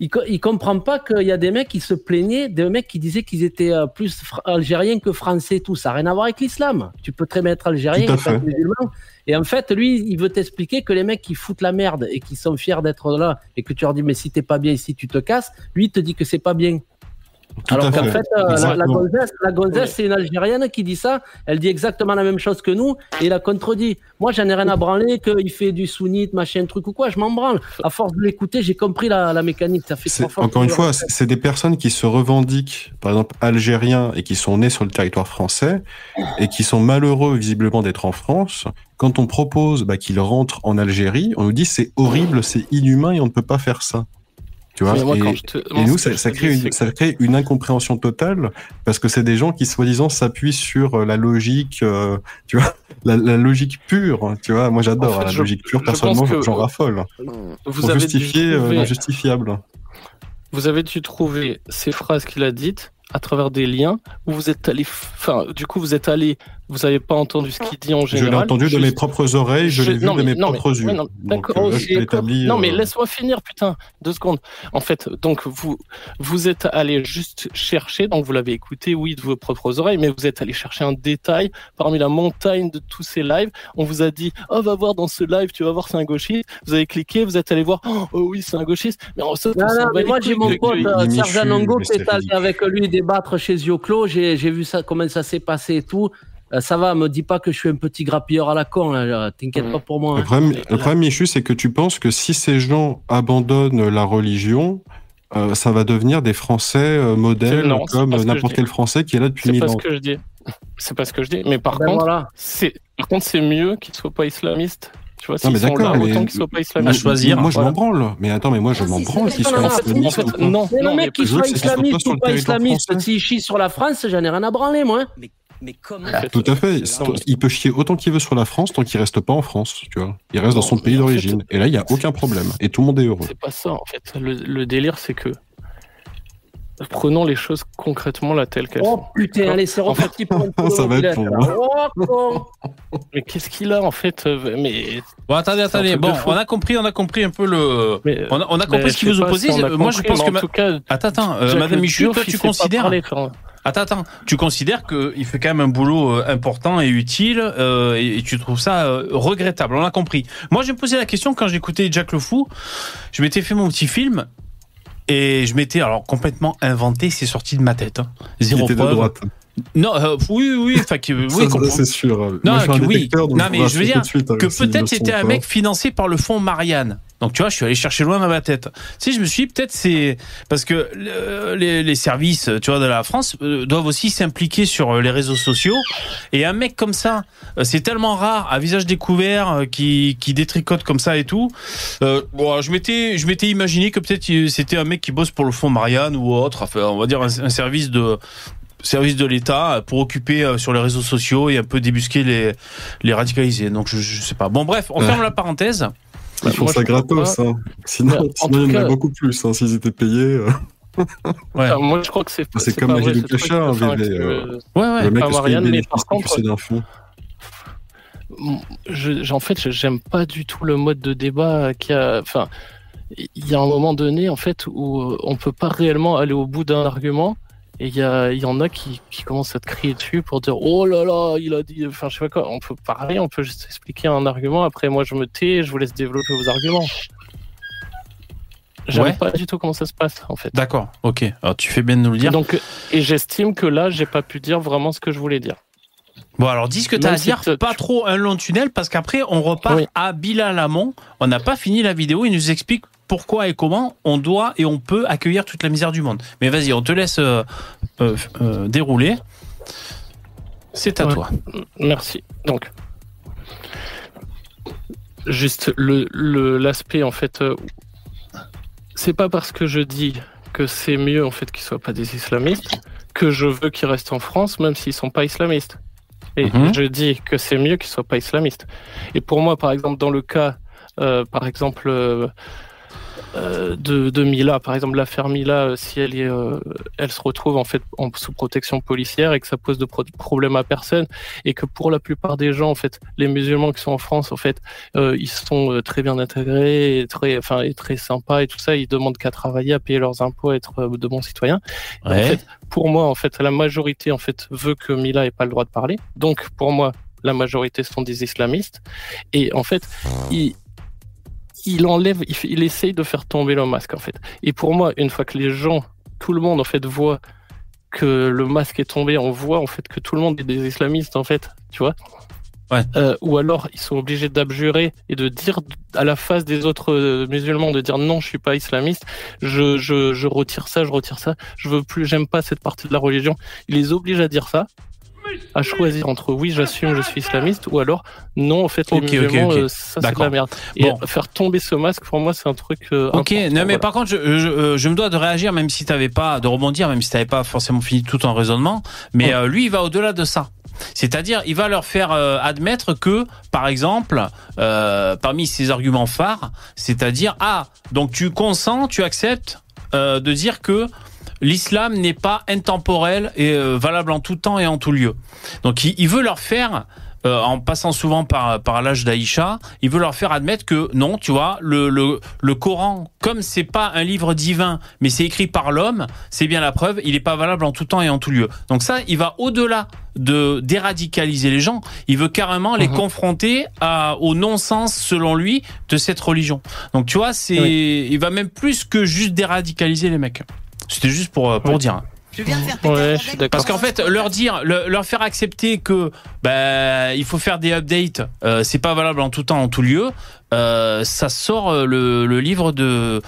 il, co- il comprend pas qu'il y a des mecs qui se plaignaient, des mecs qui disaient qu'ils étaient euh, plus algériens que français, tout. Ça n'a rien à voir avec l'islam. Tu peux très bien être algérien et pas musulman. Et en fait, lui, il veut t'expliquer que les mecs qui foutent la merde et qui sont fiers d'être là et que tu leur dis, mais si t'es pas bien ici, tu te casses, lui, il te dit que c'est pas bien. Tout Alors qu'en fait. euh, la, la gonzesse, la c'est une Algérienne qui dit ça. Elle dit exactement la même chose que nous et il a contredit. Moi, j'en ai rien à branler qu'il fait du sunnite, machin, truc ou quoi. Je m'en branle. À force de l'écouter, j'ai compris la, la mécanique. Ça fait Encore une fois, c'est c'est des personnes qui se revendiquent, par exemple, algériens et qui sont nés sur le territoire français et qui sont malheureux visiblement d'être en France. Quand on propose bah, qu'ils rentrent en Algérie, on nous dit c'est horrible, c'est inhumain et on ne peut pas faire ça. Tu vois Mais moi, et, te- nous, ça, crée une, c'est que- ça crée une incompréhension totale parce que c'est des gens qui soi-disant s'appuient sur euh, la logique, euh, tu vois, la, la logique pure. Tu vois, moi j'adore En fait, la je- logique pure. je Personnellement, que- j'en raffole. Vous Pour avez, justifier euh, trouver, l'injustifiable. vous avez dû trouver ces phrases qu'il a dites à travers des liens où vous êtes allé. Enfin, du coup, vous êtes allé. Vous n'avez pas entendu ce qu'il dit en Je l'ai général? entendu de mes propres oreilles, je l'ai vu non, de mais- mes non, mais- propres yeux. non, Donc, euh, là, je. Non, mais euh, laisse-moi finir, putain, deux secondes. En fait, donc vous vous êtes allé juste chercher, donc vous l'avez écouté, oui, de vos propres oreilles, mais vous êtes allé chercher un détail parmi la montagne de tous ces lives. On vous a dit, oh, va voir dans ce live, tu vas voir, c'est un gauchiste. Vous avez cliqué, vous êtes allé voir, oh, oh oui, c'est un gauchiste. Mais en fait, Non, mais moi j'ai mon pote euh, Serge Anongo qui est allé avec lui débattre chez Zioclo. J'ai j'ai vu ça, comment ça s'est passé et tout. Euh, ça va, me dis pas que je suis un petit grappilleur à la con. là, T'inquiète Mm. pas pour moi. Le hein. problème, le problème, Michu, c'est que tu penses que si ces gens abandonnent la religion, euh, ça va devenir des Français euh, modèles Non, c'est comme pas n'importe quel. Français qui est là depuis C'est mille pas ans. ce que je dis. C'est pas ce que je dis. Mais par Ben contre, voilà. c'est par contre c'est mieux qu'ils soient pas islamistes. Tu vois, Non, mais s'ils sont d'accord, là, mais- autant qu'ils soient pas À islamistes. choisir. Moi, je Voilà. m'en branle. Mais attends, mais moi, je Ah, m'en si, branle qu'ils soient non, islamistes non, non, mec qui je veux soit que c'est surtout islamiste pas sur ou pas territoire islamiste, français. s'il chie sur la France, j'en ai rien à branler, moi. Mais, mais comment Ah, Tout à fait. Il peut chier autant qu'il veut sur la France tant qu'il reste pas en France, tu vois. Il reste dans son pays d'origine. Et là, il y a aucun problème. Et tout le monde est heureux. C'est pas ça en fait. Le, le délire c'est que prenons les choses concrètement là telles qu'elles Oh sont. putain, allez, c'est En fait, reparti pour de ça va être. Oh, con. Mais qu'est-ce qu'il a en fait euh, Mais, Bon, attendez, attendez. Bon, on a compris, on a compris un peu le. mais On a, on a mais compris ce qui vous opposait. si a Moi, je pense que. en ma- tout cas, Attends, attends, euh, Madame Le Michu, toi, tu considères. parler. Attends, attends. Tu considères qu'il fait quand même un boulot euh, important et utile euh, et, et tu trouves ça euh, regrettable. On a compris. Moi, je me posais la question quand j'écoutais Jack le Fou. Je m'étais fait mon petit film et je m'étais alors complètement inventé. C'est sorti de ma tête. hein. Zéro était de preuve. droite. Non, euh, oui, oui, enfin, que- oui, c'est sûr. Non, Moi, que oui. Non, mais je veux dire que peut-être c'était un mec financé par le fonds Marianne. Donc tu vois, je suis allé chercher loin dans ma tête. Tu sais, je me suis dit, peut-être c'est parce que euh, les, les services, tu vois, de la France euh, doivent aussi s'impliquer sur les réseaux sociaux. Et un mec comme ça, c'est tellement rare, à visage découvert, euh, qui, qui détricote comme ça et tout. Euh, bon, je m'étais, je m'étais imaginé que peut-être c'était un mec qui bosse pour le fonds Marianne ou autre. Enfin, on va dire un, un service de service de l'État pour occuper euh, sur les réseaux sociaux et un peu débusquer les, les radicalisés. Donc je, je sais pas. Bon bref, on Ouais. ferme la parenthèse. Ils font ça gratos, hein. Sinon, tout il y en a cas- beaucoup plus, hein, s'ils étaient payés. euh. Ouais. Enfin, moi je crois que c'est C'est comme VV, que- euh. Ouais ouais. le mec, pas Marianne, mais par du contre- je, en fait, je- j'aime pas du tout le mode de débat qui a. Enfin, il y a un moment donné, en fait, où on peut pas réellement aller au bout d'un argument. Et il y, a- y en a qui, qui commencent à te crier dessus pour dire Oh là là, il a dit. Enfin, je sais pas quoi. On peut parler, on peut juste expliquer un argument. Après, moi, je me tais, je vous laisse développer vos arguments. J'aime Ouais. pas du tout comment ça se passe, en fait. D'accord. Ok. Alors tu fais bien de nous le dire. Donc, et j'estime que là, j'ai pas pu dire vraiment ce que je voulais dire. Bon alors dis ce que tu as à dire. Pas trop un long tunnel parce qu'après on repart Oui. à Bilal Lamont. On n'a pas fini la vidéo. Il nous explique pourquoi et comment on doit et on peut accueillir toute la misère du monde. Mais vas-y, on te laisse euh, euh, euh, dérouler. C'est à Ouais. toi. Merci. Donc, juste le l'aspect en fait, euh, c'est pas parce que je dis que c'est mieux en fait qu'ils soient pas des islamistes que je veux qu'ils restent en France, même s'ils sont pas islamistes. Et Mhm. je dis que c'est mieux qu'ils soient pas islamistes. Et pour moi, par exemple, dans le cas, euh, par exemple, euh, euh, de, de Mila, par exemple l'affaire Mila, euh, si elle est, euh, elle se retrouve en fait en, sous protection policière et que ça pose de pro- problème à personne et que pour la plupart des gens en fait, les musulmans qui sont en France en fait, euh, ils sont euh, très bien intégrés et très, enfin et très sympas et tout ça, ils demandent qu'à travailler, à payer leurs impôts, à être euh, de bons citoyens. En Ouais. fait, pour moi en fait, la majorité en fait veut que Mila ait pas le droit de parler. Donc pour moi, la majorité sont des islamistes et en fait, ils il enlève, il, essaye de faire tomber le masque en fait. Et pour moi, une fois que les gens, tout le monde en fait voit que le masque est tombé, on voit en fait que tout le monde est des islamistes en fait, tu vois. Ouais. Euh, ou alors ils sont obligés d'abjurer et de dire à la face des autres euh, musulmans de dire non, je suis pas islamiste, je, je, je retire ça, je retire ça, je veux plus, j'aime pas cette partie de la religion. Il les oblige à dire ça, à choisir entre oui, j'assume, je suis islamiste, ou alors non, en fait, les Ok, ok, musulmans, ok. euh, ça c'est de la merde. Et Bon. faire tomber ce masque, pour moi, c'est un truc. euh, Ok, important, non mais voilà. par contre, je, je, euh, je me dois de réagir, même si t'avais pas de rebondir, même si t'avais pas forcément fini tout ton raisonnement. Mais euh, lui, il va au-delà de ça. C'est-à-dire, il va leur faire euh, admettre que, par exemple, parmi ses arguments phares, c'est-à-dire, ah, donc tu consens, tu acceptes de dire que l'islam n'est pas intemporel et euh, valable en tout temps et en tout lieu. Donc, il, il veut leur faire euh, en passant souvent par, par l'âge d'Aïcha, il veut leur faire admettre que non, tu vois, le, le, le Coran, comme c'est pas un livre divin, mais c'est écrit par l'homme, c'est bien la preuve, il n'est pas valable en tout temps et en tout lieu. Donc ça, il va au-delà de déradicaliser les gens, il veut carrément les Mhm. confronter à, au non-sens, selon lui, de cette religion. Donc tu vois, c'est, il va même plus que juste déradicaliser les mecs. C'était juste pour, euh, pour dire. Je viens de faire Ouais, je suis. Parce qu'en fait, leur dire, le- leur faire accepter que bah, il faut faire des updates, euh, c'est pas valable en tout temps, en tout lieu, euh, ça sort euh, le, le livre de,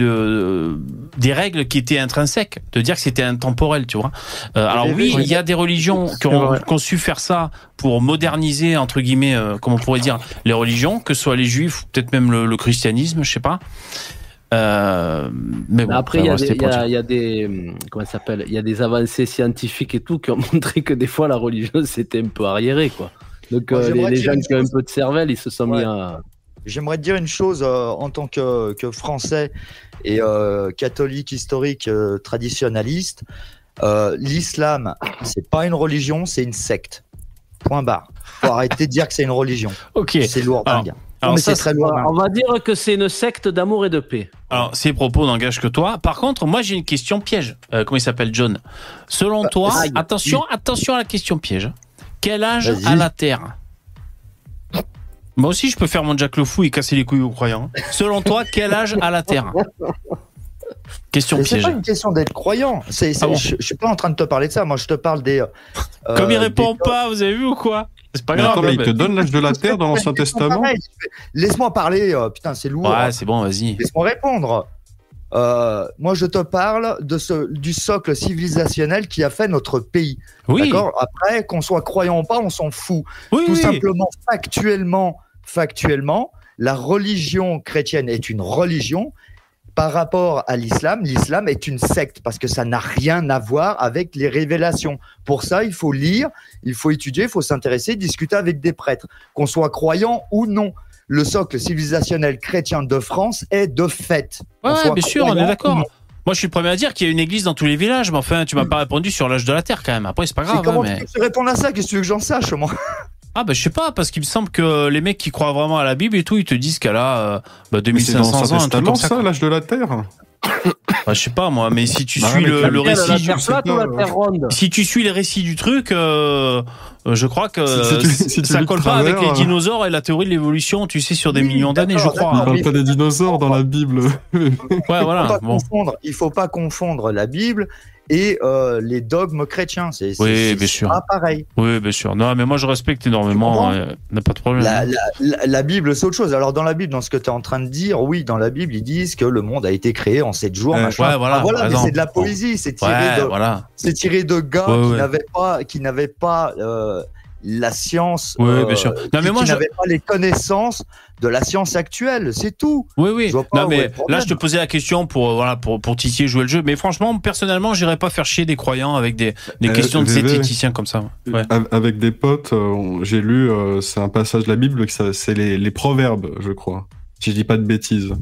de des règles qui étaient intrinsèques, de dire que c'était intemporel, tu vois. Euh, alors oui, il y a des religions qui ont, qui ont su faire ça pour moderniser entre guillemets, euh, comment on pourrait dire, les religions, que ce soit les juifs, ou peut-être même le, le christianisme, je sais pas. Euh, mais bon, Après, il y, a des- y, y a hum, comment s'appelle Il y a des avancées scientifiques et tout qui ont montré que des fois la religion c'était un peu arriéré, quoi. Donc euh, les, les gens qui ont un peu de cervelle, ils se sont mis Ouais. à. J'aimerais te dire une chose euh, en tant que, que Français et euh, catholique historique euh, traditionnaliste. Euh, L'islam, c'est pas une religion, c'est une secte. Point barre. Faut arrêter de dire que c'est une religion. Ok. C'est lourd Alors, dingue. Alors mais ça, c'est très lourd. On va dire que c'est une secte d'amour et de paix. Alors, ces propos n'engagent que toi. Par contre, moi, j'ai une question piège. Euh, comment il s'appelle, John? Selon Bah, toi, attention, attention à la question piège. Quel âge a la Terre? Moi aussi, je peux faire mon Jack le fou et casser les couilles aux croyants. Selon toi, quel âge a la Terre? Question Mais C'est piège. pas une question d'être croyant. C'est, c'est- Ah bon? je, je suis pas en train de te parler de ça. Moi, je te parle des. euh, Comme il des- répond pas, vous avez vu ou quoi? C'est pas Mais grave. attends, mais il mais- te donne l'âge de la Terre dans l'Ancien Testament Laisse-moi parler. euh, putain, c'est lourd. Ouais, c'est bon, vas-y. Laisse-moi répondre. Euh, moi, je te parle de ce, du socle civilisationnel qui a fait notre pays. Oui, D'accord? Après, qu'on soit croyant ou pas, on s'en fout. oui, Tout oui. simplement, factuellement, factuellement, la religion chrétienne est une religion. Par rapport à l'islam, l'islam est une secte parce que ça n'a rien à voir avec les révélations. Pour ça, il faut lire, il faut étudier, il faut s'intéresser, discuter avec des prêtres, qu'on soit croyant ou non. Le socle civilisationnel chrétien de France est de fait. Ouais, bien sûr, on est d'accord. Moi, je suis le premier à dire qu'il y a une église dans tous les villages, mais enfin, tu m'as pas répondu sur l'âge de la Terre quand même. Après, c'est pas grave. comment hein, mais... tu peux répondre à ça? Qu'est-ce que tu veux que j'en sache, moi? Ah bah je sais pas parce qu'il me semble que les mecs qui croient vraiment à la Bible et tout, ils te disent qu'elle a euh, bah, 2500 ans, un truc Testament, comme ça. l'âge de la Terre Bah, je sais pas moi, mais si tu Bah, suis le, récit, la du- terre je sais plate ou pas, la terre ronde si tu suis les récits du truc, euh, je crois que Si- si tu- si tu ça colle pas avec les euh. dinosaures et la théorie de l'évolution, tu sais, sur des Oui, millions d'années, je crois. On hein. parle pas des dinosaures dans la Bible. Ouais, Il faut voilà. pas Bon. confondre, il faut pas confondre la Bible et euh, les dogmes chrétiens. C'est Oui, bien sûr. pas pareil. Oui, bien sûr. Non, mais moi je respecte énormément. euh, n'a pas de problème. La, la- la- la Bible, c'est autre chose. Alors dans la Bible, dans ce que tu es en train de dire, oui, dans la Bible, ils disent que le monde a été créé en sept jours. Euh, machin. ouais, voilà, Ah, voilà mais c'est de la poésie. C'est tiré, Ouais, de, voilà. tiré de gars Ouais, qui n'avaient pas, qui n'avaient pas euh, la science. Oui, euh, bien sûr. Non, mais moi, qui je- n'avaient pas les connaissances de la science actuelle. C'est tout. Oui, oui. Non, mais là, je te posais la question pour, euh, voilà, pour, pour titiller, jouer le jeu. Mais franchement, personnellement, j'irais pas faire chier des croyants avec des, des Euh, questions de zététiciens comme ça. Ouais. Avec des potes, euh, j'ai lu, euh, c'est un passage de la Bible, que ça- c'est les, les proverbes, je crois, si je dis pas de bêtises.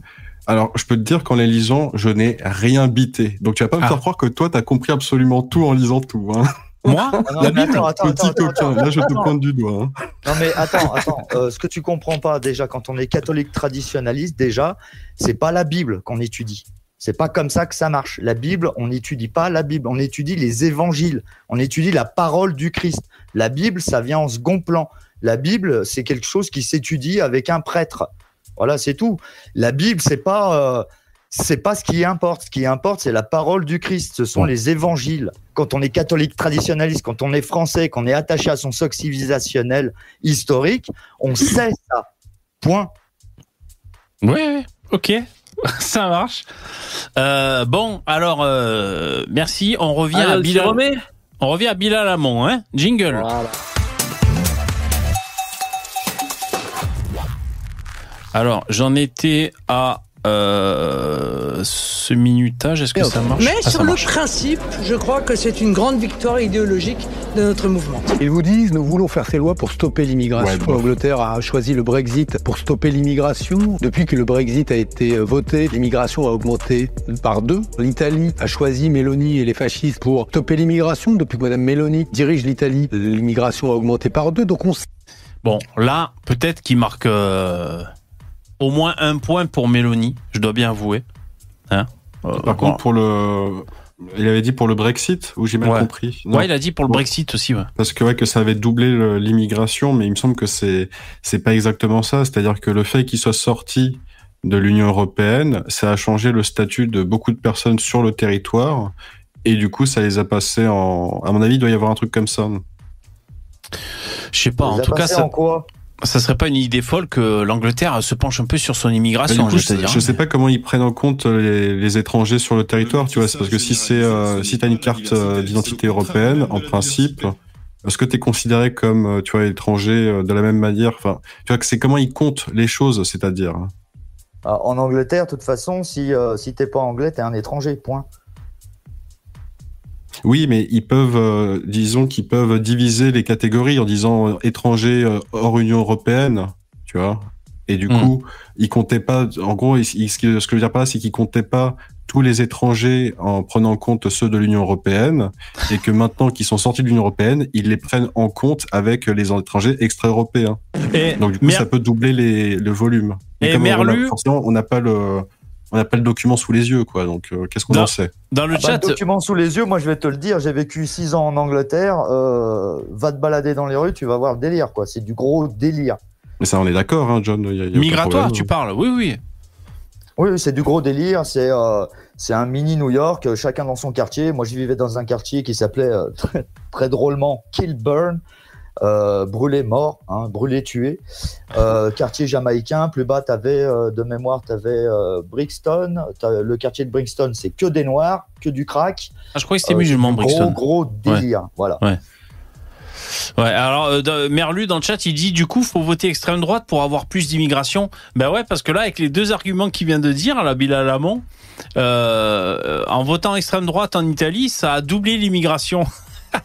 Alors, je peux te dire qu'en les lisant, je n'ai rien bité. Donc, tu vas pas me Ah. faire croire que toi, t'as compris absolument tout en lisant tout. Hein. Moi Ah non, La mais Bible, attends, attends, petit attends, coquin. attends, Là, je te pointe du doigt. hein. Non mais attends, attends. Euh, ce que tu comprends pas déjà quand on est catholique traditionnaliste, déjà, c'est pas la Bible qu'on étudie. C'est pas comme ça que ça marche. La Bible, on n'étudie pas la Bible, on étudie les évangiles, on étudie la parole du Christ. La Bible, ça vient en second plan. La Bible, c'est quelque chose qui s'étudie avec un prêtre. Voilà, c'est tout. La Bible, c'est pas euh, c'est pas ce qui importe. Ce qui importe, c'est la parole du Christ. Ce sont les évangiles. Quand on est catholique traditionnaliste, quand on est français, qu'on est attaché à son socle civilisationnel historique, on sait ça. Point. Ouais, ok, ça marche. Euh, bon, alors, euh, merci. On revient à Bilal. remet On revient à Bilal Amon, hein Jingle. Voilà. Alors, j'en étais à euh, ce minutage. Est-ce que ça marche Mais Ah, sur le marche. principe, je crois que c'est une grande victoire idéologique de notre mouvement. Ils vous disent, nous voulons faire ces lois pour stopper l'immigration. Ouais, bon. L'Angleterre a choisi le Brexit pour stopper l'immigration. Depuis que le Brexit a été euh, voté, l'immigration a augmenté par deux. L'Italie a choisi Meloni et les fascistes pour stopper l'immigration. Depuis que Madame Meloni dirige l'Italie, l'immigration a augmenté par deux. Donc on Bon, là, peut-être qu'il marque euh, au moins un point pour Mélanie, je dois bien avouer. Hein Euh, Par bon. contre, pour le. Il avait dit pour le Brexit, ou j'ai mal Ouais. compris? Non. ouais, il a dit pour le. Brexit aussi. Ouais. Parce que ouais, que ça avait doublé l'immigration, mais il me semble que c'est c'est pas exactement ça. C'est-à-dire que le fait qu'il soit sorti de l'Union européenne, ça a changé le statut de beaucoup de personnes sur le territoire, et du coup, ça les a passés en. À mon avis, il doit y avoir un truc comme ça. Je sais pas, en tout cas, passé ça, en quoi? Ça serait pas une idée folle que l'Angleterre se penche un peu sur son immigration, coup, je je sais pas comment ils prennent en compte les, les étrangers sur le territoire, tu vois. C'est parce que si c'est euh, si t'as une carte euh, d'identité européenne, en principe, est-ce que t'es considéré comme euh, tu vois étranger euh, de la même manière? Enfin, tu vois que c'est comment ils comptent les choses, c'est-à-dire. hein. Ah, En Angleterre, de toute façon, si, euh, si t'es pas anglais, t'es un étranger. Point. Oui, mais ils peuvent, euh, disons qu'ils peuvent diviser les catégories en disant euh, étrangers euh, hors Union européenne, tu vois. Et du Hmm. coup, ils comptaient pas. En gros, ils- ils- ce que je veux dire par là, c'est qu'ils comptaient pas tous les étrangers en prenant en compte ceux de l'Union européenne, et que maintenant qu'ils sont sortis de l'Union européenne, ils les prennent en compte avec les étrangers extra-européens. Et, Donc du coup, Mer- ça peut doubler les, le volume. Mais Et comme Merlu- on n'a pas le, on n'a pas le document sous les yeux, quoi. Donc, euh, qu'est-ce qu'on en sait? dans le Ah bah, chat, le document sous les yeux, moi je vais te le dire, j'ai vécu six ans en Angleterre. euh, va te balader dans les rues, tu vas voir le délire, quoi. C'est du gros délire. Mais ça, on est d'accord, hein, John. il y a- il y a aucun migratoire, tu parles. Oui, oui. Oui, oui, c'est du gros délire. C'est euh, c'est un mini New York, chacun dans son quartier. Moi, je vivais dans un quartier qui s'appelait euh, très, très drôlement Kilburn, euh, brûlé mort, hein, brûlé tué. Euh, quartier jamaïcain. Plus bas, t'avais euh, de mémoire, t'avais euh, Brixton. Le quartier de Brixton, c'est que des noirs, que du crack. Ah, je croyais que c'était musulman, Brixton. Gros, gros délire. Voilà. Ouais, alors euh, dans- Merlu dans le chat, il dit du coup, faut voter extrême droite pour avoir plus d'immigration. Ben ouais, parce que là, avec les deux arguments qu'il vient de dire, la Bilal Hamon, euh, en votant extrême droite en Italie, ça a doublé l'immigration.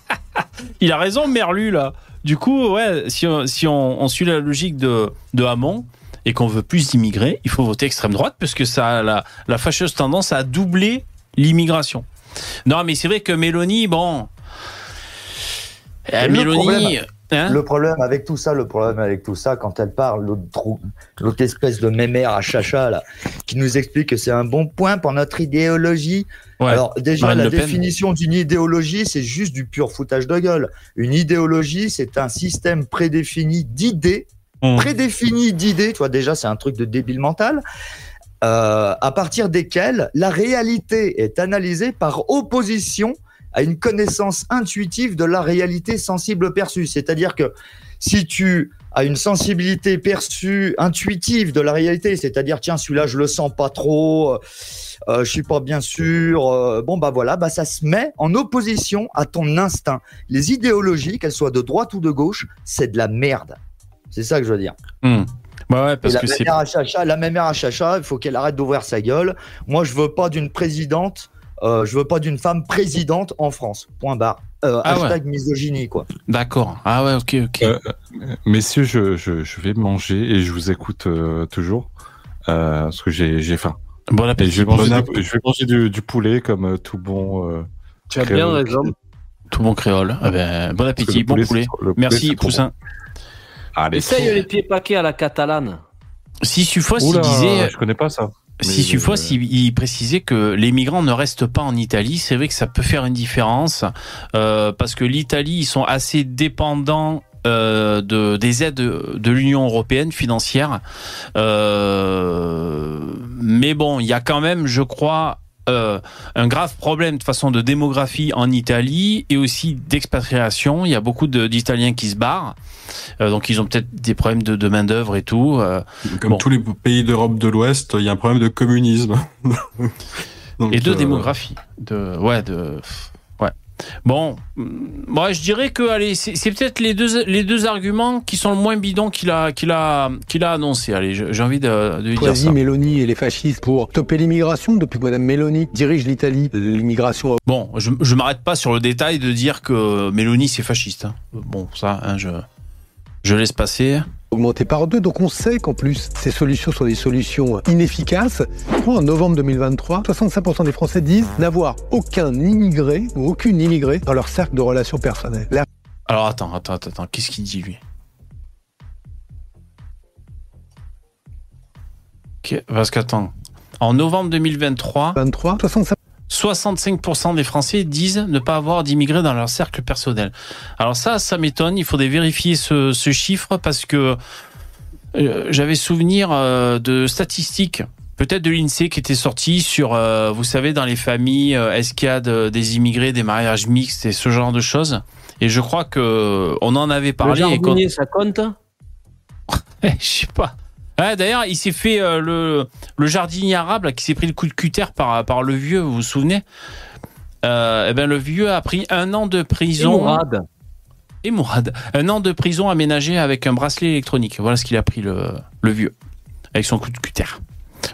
il a raison, Merlu là. Du coup, ouais, si on, si on, on suit la logique de, de Hamon et qu'on veut plus d'immigrés, il faut voter extrême droite parce que ça a la, la fâcheuse tendance à doubler l'immigration. Non, mais c'est vrai que Mélanie, bon. Euh, Mélanie. problème- hein Le problème avec tout ça, le problème avec tout ça, quand elle parle, l'autre espèce de mémère à chacha, là, qui nous explique que c'est un bon point pour notre idéologie. Ouais. Alors, déjà, Marine la définition d'une idéologie, c'est juste du pur foutage de gueule. Une idéologie, c'est un système prédéfini d'idées, Mmh. prédéfini d'idées, tu vois, déjà, c'est un truc de débile mental, euh, à partir desquelles la réalité est analysée par opposition à une connaissance intuitive de la réalité sensible perçue. C'est-à-dire que si tu as une sensibilité perçue, intuitive de la réalité, c'est-à-dire tiens celui-là je le sens pas trop, euh, euh, je suis pas bien sûr, euh, bon bah voilà, bah ça se met en opposition à ton instinct. Les idéologies, qu'elles soient de droite ou de gauche, c'est de la merde. C'est ça que je veux dire. Mmh. Bah ouais, Et parce la que c'est. mémère à Chacha, la mémère à Chacha, il faut qu'elle arrête d'ouvrir sa gueule. Moi, je veux pas d'une présidente, euh, je veux pas d'une femme présidente en France. Point barre. Euh, Ah ouais. hashtag misogynie, quoi. D'accord. Ah ouais, ok, ok. Euh, Messieurs, je, je, je vais manger et je vous écoute euh, toujours euh, parce que j'ai j'ai faim. Bon appétit. je vais manger, Bon du, je vais manger du, du poulet comme euh, tout bon. euh, Tu as créole. bien raison. Tout bon créole. Ah ben, bon appétit, bon poulet, poulet. c'est- le poulet, Merci, Poussin. bon. Allez. Essaye les pieds paquets à la catalane. Si Sufos, il disait, je connais pas ça. Si euh, il, il précisait que les migrants ne restent pas en Italie. C'est vrai que ça peut faire une différence euh, parce que l'Italie, ils sont assez dépendants. euh, de, des aides de l'Union européenne financière. Euh, mais bon, il y a quand même, je crois, euh, un grave problème de façon de démographie en Italie et aussi d'expatriation. Il y a beaucoup d'Italiens qui se barrent. Euh, donc ils ont peut-être des problèmes de, de main d'œuvre et tout. Euh, Comme Bon. tous les pays d'Europe de l'Ouest, il y a un problème de communisme. Donc, et de démographie. De, ouais, de. Bon, moi je dirais que allez, c'est peut-être les deux les deux arguments qui sont le moins bidons qu'il a qu'il a qu'il a annoncé. Allez, j'ai envie de, de lui dire ça. Mélanie et les fascistes pour stopper l'immigration depuis que Madame Mélanie dirige l'Italie. L'immigration Bon, je je m'arrête pas sur le détail de dire que Mélanie c'est fasciste. hein. Bon, ça, hein, je je laisse passer. Augmenté par deux, donc on sait qu'en plus ces solutions sont des solutions inefficaces. En novembre 2023, 65% des Français disent n'avoir aucun immigré ou aucune immigrée dans leur cercle de relations personnelles. La Alors attends, attends, attends, attends. qu'est-ce qu'il dit lui? Parce qu'attends, en novembre 2023, 23, 65 65% des Français disent ne pas avoir d'immigrés dans leur cercle personnel. Alors ça, ça m'étonne. Il faudrait vérifier ce, ce chiffre parce que euh, j'avais souvenir euh, de statistiques, peut-être de l'INSEE qui était sorti sur, euh, vous savez, dans les familles, euh, est-ce qu'il y a de- des immigrés, des mariages mixtes et ce genre de choses. Et je crois que on en avait Le parlé. et qu'on- jardinier, ça compte? Eh, je sais pas. D'ailleurs, il s'est fait euh, le, le jardinier arabe là, qui s'est pris le coup de cutter par, par le vieux, vous vous souvenez? Euh, eh ben, Le vieux a pris un an de Et prison. Mourad. Et Mourad. Un an de prison aménagé avec un bracelet électronique. Voilà ce qu'il a pris le, le vieux. Avec son coup de cutter.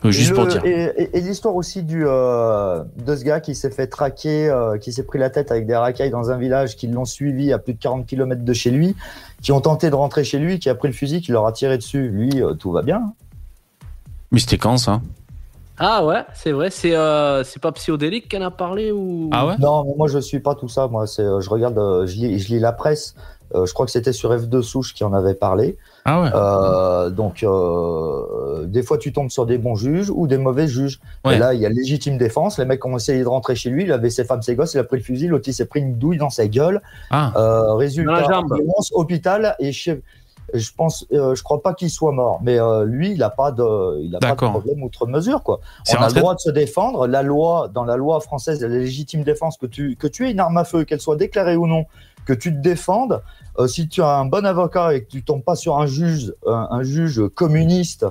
Euh, Juste Et pour dire. Et, et- et l'histoire aussi du, euh, de ce gars qui s'est fait traquer, euh, qui s'est pris la tête avec des racailles dans un village, qui l'ont suivi à plus de 40 km de chez lui, qui ont tenté de rentrer chez lui, qui a pris le fusil, qui leur a tiré dessus. Lui, euh, tout va bien. Mais c'était quand ça? Ah ouais, c'est vrai, c'est euh, c'est pas psychodélique qu'elle a parlé ou Ah ouais? Non, mais moi je suis pas tout ça. Moi, c'est, je regarde, je lis, je lis la presse. Euh, je crois que c'était sur F2 Souche qui en avait parlé. Ah ouais Euh, donc, euh, des fois, tu tombes sur des bons juges ou des mauvais juges. Ouais. Et là, il y a légitime défense. Les mecs ont essayé de rentrer chez lui. Il avait ses femmes, ses gosses. Il a pris le fusil. L'autre, il s'est pris une douille dans sa gueule. Ah, Euh, résultat, hôpital. Et je, je pense, euh, je crois pas qu'il soit mort. Mais euh, lui, il a pas de, il a pas de problème outre mesure, quoi. On a le droit de se défendre. La loi, dans la loi française, la légitime défense, que tu, que tu aies une arme à feu, qu'elle soit déclarée ou non, que tu te défendes, euh, si tu as un bon avocat et que tu tombes pas sur un juge, un, un juge communiste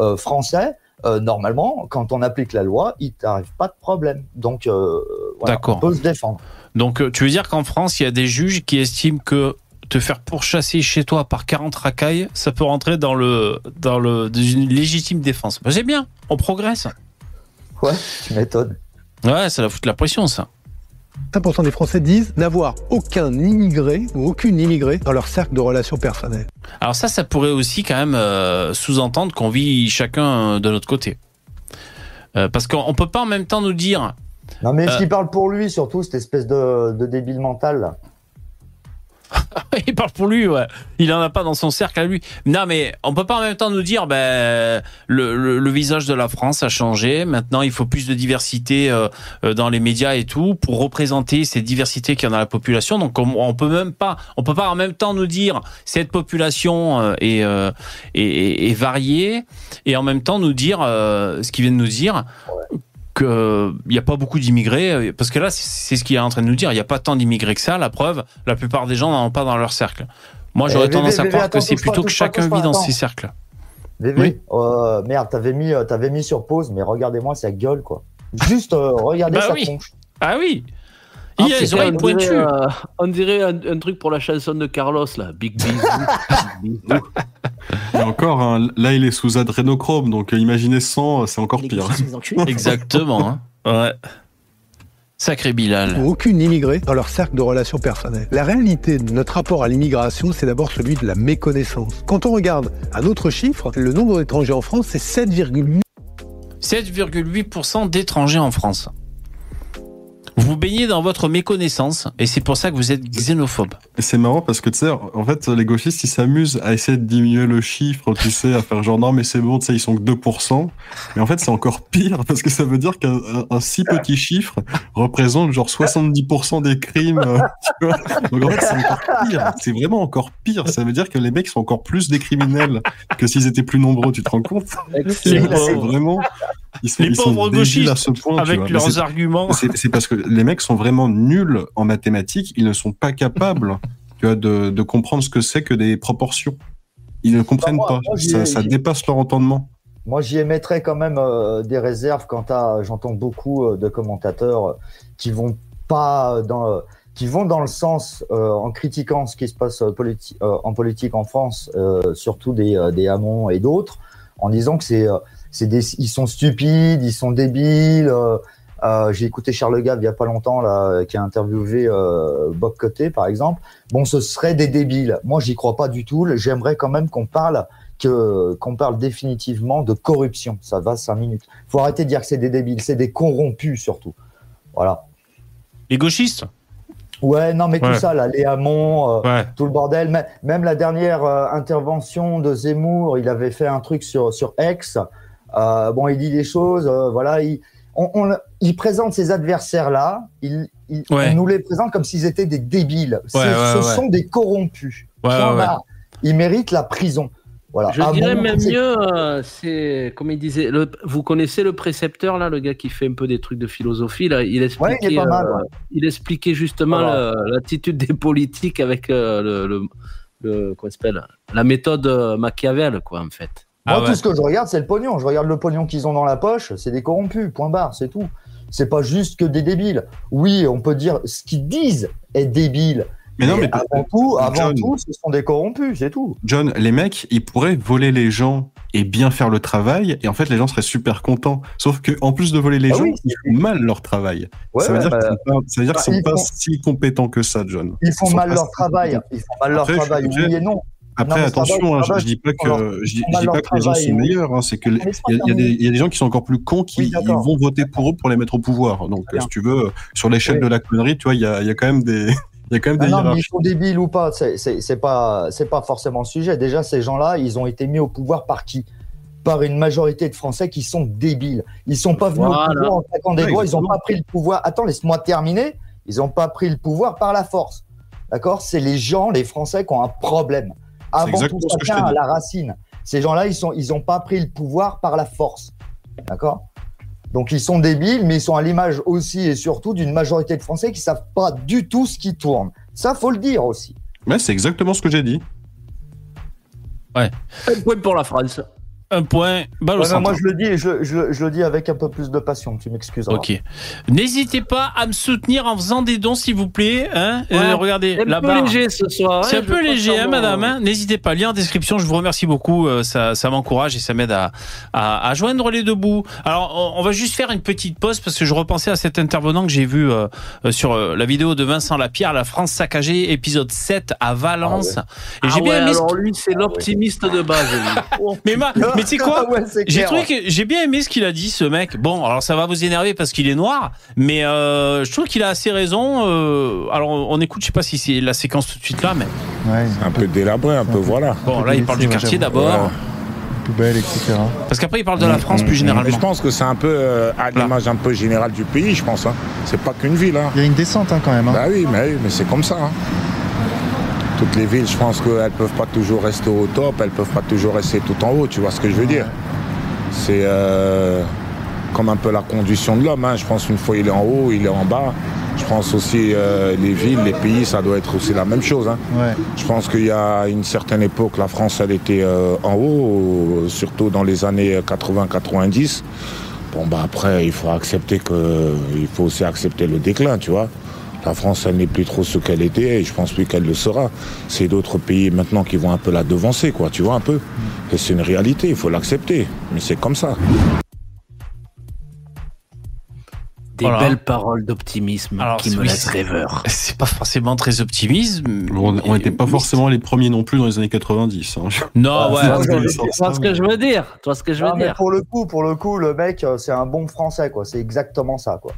euh, français, euh, normalement, quand on applique la loi, il t'arrive pas de problème. Donc, euh, voilà, on peut se défendre. Donc, euh, tu veux dire qu'en France, il y a des juges qui estiment que te faire pourchasser chez toi par 40 racailles, ça peut rentrer dans le dans le dans une légitime défense. Bah, c'est bien, on progresse. Ouais, tu m'étonnes. Ouais, ça la fout la pression, ça. 5% des Français disent n'avoir aucun immigré ou aucune immigrée dans leur cercle de relations personnelles. Alors ça, ça pourrait aussi quand même euh, sous-entendre qu'on vit chacun de notre côté. Euh, parce qu'on on peut pas en même temps nous dire Non, mais Euh. ce qui parle pour lui, surtout, cette espèce de, de débile mental, là? il parle pour lui, ouais. Il en a pas dans son cercle à lui. Non, mais on peut pas en même temps nous dire, ben, le, le, le visage de la France a changé. Maintenant, il faut plus de diversité euh, euh, dans les médias et tout pour représenter cette diversité qu'il y a dans la population. Donc, on, on peut même pas, on peut pas en même temps nous dire cette population euh, est, euh, est, est- variée et en même temps nous dire euh, ce qu'ils viennent nous dire. Qu'il n'y a pas beaucoup d'immigrés, euh, parce que là, c'est ce qu'il est en train de nous dire. Il n'y a pas tant d'immigrés que ça. La preuve, la plupart des gens n'en ont pas dans leur cercle. Moi, j'aurais Eh, tendance Bébé, à croire que c'est plutôt que chacun vit dans ses cercles. Oui. euh, merde, t'avais mis, euh, mis sur pause, mais regardez-moi sa gueule, quoi. Juste, euh, regardez Bah sa tronche. Ah oui Ah, Il a les oreilles on dirait, pointues. euh, on dirait un, un truc pour la chanson de Carlos, là. Big bisou. Et encore, hein, là, il est sous adrénochrome, donc euh, imaginez sans, euh, c'est encore Les pire. Exactement. hein. Ouais. Sacré Bilal. aucune immigrée dans leur cercle de relations personnelles. La réalité de notre rapport à l'immigration, c'est d'abord celui de la méconnaissance. Quand on regarde un autre chiffre, le nombre d'étrangers en France, c'est 7,8 7,8% d'étrangers en France. Vous baignez dans votre méconnaissance et c'est pour ça que vous êtes xénophobe. Et c'est marrant parce que tu sais, en fait, les gauchistes, ils s'amusent à essayer de diminuer le chiffre, tu sais, à faire genre non, mais c'est bon, tu sais, ils sont que 2%. Mais en fait, c'est encore pire parce que ça veut dire qu'un un si petit chiffre représente genre 70% des crimes. euh, tu vois. Donc en fait, c'est encore pire. C'est vraiment encore pire. Ça veut dire que les mecs sont encore plus des criminels que s'ils étaient plus nombreux, tu te rends compte? C'est vraiment. Ils sont, les ils sont pauvres débiles à gauchistes ce point. avec vois. Leurs c'est- arguments. c'est c'est parce que les mecs sont vraiment nuls en mathématiques, ils ne sont pas capables tu vois, de, de comprendre ce que c'est que des proportions. Ils ne comprennent Bah, moi- pas, moi, ça, dépasse leur entendement. Moi, j'y émettrais quand même euh, des réserves quant à. J'entends beaucoup euh, de commentateurs euh, qui vont pas dans, euh, qui vont dans le sens euh, en critiquant ce qui se passe euh, politi- euh, en politique en France, euh, surtout des, euh, des Hamon et d'autres, en disant que c'est, euh, c'est des, ils sont stupides, ils sont débiles. euh, euh, j'ai écouté Charles Gave il y a pas longtemps là, qui a interviewé euh, Bob Coté par exemple. Bon, ce serait des débiles. Moi, j'y crois pas du tout. J'aimerais quand même qu'on parle que qu'on parle définitivement de corruption. Ça va cinq minutes. Faut arrêter de dire que c'est des débiles, c'est des corrompus surtout. Voilà. Les gauchistes? Ouais, non, mais Ouais. tout ça, là, les Hamon, euh, Ouais. tout le bordel. Même, même la dernière intervention de Zemmour, il avait fait un truc sur sur X. Euh, bon, il dit des choses. euh, voilà, il, on, on- il présente ses adversaires là. Il, il- Ouais. on nous les présente comme s'ils étaient des débiles. C'est- Ouais, ouais, ce ouais. sont des corrompus. Ouais, Point ouais, ouais. barre. Ils méritent la prison. Voilà. Je Ah dirais bon, même mieux, euh, c'est comme il disait, le- vous connaissez le précepteur là, le gars qui fait un peu des trucs de philosophie là, il expliquait, Ouais, il est pas mal, euh, ouais. il expliquait justement Voilà. l'attitude des politiques avec euh, le, le, le- comment s'appelle, la méthode Machiavel quoi en fait. Ah Moi, ouais. tout ce que je regarde, c'est le pognon. Je regarde le pognon qu'ils ont dans la poche. C'est des corrompus. Point barre. C'est tout. C'est pas juste que des débiles. Oui, on peut dire ce qu'ils disent est débile. Mais non, mais avant tout, avant John. tout, ce sont des corrompus. C'est tout. John, les mecs, ils pourraient voler les gens et bien faire le travail, et en fait, les gens seraient super contents. Sauf que, en plus de voler les Ah gens, oui. ils font mal leur travail. Ouais, ça veut bah, qu'ils sont pas, ça veut dire bah, qu'ils sont ils pas font- si compétents que ça, John. Ils font sont mal leur travail. compétents. Ils font mal leur Après, travail. Oui et non. Après, Non, attention, hein, je, je dis pas leur- que je je dis pas les gens sont meilleurs. Hein, c'est que il y, a- y des- c'est il y a des gens qui sont encore plus cons qui Oui, vont voter pour eux pour les mettre au pouvoir. Donc, bien. si tu veux, sur l'échelle Oui. de la connerie, tu vois, il y a, il y a quand même des, il y a quand même des non, mais ils sont débiles ou pas, c'est pas, c'est pas forcément le sujet. Déjà, ces gens-là, ils ont été mis au pouvoir par qui? Par une majorité de Français qui sont débiles. Ils sont pas venus Voilà. au pouvoir en claquant des Ouais, doigts, ils ont exactement. pas pris le pouvoir. Attends, laisse-moi terminer. Ils ont pas pris le pouvoir par la force. D'accord? C'est les gens, les Français, qui ont un problème. Avant tout, tient à la racine. Ces gens-là, ils sont, ils ont pas pris le pouvoir par la force. D'accord? Donc ils sont débiles, mais ils sont à l'image aussi et surtout d'une majorité de Français qui savent pas du tout ce qui tourne. Ça, faut le dire aussi. Ouais, c'est exactement ce que j'ai dit. Un point pour la France. Un point, balle Ouais, moi, je le dis, et je, je- je le dis avec un peu plus de passion. Tu m'excuseras. Ok. N'hésitez pas à me soutenir en faisant des dons, s'il vous plaît. Hein Euh, regardez, C'est un peu léger ce soir. C'est hein, un peu léger, hein, madame. N'hésitez pas. Lien en description. Je vous remercie beaucoup. euh, Ça, ça m'encourage et ça m'aide à, à, à joindre les deux bouts. Alors, on, on va juste faire une petite pause parce que je repensais à cet intervenant que j'ai vu euh, sur euh, la vidéo de Vincent Lapierre, La France saccagée, épisode 7 à Valence. Et Ah j'ai bien ouais, aimé. ce- alors lui, c'est l'optimiste de base. Mais, ma- mais tu sais quoi Ouais, J'ai clair. trouvé que j'ai bien aimé ce qu'il a dit, ce mec. Bon, alors ça va vous énerver parce qu'il est noir, mais euh, je trouve qu'il a assez raison. euh, alors on écoute, je sais pas si c'est la séquence tout de suite là, mais Ouais, Un peu délabré, un peu voilà. bon, là il parle du quartier d'abord, poubelle, etc. parce qu'après il parle de la France plus Mais généralement. je pense que c'est un peu euh, à l'image un peu générale du pays, je pense. Hein. C'est pas qu'une ville. Hein. Il y a une descente hein, quand même. hein. Bah oui, mais, mais c'est comme ça. Toutes les villes, je pense qu'elles peuvent pas toujours rester au top, elles peuvent pas toujours rester tout en haut, tu vois ce que je veux dire C'est euh, comme un peu la condition de l'homme. hein. Je pense qu'une fois il est en haut, il est en bas. Je pense aussi euh, les villes, les pays, ça doit être aussi la même chose. hein. Ouais. Je pense qu'il y a une certaine époque, la France, elle était euh, en haut, surtout dans les années 80-90. Bon, bah après, il faut accepter que, il faut aussi accepter le déclin, tu vois. La France, elle n'est plus trop ce qu'elle était et je pense plus qu'elle le sera. C'est d'autres pays maintenant qui vont un peu la devancer, quoi, tu vois, un peu. Et c'est une réalité, il faut l'accepter. Mais c'est comme ça. Des Voilà. belles paroles d'optimisme qui me laissent rêveur. C'est pas forcément très optimiste. On n'était pas forcément les premiers non plus dans les années 90. hein. Non, Ah, ouais. vois ce que je veux dire? Tu vois ce que je veux Non, dire? pour le coup, pour le coup, le mec, euh, c'est un bon français, quoi. C'est exactement ça, quoi.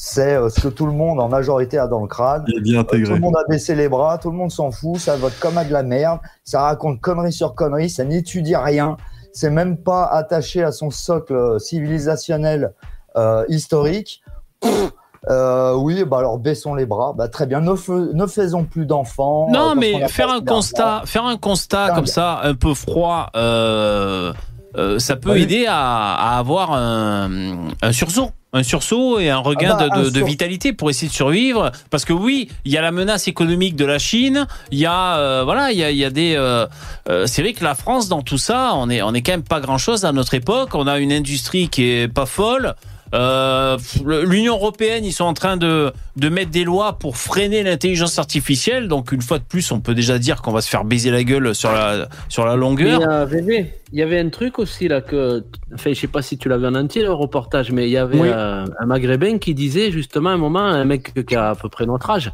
C'est euh, ce que tout le monde en majorité a dans le crâne. Il est bien Euh, Tout intégré. le monde a baissé les bras, tout le monde s'en fout, ça vote comme à de la merde, ça raconte connerie sur connerie, ça n'étudie rien, c'est même pas attaché à son socle civilisationnel euh, historique. Pff, euh, oui, bah alors baissons les bras. Bah, très bien, ne, fais- ne faisons plus d'enfants. euh, Non, mais a faire un constat, faire un constat comme ça, un peu froid, euh, euh, ça peut Oui. aider à, à avoir un, un sursaut. Un sursaut et un regain Ah bah, de, de- un de sur- vitalité pour essayer de survivre. Parce que oui, il y a la menace économique de la Chine. Il y a euh, voilà, il y a, il y a des. euh, euh, c'est vrai que la France dans tout ça, on est on est quand même pas grand chose à notre époque. On a une industrie qui est pas folle. Euh, L'Union européenne, ils sont en train de, de mettre des lois pour freiner l'intelligence artificielle. Donc une fois de plus, on peut déjà dire qu'on va se faire baiser la gueule sur la sur la longueur. Mais, euh, il y avait un truc aussi là que, enfin, je sais pas si tu l'avais en entier le reportage, mais il y avait Oui. euh, un Maghrébin qui disait justement à un moment, un mec qui a à peu près notre âge,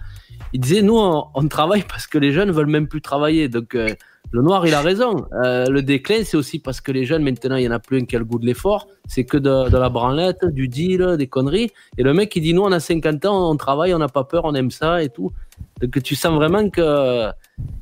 il disait nous on, on travaille parce que les jeunes veulent même plus travailler. Donc euh, le noir il a raison. Euh, le déclin c'est aussi parce que les jeunes maintenant il y en a plus un qui a le goût de l'effort, c'est que de, de la branlette, du deal, des conneries. Et le mec il dit nous on a 50 ans, on travaille, on n'a pas peur, on aime ça et tout. Donc tu sens vraiment que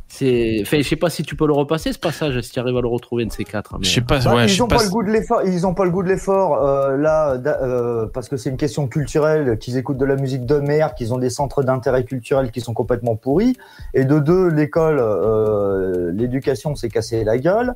c'est. Enfin, je sais pas si tu peux le repasser ce passage, si tu arrives à le retrouver de ces quatre. mais- Je sais pas. Bah, ouais, ils sais ont pas. pas, le goût de l'effort. Ils ont pas le goût de l'effort euh, là, euh, parce que c'est une question culturelle, qu'ils écoutent de la musique de merde, qu'ils ont des centres d'intérêt culturel qui sont complètement pourris. Et de deux, l'école, euh, l'éducation s'est cassé la gueule.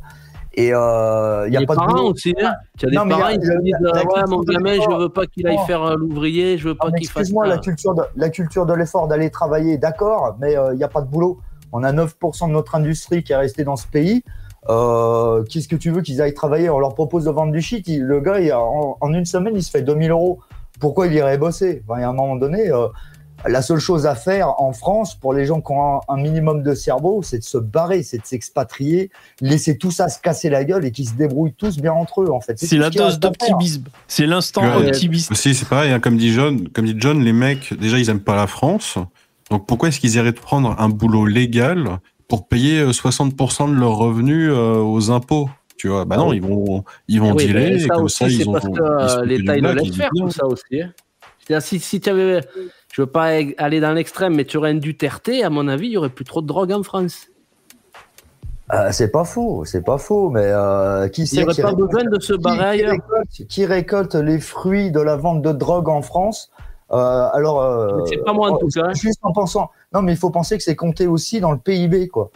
Et euh, il y a les pas de parents boulot. aussi, hein. Tu as des Non, parents il y a- qui se disent la- la euh, Ouais, mon culture de gamin, je l'effort. veux pas qu'il aille faire euh, l'ouvrier, je veux pas Non, mais qu'il fasse. Excuse-moi, la culture de la culture de l'effort d'aller travailler, d'accord, mais euh, il n'y a pas de boulot. On a 9% de notre industrie qui est restée dans ce pays. Euh, Qu'est-ce que tu veux qu'ils aillent travailler? On leur propose de vendre du shit. il- le gars, il, en, en une semaine, il se fait 2000 euros. Pourquoi il irait bosser? Enfin, Il y a un moment donné, euh, la seule chose à faire en France pour les gens qui ont un, un minimum de cerveau, c'est de se barrer, c'est de s'expatrier, laisser tout ça se casser la gueule et qu'ils se débrouillent tous bien entre eux. En fait, C'est la dose à d'optimisme. C'est l'instant Ouais. optimiste. C'est pareil, hein, comme dit John, comme dit John, les mecs, déjà, ils aiment pas la France. Donc, pourquoi est-ce qu'ils iraient prendre un boulot légal pour payer euh, 60% de leurs revenus euh, aux impôts? Tu vois, bah non, ils vont, ils vont Eh oui, dealer, et ça comme aussi, ça, c'est ils ont. parce que euh, l'État il le laisse faire tout ça aussi. hein. Si, si tu avais, je veux pas aller dans l'extrême, mais tu aurais un Duterte, à mon avis, il y aurait plus trop de drogue en France. Euh, c'est pas faux, c'est pas faux, mais euh, qui Il n'y c'est aurait qui pas récolte- besoin de se barrer qui ailleurs. récolte, qui récolte les fruits de la vente de drogue en France Euh, Alors, euh, c'est pas moi, en tout cas. Juste en pensant. Non, mais il faut penser que c'est compté aussi dans le PIB, quoi.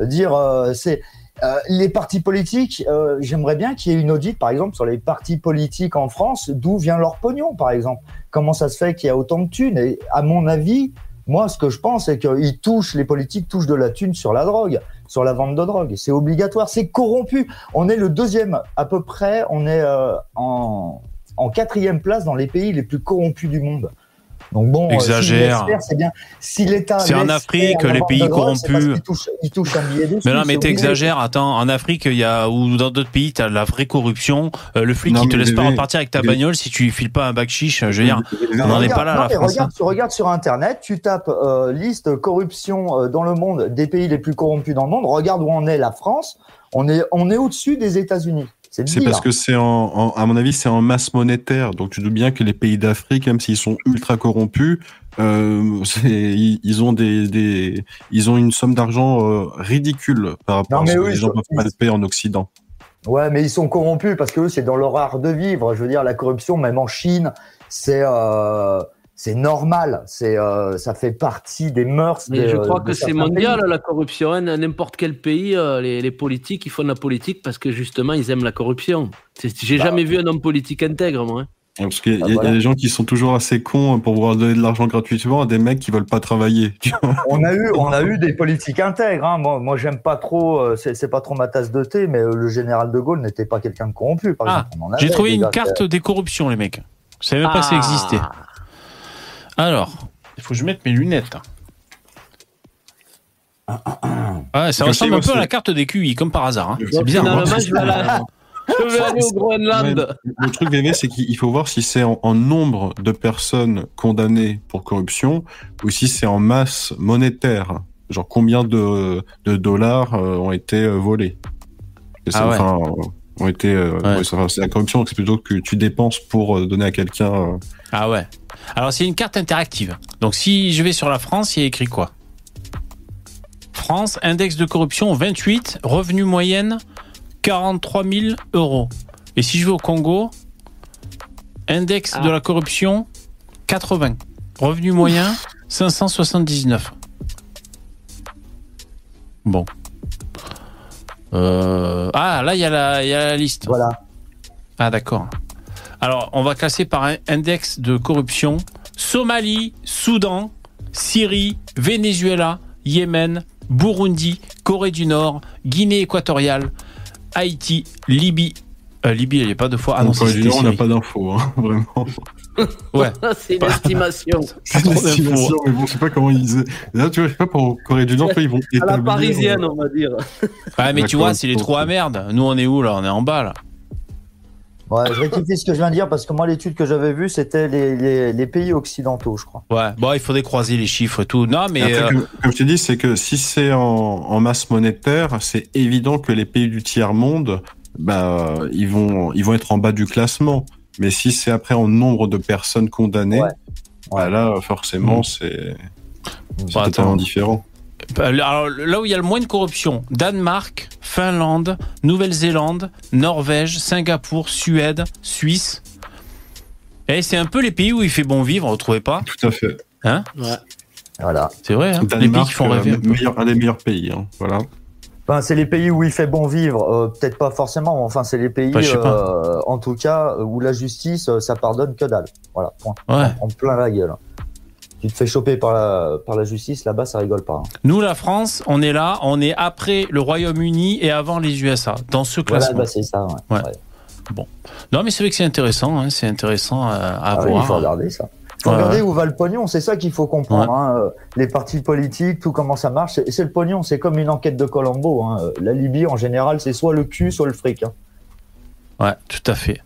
Dire, euh, c'est euh, les partis politiques. euh, J'aimerais bien qu'il y ait une audite, par exemple, sur les partis politiques en France, d'où vient leur pognon, par exemple. Comment ça se fait qu'il y a autant de thunes? Et à mon avis, moi, ce que je pense, c'est qu'ils touchent, les politiques touchent de la thune sur la drogue, sur la vente de drogue. C'est obligatoire, c'est corrompu. On est le deuxième, à peu près, on est euh, en, en quatrième place dans les pays les plus corrompus du monde. Donc bon, euh, Exagère. c'est bien. Si l'État C'est en Afrique, les pays corrompus. qu'il touche- Il touche un billet dessus. Mais non, mais t'exagères. Attends, en Afrique, il y a ou dans d'autres pays, t'as de la vraie corruption. Euh, le flic, Non, il te laisse pas repartir avec ta bagnole si tu lui files pas un bac chiche. Je veux dire, on n'en est pas là, non, la mais France. regarde, tu regardes sur Internet, tu tapes euh, liste corruption euh, dans le monde des pays les plus corrompus dans le monde. Regarde où en est la France. On est, on est au-dessus des États-Unis. C'est parce que c'est en, en- à mon avis, c'est en masse monétaire. Donc tu doutes bien que les pays d'Afrique, même s'ils sont ultra corrompus, euh, c'est- ils, ils ont des, des, ils ont une somme d'argent euh, ridicule par rapport Non, à ce que les gens peuvent payer en Occident. Ouais, mais ils sont corrompus parce que eux, c'est dans leur art de vivre. Je veux dire, la corruption, même en Chine, c'est euh, c'est normal. C'est euh, ça fait partie des mœurs. Mais de- je crois que c'est mondial pays. la corruption. hein. N'importe quel pays, euh, les, les politiques, ils font de la politique parce que justement, ils aiment la corruption. J'ai Bah. jamais vu un homme politique intègre, moi. hein. Parce qu'il y, a- Ah, il y a voilà. des gens qui sont toujours assez cons pour vouloir donner de l'argent gratuitement à des mecs qui veulent pas travailler. On a eu, on a eu des politiques intègres. Hein. Moi, moi, j'aime pas trop. euh, C'est pas trop ma tasse de thé, mais le général de Gaulle n'était pas quelqu'un de corrompu. Par Ah, J'ai trouvé une carte des corruptions, les mecs. Je savais même pas que ça Ah. existait. Alors, il faut que je mette mes lunettes. Ouais, ça ressemble un peu à la carte des QI, comme par hasard. hein. C'est bizarre. hein. finalement, je vais, la, Je aller au Groenland. Ouais, le truc VV, c'est qu'il faut voir si c'est en, en nombre de personnes condamnées pour corruption ou si c'est en masse monétaire. Genre combien de, de dollars euh, ont été euh, volés. Et ça, Ah ouais. enfin, ont été. euh, Ouais. ouais, c'est- la corruption, donc c'est plutôt que tu dépenses pour euh, donner à quelqu'un. euh, Ah ouais. Alors c'est une carte interactive. Donc si je vais sur la France, il y a écrit quoi? France, index de corruption 28, revenu moyenne 43 000 euros. Et si je vais au Congo, index Ah. de la corruption 80, revenu moyen 579. Bon. Euh, Ah là il y, a la- il y a la liste. Voilà. Ah d'accord. Alors, on va classer par un index de corruption. Somalie, Soudan, Syrie, Venezuela, Yémen, Burundi, Corée du Nord, Guinée équatoriale, Haïti, Libye. Euh, Libye, elle n'est pas deux fois. Ah non, en Corée c'est du Nord, on n'a pas d'infos, hein, vraiment. Ouais. C'est une estimation. C'est une estimation, mais bon, je sais pas comment ils. Là, tu vois, je sais pas pour Corée du Nord, ils vont À la parisienne, on va dire. Ouais, mais tu vois, c'est les ok. trous à merde. Nous, on est où là? On est en bas là. Ouais, je rectifie ce que je viens de dire parce que moi, l'étude que j'avais vue, c'était les, les, les pays occidentaux, je crois. Ouais. Bon, il faudrait croiser les chiffres et tout. Non, mais. Après, euh, comme, comme je te dis, c'est que si c'est en, en masse monétaire, c'est évident que les pays du tiers monde, bah, ils vont, ils vont être en bas du classement. Mais si c'est après en nombre de personnes condamnées, Ouais. bah là, forcément, Mm. c'est c'est Bah, totalement différent. Alors, là où il y a le moins de corruption, Danemark, Finlande, Nouvelle-Zélande, Norvège, Singapour, Suède, Suisse. Et c'est un peu les pays où il fait bon vivre, vous trouvez pas Tout à fait. Hein? Ouais. Voilà. C'est vrai, hein les pays qui font rêver. euh, meilleur- un des meilleurs pays. Hein, voilà. Enfin, c'est les pays où il fait bon vivre, euh, peut-être pas forcément, mais enfin, c'est les pays, Bah, euh, en tout cas, où la justice, euh, ça pardonne que dalle. Voilà, point. Ouais. En plein la gueule. Tu te fais choper par la, par la justice, là-bas, ça rigole pas. hein. Nous, la France, on est là, on est après le Royaume-Uni et avant les USA, dans ce Voilà, classement. bah, c'est ça, ouais. Ouais. Ouais. Non, mais c'est vrai que c'est intéressant, hein, c'est intéressant euh, à Ah oui, il voir. faut regarder ça. Faut Ouais, regarder où va le pognon, c'est ça qu'il faut comprendre. hein, euh, Les partis politiques, tout comment ça marche, c'est c'est le pognon, c'est comme une enquête de Colombo. hein. La Libye, en général, c'est soit le cul, soit le fric. hein. Ouais, tout à fait.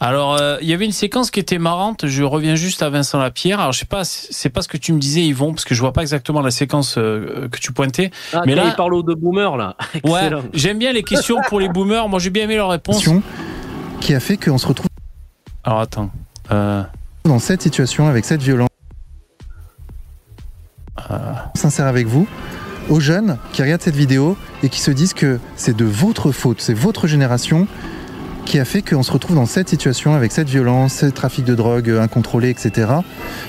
Alors, euh, il y avait une séquence qui était marrante. Je reviens juste à Vincent Lapierre. Alors, je sais pas, c'est pas ce que tu me disais, Yvon, parce que je vois pas exactement la séquence euh, que tu pointais. Ah, Mais là- il parle aux deux boomers, là. Ouais, j'aime bien les questions pour les boomers. Moi, j'ai bien aimé leur réponse. Question qui a fait qu'on se retrouve Alors, attends. Euh, dans cette situation avec cette violence. Sincère avec vous, aux jeunes qui regardent cette vidéo et qui se disent que c'est de votre faute, c'est votre génération qui a fait qu'on se retrouve dans cette situation avec cette violence, ce trafic de drogue incontrôlé, etc.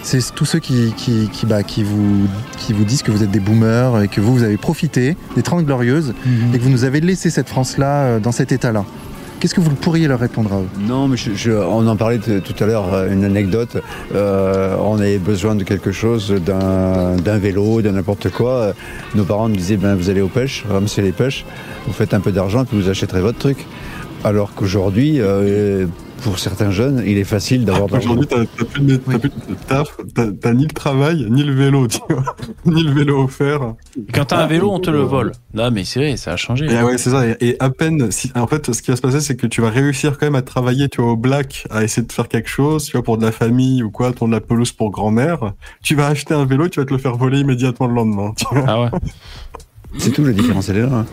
C'est tous ceux qui, qui, qui, bah, qui, vous, qui vous disent que vous êtes des boomers et que vous, vous avez profité des 30 glorieuses et que vous nous avez laissé cette France-là euh, dans cet état-là. Qu'est-ce que vous pourriez leur répondre à eux? Non, mais on en parlait tout à l'heure, euh, une anecdote. Euh, on avait besoin de quelque chose, d'un vélo, de n'importe quoi. Euh, Nos parents nous disaient, ben, vous allez aux pêches, ramasser les pêches, vous faites un peu d'argent, puis vous achèterez votre truc. Alors qu'aujourd'hui, pour certains jeunes, il est facile d'avoir de l'argent. Aujourd'hui, t'as plus, de, t'as plus de taf, t'as t'as ni le travail, ni le vélo, tu vois. ni le vélo offert. quand t'as un vélo, on te le vole. Non, mais c'est vrai, ça a changé. Et ouais, c'est ça. Et, et à peine, si, en fait, ce qui va se passer, c'est que tu vas réussir quand même à travailler, tu vois, au black, à essayer de faire quelque chose, tu vois, pour de la famille ou quoi, tourner la pelouse pour grand-mère. Tu vas acheter un vélo, tu vas te le faire voler immédiatement le lendemain. Tu vois. Ah ouais. C'est tout, la différence, elle est là. hein.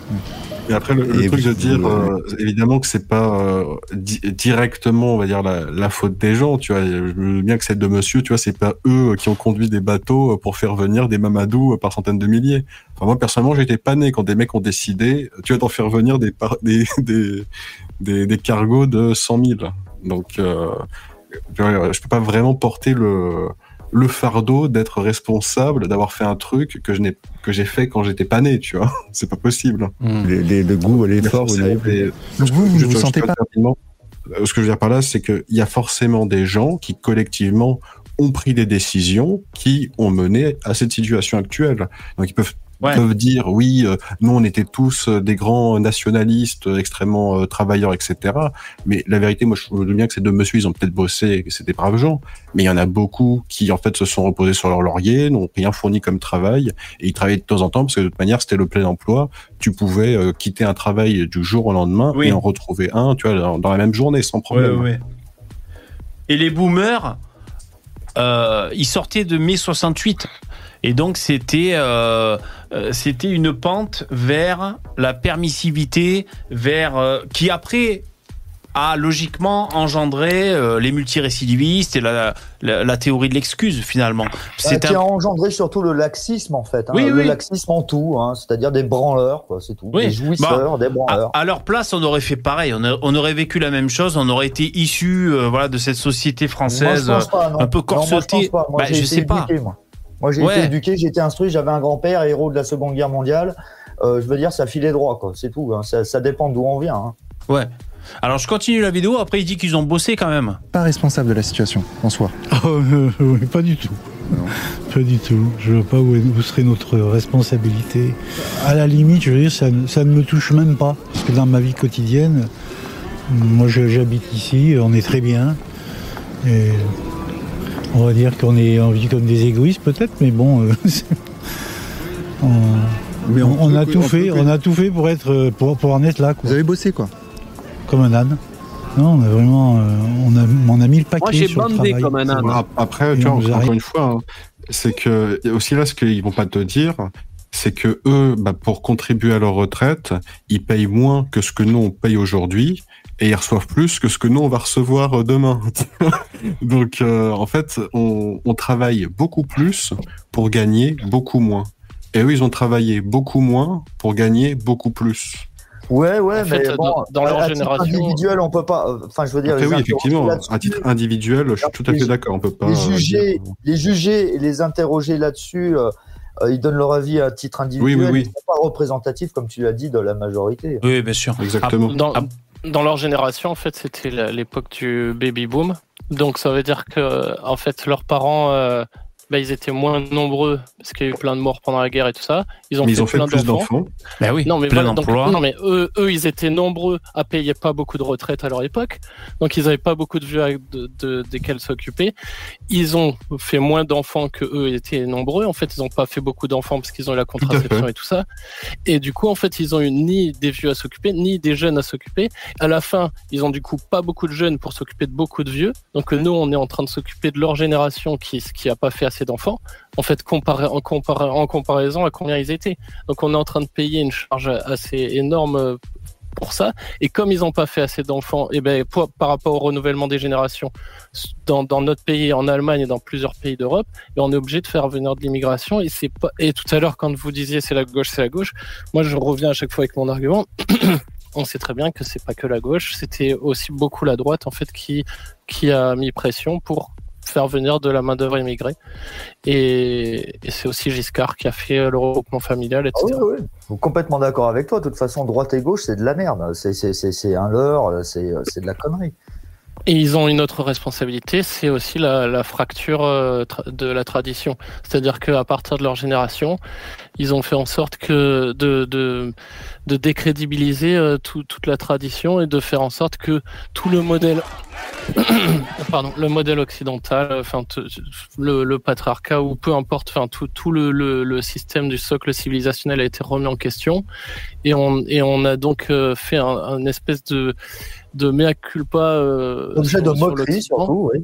Et après, le, le Et truc de dire, euh, évidemment que c'est pas euh, di- directement, on va dire, la, la faute des gens, tu vois. Je dis bien que c'est de monsieur, tu vois, c'est pas eux qui ont conduit des bateaux pour faire venir des mamadous par centaines de milliers. Enfin, moi, personnellement, j'étais pas né quand des mecs ont décidé, tu vas t'en faire venir des, des, des, des, des cargos de 100 000. Donc, euh, je peux pas vraiment porter le, le fardeau d'être responsable, d'avoir fait un truc que je n'ai, que j'ai fait quand j'étais pas né, tu vois. C'est pas possible. Hmm. Les- les- le goût, l'effort, vous n'avez plus. Donc vous, vous ne vous sentez pas rapidement. Euh, Ce que je veux dire par là, c'est qu'il y a forcément des gens qui collectivement ont pris des décisions qui ont mené à cette situation actuelle. Donc ils peuvent Ils peuvent dire oui, euh, nous on était tous euh, des grands nationalistes euh, extrêmement euh, travailleurs, etc. Mais la vérité, moi je me dis bien que ces deux messieurs, ils ont peut-être bossé, et que c'est des braves gens, mais il y en a beaucoup qui en fait se sont reposés sur leur laurier, n'ont rien fourni comme travail, et ils travaillaient de temps en temps parce que de toute manière c'était le plein emploi. Tu pouvais euh, quitter un travail du jour au lendemain Oui. et en retrouver un, tu vois, dans, dans la même journée sans problème. Ouais, ouais. Et les boomers, ils sortaient de mai 68. Et donc, c'était euh, euh, c'était une pente vers la permissivité, vers euh, qui après a logiquement engendré euh, les multirécidivistes et la, la, la théorie de l'excuse finalement. C'est C'est qui un- a engendré surtout le laxisme en fait. hein. Oui, le oui. laxisme en tout, hein, c'est-à-dire des branleurs, c'est tout. Oui. Des jouisseurs, Bah, des branleurs. À, à leur place, on aurait fait pareil. On, a- on aurait vécu la même chose. On aurait été issus euh, voilà, de cette société française Moi, je pense pas, non. un peu corsetée. pense pas. Moi, Bah, je sais pas. éduqué, moi. Moi, j'ai Ouais. été éduqué, j'ai été instruit, j'avais un grand-père, héros de la Seconde Guerre mondiale. Euh, je veux dire, ça filait droit, quoi. C'est tout. hein. Ça, ça dépend d'où on vient. hein. Ouais. Alors je continue la vidéo. Après, il dit qu'ils ont bossé quand même. Pas responsable de la situation en soi. Oh, euh, oui, pas du tout. Pas du tout. Je vois pas où, est- où serait notre responsabilité. À la limite, je veux dire, ça, ne- ça ne me touche même pas. Parce que dans ma vie quotidienne, moi j'habite ici, on est très bien. Et on va dire qu'on est on vit comme des égoïstes peut-être, mais bon, euh, on, Mais on, on a tout fait, on a tout fait pour être euh, pour, pour en être là. Quoi. Vous avez bossé quoi Comme un âne. Non, on a vraiment, euh, on a, on a mis le paquet Moi, j'ai sur le bandé travail. comme un âne. Ap- Après, tu vois, encore arrive. une fois, hein, c'est que aussi là ce qu'ils vont pas te dire, c'est que eux, bah, pour contribuer à leur retraite, ils payent moins que ce que nous on paye aujourd'hui et ils reçoivent plus que ce que nous on va recevoir euh, demain. Donc, euh, en fait, on, on travaille beaucoup plus pour gagner beaucoup moins. Et eux, ils ont travaillé beaucoup moins pour gagner beaucoup plus. Ouais, ouais, En fait, mais dans- bon, dans leur à titre individuel, on peut pas. euh, Enfin, je veux dire, Après, oui, effectivement, à titre individuel, je suis tout à fait d'accord. On peut pas. les juger, dire- les juger et les interroger là-dessus, euh, ils donnent leur avis à titre individuel. Oui, oui, oui. Ils sont pas représentatifs, comme tu l'as dit, de la majorité. Oui, bien sûr. Exactement. Dans, dans leur génération, en fait, c'était l'époque du baby boom. Donc, ça veut dire que, en fait, leurs parents, euh, bah, ils étaient moins nombreux parce qu'il y a eu plein de morts pendant la guerre et tout ça. Ils ont Mais fait ils ont fait plein plus d'enfants. Ben oui. Non mais, plein voilà, donc- non, mais eux, eux, ils étaient nombreux à payer pas beaucoup de retraite à leur époque. Donc, ils n'avaient pas beaucoup de vieux de, de- desquels s'occuper. Ils ont fait moins d'enfants que eux étaient nombreux. En fait, ils n'ont pas fait beaucoup d'enfants parce qu'ils ont eu la contraception et tout ça. Et du coup, en fait, ils ont eu ni des vieux à s'occuper, ni des jeunes à s'occuper. À la fin, ils ont du coup pas beaucoup de jeunes pour s'occuper de beaucoup de vieux. Donc, nous, on est en train de s'occuper de leur génération qui, qui a pas fait assez d'enfants. En fait, comparé, en, comparaison à combien ils étaient. Donc, on est en train de payer une charge assez énorme euh, pour ça. Et comme ils n'ont pas fait assez d'enfants, et ben, pour- par rapport au renouvellement des générations, dans, notre pays, en Allemagne et dans plusieurs pays d'Europe, ben, on est obligé de faire venir de l'immigration. Et. Et tout à l'heure, quand vous disiez c'est la gauche, c'est la gauche, moi je reviens à chaque fois avec mon argument. on sait très bien que c'est pas que la gauche, c'était aussi beaucoup la droite en fait qui qui a mis pression pour faire venir de la main d'œuvre immigrée. Et, c'est aussi Giscard qui a fait euh, le regroupement familial, Ah etc. oui, oui. Complètement d'accord avec toi. De toute façon, droite et gauche, c'est de la merde. C'est- un leurre, c'est c'est de la connerie. Et ils ont une autre responsabilité, c'est aussi la, la fracture euh, de la tradition. C'est-à-dire qu'à partir de leur génération, ils ont fait en sorte que de, de, de décrédibiliser euh, tout- toute la tradition et de faire en sorte que tout le modèle, pardon, le modèle occidental, enfin t- le, le patriarcat ou peu importe, enfin tout, tout le, le, le système du socle civilisationnel a été remis en question et on, et on a donc euh, fait un, un espèce de de mea culpa euh, Objet sur- de moquerie, surtout, oui.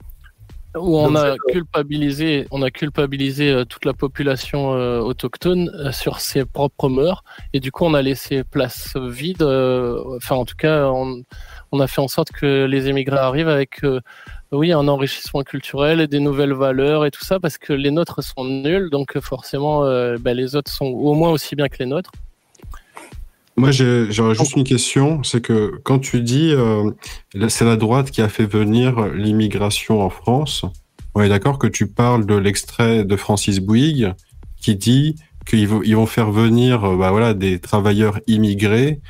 où on a culpabilisé on a culpabilisé euh, toute la population euh, autochtone sur ses propres mœurs et du coup on a laissé place vide enfin en tout cas on, on a fait en sorte que les émigrés arrivent avec euh, oui, un enrichissement culturel et des nouvelles valeurs et tout ça, parce que les nôtres sont nuls, donc forcément, euh, ben, les autres sont au moins aussi bien que les nôtres. Moi, j'ai- j'aurais juste une question, c'est que quand tu dis euh, c'est la droite qui a fait venir l'immigration en France, on est d'accord que tu parles de l'extrait de Francis Bouygues qui dit qu'ils vont, ils vont faire venir euh, bah, voilà, des travailleurs immigrés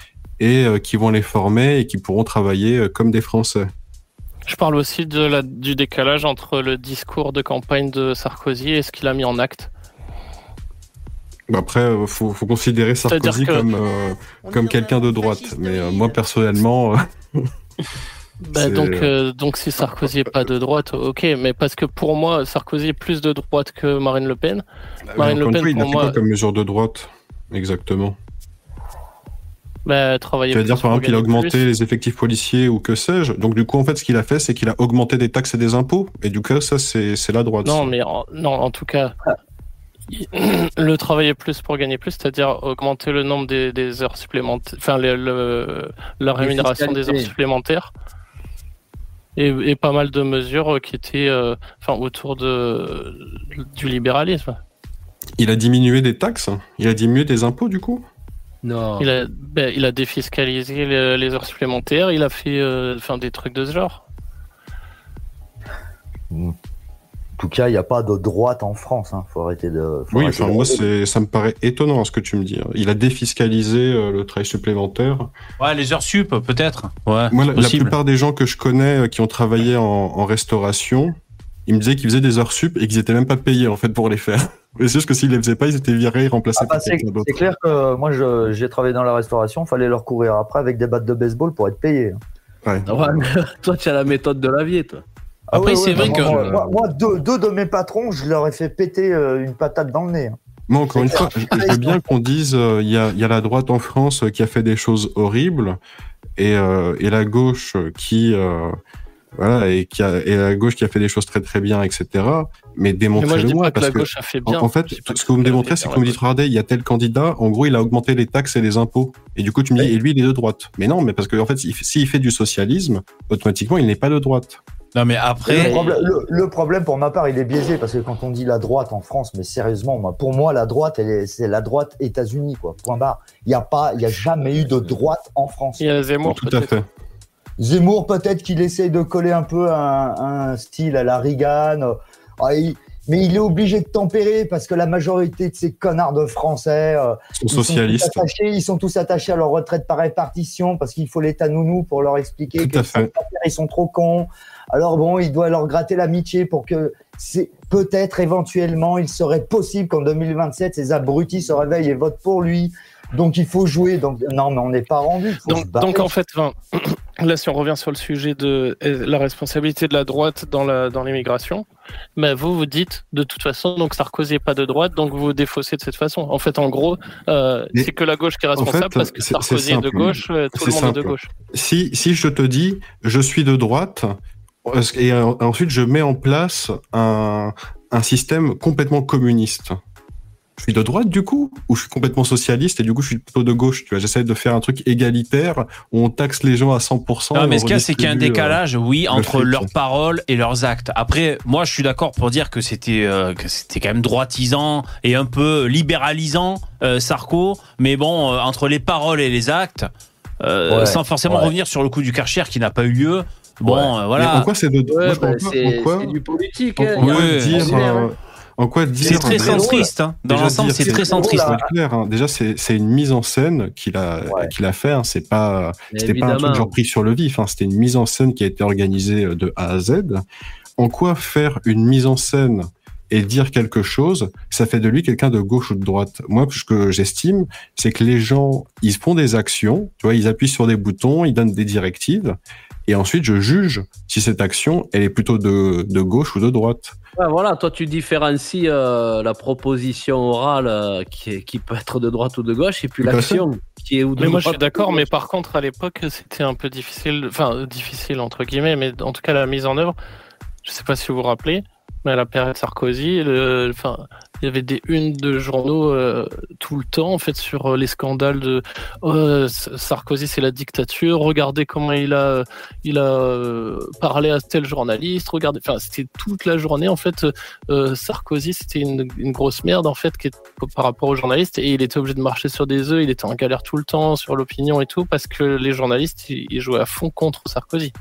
et euh, qui vont les former et qui pourront travailler euh, comme des Français. Je parle aussi de la, du décalage entre le discours de campagne de Sarkozy et ce qu'il a mis en acte. Bah Après, euh, faut, faut considérer Sarkozy que- comme, euh, comme quelqu'un de droite. Mais euh, moi, personnellement, Bah, donc, euh, donc si Sarkozy est pas de droite, ok, mais parce que pour moi, Sarkozy est plus de droite que Marine Le Pen. Marine Le Pen, fois, il n'a pour fait moi, quoi comme mesure de droite Exactement? bah, travailler Tu vas dire, par pour exemple, il a augmenté plus. les effectifs policiers ou que sais-je. Donc, du coup, en fait, ce qu'il a fait, c'est qu'il a augmenté des taxes et des impôts. Et du coup, ça, c'est c'est la droite. Non, mais en, non, en tout cas, le travailler plus pour gagner plus, c'est-à-dire augmenter le nombre des, des heures supplémentaires, enfin le- la rémunération des heures supplémentaires, et, et pas mal de mesures qui étaient, euh, enfin autour de du libéralisme. Il a diminué des taxes Il a diminué des impôts, du coup? Non. Il a, ben, il a défiscalisé les, les heures supplémentaires, il a fait, euh, enfin des trucs de ce genre. En tout cas, il n'y a pas de droite en France. Hein. Faut arrêter de. faut Oui, arrêter enfin, de- moi, c'est- ça me paraît étonnant ce que tu me dis. Il a défiscalisé euh, le travail supplémentaire. Ouais, les heures sup, peut-être. Ouais, Moi, la, plupart des gens que je connais euh, qui ont travaillé en, en restauration, ils me disaient qu'ils faisaient des heures sup et qu'ils n'étaient même pas payés en fait pour les faire. Mais c'est juste que s'ils les faisaient pas, ils étaient virés, remplacés Ah bah, par c'est quelqu'un d'autre. c'est clair que moi, je- j'ai travaillé dans la restauration. fallait leur courir après avec des battes de baseball pour être payé. Ouais. Ouais, toi, tu as la méthode de la vie, toi. Après, c'est vrai bah, que- Moi, moi, moi, deux, deux de mes patrons, je leur ai fait péter euh, une patate dans le nez. hein. Moi, encore une fois, je je veux bien qu'on dise euh, il y, a, il y a la droite en France euh, qui a fait des choses horribles et, euh, et la gauche qui euh, voilà et qui a, et la gauche qui a fait des choses très très bien, etc. Mais démontrez-le moi pas que parce la que gauche a fait en, bien. en fait, ce que vous me démontrez, c'est que vous me dites regardez, il y a tel candidat, en gros, il a augmenté les taxes et les impôts. Et du coup, tu me dis et lui, il est de droite. Mais non, mais parce que en fait- s'il fait du socialisme, automatiquement, il n'est pas de droite. Non, mais Le après. problème, le- le problème, pour ma part, il est biaisé parce que quand on dit la droite en France, mais sérieusement, moi, pour moi, la droite, elle est- c'est la droite États-Unis, quoi. Point barre. Il n'y a pas, il y a jamais eu de droite en France. Il y a Zemmour, Tout à fait. Zemmour, peut-être qu'il essaye de coller un peu un, un style à la Reagan. Ah, il- mais il est obligé de tempérer parce que la majorité de ces connards de Français euh, Ils sont ils, sont tous attachés, ils sont tous attachés à leur retraite par répartition parce qu'il faut l'État nounou pour leur expliquer Tout à qu'ils ils sont trop cons. Alors bon, il doit leur gratter l'amitié pour que c'est peut-être éventuellement il serait possible qu'en 2027 ces abrutis se réveillent et votent pour lui. Donc il faut jouer. Donc non, mais on n'est pas rendu. Donc, en fait, enfin, là, si on revient sur le sujet de la responsabilité de la droite dans la dans l'immigration, mais vous vous dites de toute façon, donc Sarkozy n'est pas de droite, donc vous vous défaussez de cette façon. En fait, en gros, euh, c'est que la gauche qui est en responsable fait, parce que Sarkozy est, de gauche, euh, tout le monde est de gauche. si, si je te dis je suis de droite et euh, ensuite je mets en place un, un système complètement communiste, je suis de droite du coup ou je suis complètement socialiste et du coup je suis plutôt de gauche tu vois j'essaie de faire un truc égalitaire où on taxe les gens à 100% Non, et mais ce qu'il y a, c'est qu'il y a un redistribue, euh, décalage, oui, entre leurs paroles et leurs actes. Après, moi, je suis d'accord pour dire que c'était euh, que c'était quand même droitisant et un peu libéralisant, euh, Sarko. Mais bon, euh, entre les paroles et les actes, euh, Ouais, sans forcément ouais. revenir sur le coup du Karcher qui n'a pas eu lieu. Bon, Ouais. euh, mais voilà. en quoi c'est de Ouais, bah, c'est en quoi c'est du politique. en hein. dire euh, hein. en quoi dire C'est très centriste. hein. Dans l'ensemble, c'est très centriste. Clair, hein. Déjà, c'est une mise en scène qu'il a Ouais. qu'il a fait. hein. C'est pas c'était pas un truc genre pris sur le vif. Hein. C'était une mise en scène qui a été organisée euh, de A à Z. En quoi faire une mise en scène et dire quelque chose, ça fait de lui quelqu'un de gauche ou de droite? Moi, ce que j'estime, c'est que les gens, ils font des actions, tu vois, ils appuient sur des boutons, ils donnent des directives, et ensuite je juge si cette action, elle est plutôt de, de gauche ou de droite. Ouais, voilà, toi tu différencies euh, la proposition orale euh, qui, est- qui peut être de droite ou de gauche et puis l'action qui est ou de Mais moi, je droite suis d'accord, mais par contre, à l'époque, c'était un peu difficile, enfin, difficile entre guillemets, mais en tout cas, la mise en œuvre, je sais pas si vous vous rappelez, à la période Sarkozy, le- enfin, il y avait des unes de journaux euh, tout le temps, en fait, sur euh, les scandales de oh, Sarkozy, c'est la dictature, regardez comment il a, il a euh, parlé à tel journaliste, regardez, enfin, c'était toute la journée, en fait, euh, Sarkozy, c'était une, une grosse merde, en fait, qui est- par rapport aux journalistes, et il était obligé de marcher sur des œufs, il était en galère tout le temps sur l'opinion et tout, parce que les journalistes, ils, ils jouaient à fond contre Sarkozy.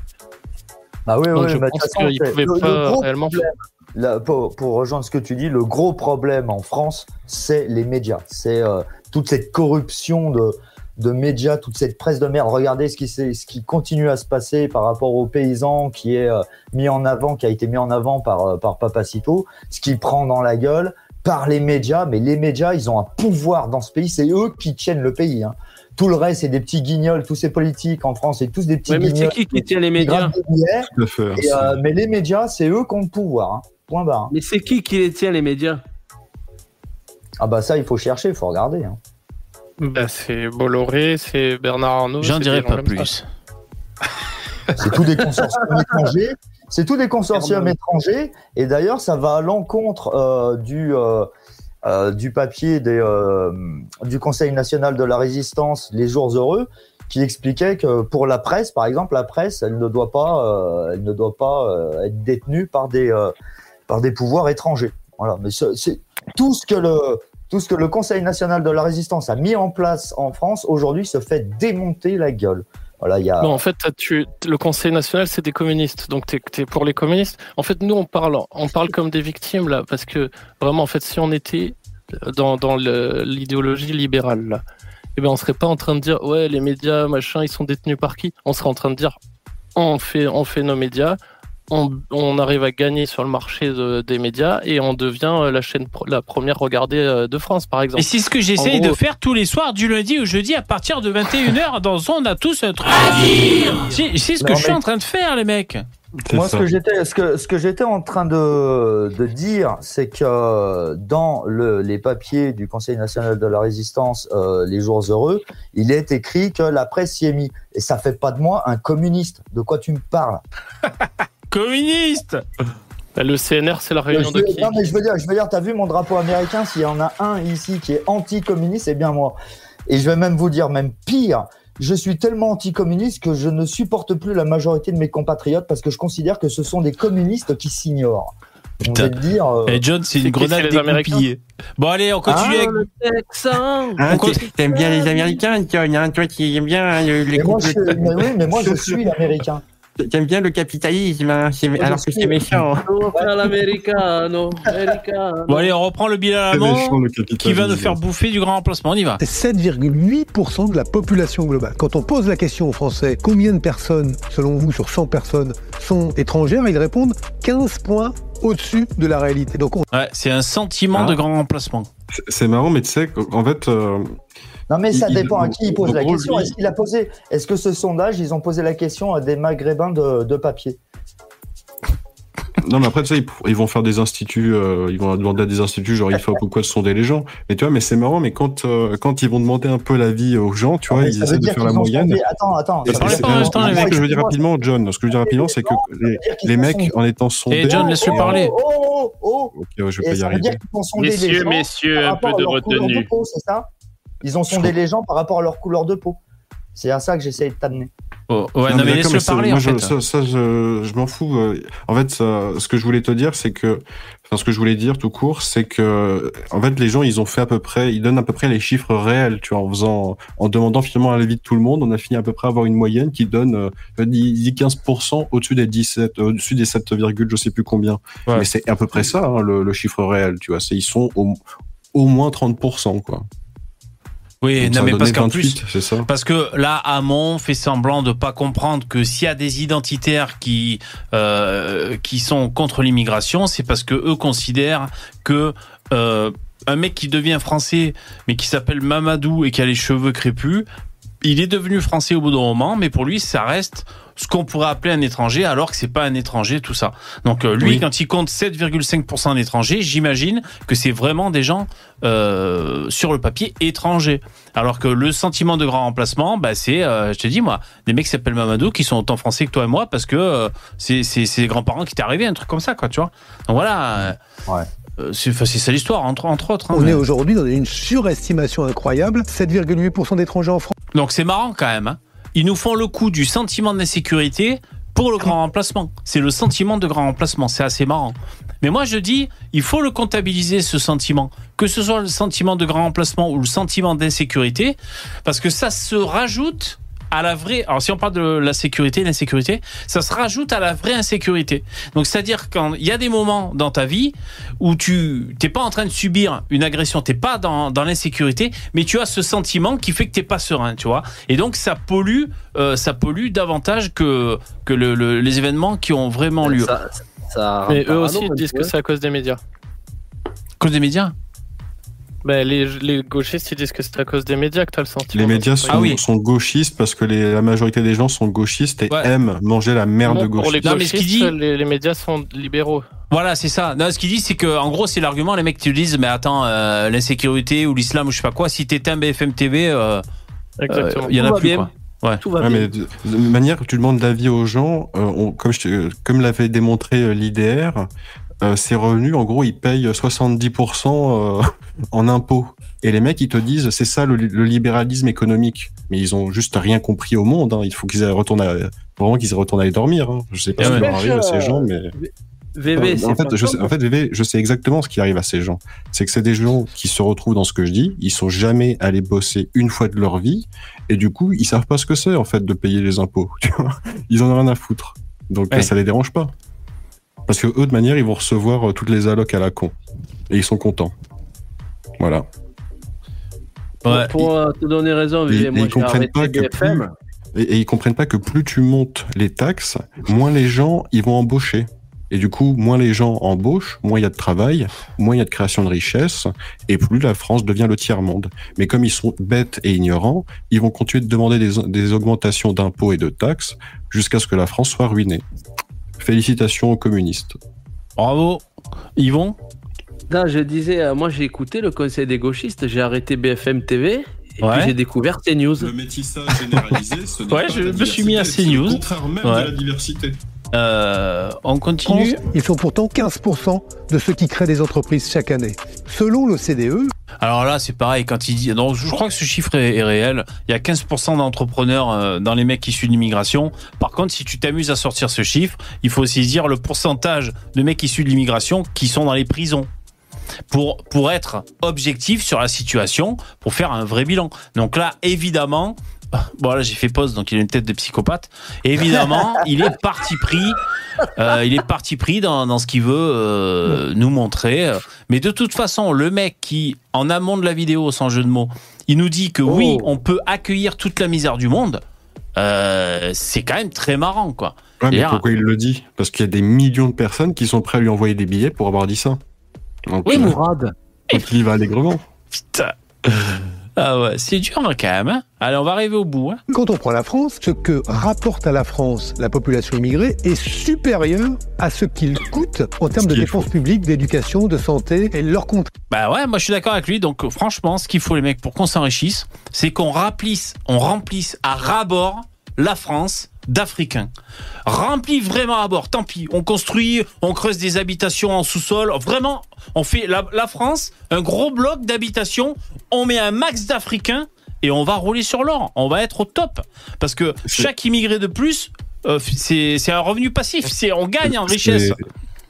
Bah oui, Donc oui, je bah, pense toute façon, qu'il c'est- pouvait le- le pas réellement problème, là, pour, pour rejoindre ce que tu dis, le gros problème en France, c'est les médias. C'est euh, toute cette corruption de, de médias, toute cette presse de merde. Regardez ce qui, ce qui continue à se passer par rapport aux paysans qui est euh, mis en avant, qui a été mis en avant par, euh, par Papacito, ce qu'il prend dans la gueule. par les médias, mais les médias, ils ont un pouvoir dans ce pays, c'est eux qui tiennent le pays. hein. Tout le reste, c'est des petits guignols, tous ces politiques en France, c'est tous des petits Ouais, mais c'est guignols. qui qui tient les qui médias? billets. Et, euh, mais les médias, c'est eux qui ont le pouvoir. hein. Point barre. Mais c'est qui qui les tient, les médias? Ah bah ça, il faut chercher, il faut regarder. hein. Bah, c'est Bolloré, c'est Bernard Arnault. J'en c'est dirai des gens pas plus. C'est tous des consortiums étrangers. C'est tous des consortiums étrangers. Et d'ailleurs, ça va à l'encontre euh, du, euh, euh, du papier des, euh, du Conseil national de la résistance, Les Jours Heureux, qui expliquait que pour la presse, par exemple, la presse, elle ne doit pas, euh, elle ne doit pas euh, être détenue par des, euh, par des pouvoirs étrangers. Voilà. Mais c'est tout ce que le tout ce que le Conseil national de la résistance a mis en place en France aujourd'hui se fait démonter la gueule. Voilà, il y a. Non, en fait, le Conseil national, c'est des communistes. Donc, tu es, pour les communistes. En fait, nous, on parle, on parle comme des victimes, là. Parce que, vraiment, en fait, si on était dans, dans l'idéologie libérale, là, eh ben, on serait pas en train de dire, ouais, les médias, machin, ils sont détenus par qui? On serait en train de dire, on fait, on fait nos médias, on, on arrive à gagner sur le marché de- des médias et on devient euh, la chaîne, pro- la première regardée euh, de France, par exemple. Et c'est ce que j'essaye gros, de faire tous les soirs, du lundi au jeudi, à partir de 21h, dans On a tous un truc. C'est c'est ce que Non, je suis mais- en train de faire, les mecs. Moi, ce que j'étais, ce que, ce que j'étais en train de, de dire, c'est que dans le, les papiers du Conseil national de la résistance, euh, les jours heureux, il est écrit que la presse y est mise. Et ça fait pas de moi un communiste. De quoi tu me parles? Communiste Bah, Le CNR, c'est la réunion je, de qui Non, mais je veux dire, je veux dire, t'as vu mon drapeau américain? S'il y en a un ici qui est anti-communiste, c'est bien moi. Et je vais même vous dire, même pire. Je suis tellement anticommuniste que je ne supporte plus la majorité de mes compatriotes parce que je considère que ce sont des communistes qui s'ignorent. Te dire. euh, Et John, c'est une grenade les Américains. Bon, allez, on continue Ah, avec. le Texan Hein, tu- T'aimes bien les Américains, John, hein, toi qui aimes bien hein, le- les Mais moi, je, mais oui, mais moi je suis américain. T'aimes bien le capitalisme, hein, alors que c'est méchant. On va faire l'Americano, Americano. Bon, allez, on reprend le bilan allemand qui va nous faire bouffer du grand remplacement. On y va. C'est 7,8% de la population globale. Quand on pose la question aux Français, combien de personnes, selon vous, sur 100 personnes, sont étrangères, ils répondent 15 points au-dessus de la réalité. Donc on Ouais, c'est un sentiment Ah. de grand remplacement. C'est- marrant, mais tu sais, qu'en fait, euh, Non, mais ça Il- dépend à il- qui il pose la gros, question. lui- Est-ce qu'il a posé Est-ce que ce sondage, ils ont posé la question à des Maghrébins de, de papier? Non, mais après, tu sais, ils, vont faire des instituts, euh, ils vont demander à des instituts, genre IFOP ou quoi, de sonder les gens. Mais tu vois, mais c'est marrant, mais quand, euh, quand ils vont demander un peu l'avis aux gens, tu vois, Mais ils essaient de faire la moyenne. sondé- Attends, attends. Et ce mecs. que je veux dire rapidement, John, ce que je veux dire rapidement, c'est que les, mecs, en étant sondés. Eh, John, laisse-le Oh, parler. Oh, oh, oh, Ok, ouais, je vais Et pas y arriver. Messieurs, messieurs, un peu de retenue. c'est ça? Ils ont sondé les gens par rapport à leur couleur de peau. C'est à ça que j'essaie de t'amener. Oh, ouais, Non, non, mais laisse-le parler, moi, en je- fait. Ça, ça, je, je m'en fous. euh. En fait, ça- ce que je voulais te dire, c'est que, enfin, ce que je voulais dire tout court, c'est que, en fait, les gens, ils ont fait à peu près, ils donnent à peu près les chiffres réels, tu vois, en faisant, en demandant finalement à l'avis de tout le monde, on a fini à peu près à avoir une moyenne qui donne, euh, il dit 15% au-dessus des 17, euh, au-dessus des 7, je sais plus combien. Ouais. Mais c'est à peu près ça, hein, le, le chiffre réel, tu vois. C'est, ils sont au, au moins 30%, quoi. Oui, Donc, non, mais parce qu'en 28, plus, ça. Parce que là, Hamon fait semblant de pas comprendre que s'il y a des identitaires qui euh, qui sont contre l'immigration, c'est parce que eux considèrent que euh, un mec qui devient français, mais qui s'appelle Mamadou et qui a les cheveux crépus, il est devenu français au bout d'un moment, mais pour lui, ça reste ce qu'on pourrait appeler un étranger, alors que c'est pas un étranger, tout ça. Donc euh, lui, Oui. quand il compte 7,5% d'étrangers, j'imagine que c'est vraiment des gens euh, sur le papier étrangers. Alors que le sentiment de grand remplacement, bah, c'est, euh, je te dis moi, des mecs qui s'appellent Mamadou, qui sont autant français que toi et moi, parce que c'est c'est grands-parents qui t'est arrivé, un truc comme ça, quoi, tu vois. Donc voilà. Ouais. c'est ça l'histoire, entre, entre autres. hein, on mais- est aujourd'hui dans une surestimation incroyable. 7,8% d'étrangers en France. Donc c'est marrant quand même. hein. Ils nous font le coup du sentiment d'insécurité pour le grand remplacement. C'est le sentiment de grand remplacement. C'est assez marrant. Mais moi je dis, il faut le comptabiliser ce sentiment, que ce soit le sentiment de grand remplacement ou le sentiment d'insécurité, parce que ça se rajoute à la vraie. Alors si on parle de la sécurité, l'insécurité, ça se rajoute à la vraie insécurité. Donc c'est-à-dire quand il y a des moments dans ta vie où tu t'es pas en train de subir une agression, t'es pas dans, dans l'insécurité, mais tu as ce sentiment qui fait que t'es pas serein, tu vois. Et donc ça pollue, euh, ça pollue davantage que que le- le- les événements qui ont vraiment lieu. Ça, ça rend Mais eux aussi ils disent que c'est à cause des médias. cause des médias? Ben, les, les gauchistes, ils disent que c'est à cause des médias que t'as le sentiment. Les médias sont, sont gauchistes parce que les- la majorité des gens sont gauchistes et Ouais. aiment manger la merde Non, de pour les gauchistes. Non, mais ce qu'il gauchistes, dit- les, les médias sont libéraux. Voilà, c'est ça. Non, ce qu'il dit, c'est que, en gros, c'est l'argument. Les mecs te disent, mais attends, euh, l'insécurité ou l'islam ou je sais pas quoi. Si t'éteins BFM TV, euh, Exactement. euh, il y en a plus bien. quoi. Ouais. Tout va Ouais, bien. mais de, de manière que tu demandes l'avis aux gens, euh, on- comme, je te- comme l'avait démontré euh, l'IDR, euh, ces revenus, en gros, ils payent 70% euh, en impôts. Et les mecs, ils te disent, c'est ça le, le libéralisme économique. Mais ils ont juste rien compris au monde. hein. Il faut qu'ils retourner, à, vraiment qu'ils retournent aller dormir. hein. Je sais pas Ah ce qui leur arrive à ces gens, mais VV, Euh, en fait, je sais, en fait, VV, je sais exactement ce qui arrive à ces gens. C'est que c'est des gens qui se retrouvent dans ce que je dis. Ils sont jamais allés bosser une fois de leur vie, et du coup, ils savent pas ce que c'est en fait de payer les impôts. tu vois. ils en ont rien à foutre. Donc Ouais. ça les dérange pas. Parce que eux, de manière, ils vont recevoir euh, toutes les allocs à la con, et ils sont contents. Voilà. Ouais. Pour euh, te donner raison, et moi ils comprennent pas que plus, et, et ils comprennent pas que plus tu montes les taxes, moins les gens ils vont embaucher. Et du coup, moins les gens embauchent, moins il y a de travail, moins il y a de création de richesse, et plus la France devient le tiers-monde. Mais comme ils sont bêtes et ignorants, ils vont continuer de demander des, des augmentations d'impôts et de taxes jusqu'à ce que la France soit ruinée. Félicitations aux communistes. Bravo. Yvon? Non, je disais, euh, moi j'ai écouté le conseil des gauchistes, j'ai arrêté BFM TV et Ouais. puis j'ai découvert CNews. Le métissage généralisé, ce n'est Ouais, pas je la me suis mis à CNews. c'est le contraire même de Ouais. la diversité. Euh, on continue. ils sont pourtant 15% de ceux qui créent des entreprises chaque année. Selon l'OCDE, Alors là, c'est pareil, quand il dit. Non, je crois que ce chiffre est, est réel. Il y a 15% d'entrepreneurs euh, dans les mecs issus de l'immigration. Par contre, si tu t'amuses à sortir ce chiffre, il faut aussi dire le pourcentage de mecs issus de l'immigration qui sont dans les prisons. Pour, pour être objectif sur la situation, pour faire un vrai bilan. Donc là, évidemment, bon là j'ai fait pause, donc il a une tête de psychopathe. Évidemment, il est parti pris, euh, il est parti pris dans, dans ce qu'il veut euh, nous montrer. Mais de toute façon, le mec qui, en amont de la vidéo, sans jeu de mots, il nous dit que oui, on peut accueillir toute la misère du monde. euh, c'est quand même très marrant, quoi. Ouais, mais D'ailleurs- pourquoi il le dit? Parce qu'il y a des millions de personnes qui sont prêtes à lui envoyer des billets pour avoir dit ça. Donc, Oui, euh, Mourad. donc il y va allègrement. Putain. Ah ouais, c'est dur hein, quand même. hein. Allez, on va arriver au bout. hein. quand on prend la France, ce que rapporte à la France la population immigrée est supérieur à ce qu'il coûte en termes de dépenses publiques, d'éducation, de santé et leur compte. Bah ouais, moi je suis d'accord avec lui. Donc franchement, ce qu'il faut les mecs pour qu'on s'enrichisse, c'est qu'on remplisse, on remplisse à ras-bord la France d'Africains. Remplis vraiment à bord. Tant pis, on construit, on creuse des habitations en sous-sol. Vraiment, on fait la, la France un gros bloc d'habitations. On met un max d'Africains et on va rouler sur l'or. On va être au top parce que chaque immigré de plus, euh, c'est un revenu passif. C'est on gagne en richesse.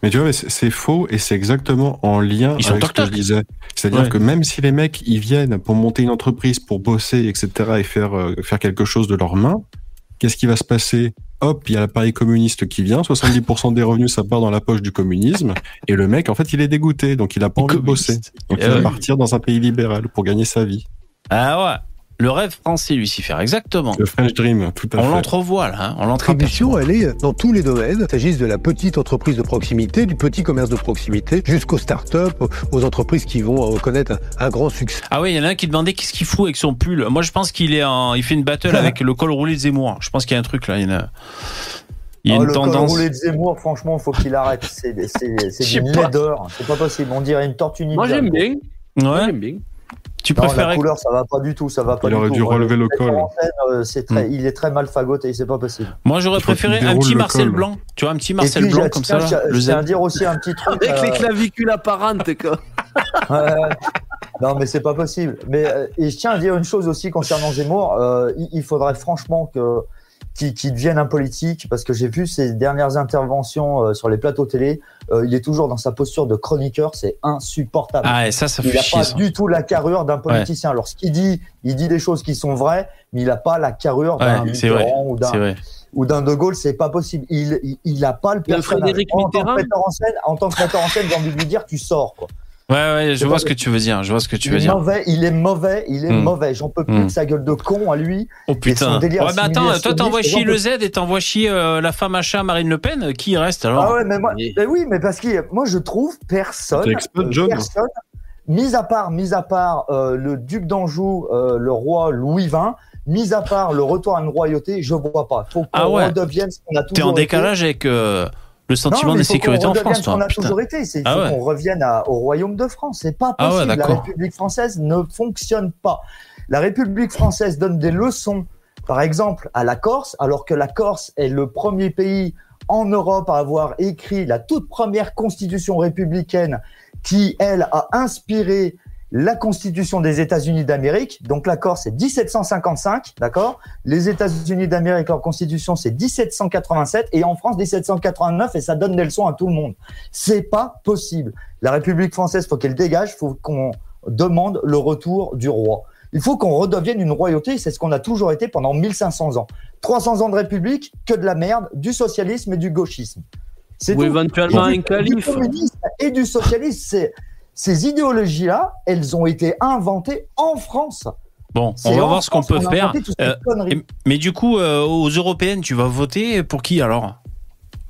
Mais tu vois, c'est faux et c'est exactement en lien Ils avec ce que je disais. C'est-à-dire Ouais. que même si les mecs ils viennent pour monter une entreprise, pour bosser, etc. et faire euh, faire quelque chose de leurs mains, qu'est-ce qui va se passer Hop, il y a l'appareil communiste qui vient, 70% des revenus ça part dans la poche du communisme et le mec en fait il est dégoûté donc il a pas envie de bosser. Donc Eh il va ouais. partir dans un pays libéral pour gagner sa vie. Ah ouais, le rêve français, Lucifer, exactement. Le French Dream, tout à On fait. l'entrevoit là, hein, on elle est dans tous les domaines, qu'il s'agisse de la petite entreprise de proximité, du petit commerce de proximité, jusqu'aux start-up, aux entreprises qui vont euh, connaître un, un grand succès. Ah oui, il y en a un qui demandait qu'est-ce qu'il fout avec son pull. Moi, je pense qu'il est en, il fait une battle avec le col roulé de Zemmour. Je pense qu'il y a un truc là. Il y a une, il y a Oh, une le col roulé de Zemmour, franchement, faut qu'il arrête. C'est pas. laideur. C'est pas possible. On dirait une tortue. Moi j'aime bien. Moi, Ouais. j'aime bien. Tu Non, préfères la couleur, ça va pas du tout. Ça va pas Il du aurait tout. dû relever le col. euh, c'est très, Hmm. Il est très mal fagoté. C'est pas possible. Moi, j'aurais préféré un petit Marcel col. Blanc. Tu vois, un petit Et Marcel puis, Blanc comme tiens- ça. je- tiens à dire aussi un petit truc. Avec les euh, clavicules apparentes, quoi. Non, mais c'est pas possible. Mais euh, et je tiens à dire une chose aussi concernant Zemmour. euh, il, il faudrait franchement que qu'il qu'il devienne un politique parce que j'ai vu ses dernières interventions euh, sur les plateaux télé. euh, il est toujours dans sa posture de chroniqueur. C'est insupportable. Ah, et ça, ça il fait n'a chier. pas ça. du tout la carrure d'un politicien. Lorsqu'il dit, il dit des choses qui sont vraies, mais il n'a pas la carrure d'un Ouais. Mitterrand ou d'un ou d'un De Gaulle, c'est pas possible. Il, il, il a pas le personnage. Frédéric En tant, que Mitterrand metteur en scène, en tant que metteur en scène, j'ai envie de lui dire, tu sors, quoi. Ouais, ouais, je vois ce que tu veux dire. Je vois ce que tu il veux est dire. mauvais, il est mauvais, il est Hmm. mauvais. J'en peux plus Hmm. de sa gueule de con à lui. Oh Et son putain. délire Ouais, mais attends, toi t'envoies chier le Z et t'envoies chier euh, la femme à chat Marine Le Pen. Qui y reste alors? Ah ouais, mais, moi, mais oui, mais parce que moi je trouve personne, euh, personne, mis à part, mis à part euh, le duc d'Anjou, euh, le roi Louis XX, mis à part le retour à une royauté, je vois pas. Faut qu'on Ah ouais. redevienne ce qu'on a toujours T'es en été. décalage avec euh, le sentiment Non, sécurité en France, toi. a Putain. toujours été. C'est il Ah faut ouais. qu'on revienne à- au royaume de France. C'est pas Ah ouais, possible. la d'accord. République française ne fonctionne pas. La République française donne des leçons, par exemple, à la Corse, alors que la Corse est le premier pays en Europe à avoir écrit la toute première constitution républicaine qui, elle, a inspiré la Constitution des États-Unis d'Amérique. Donc la Corse, c'est 1755, d'accord? Les États-Unis d'Amérique, leur Constitution, c'est 1787, et en France, 1789, et ça donne des leçons à tout le monde. C'est pas possible. La République française, faut qu'elle dégage, faut qu'on demande le retour du roi. Il faut qu'on redevienne une royauté, c'est ce qu'on a toujours été pendant 1500 ans. 300 ans de République, que de la merde, du socialisme et du gauchisme. C'est Ou tout. éventuellement Et du- un calife. Du communisme et du socialisme, c'est- ces idéologies-là, elles ont été inventées en France. Bon, C'est on va voir ce qu'on peut faire. Euh, mais du coup, euh, aux européennes, tu vas voter pour qui alors?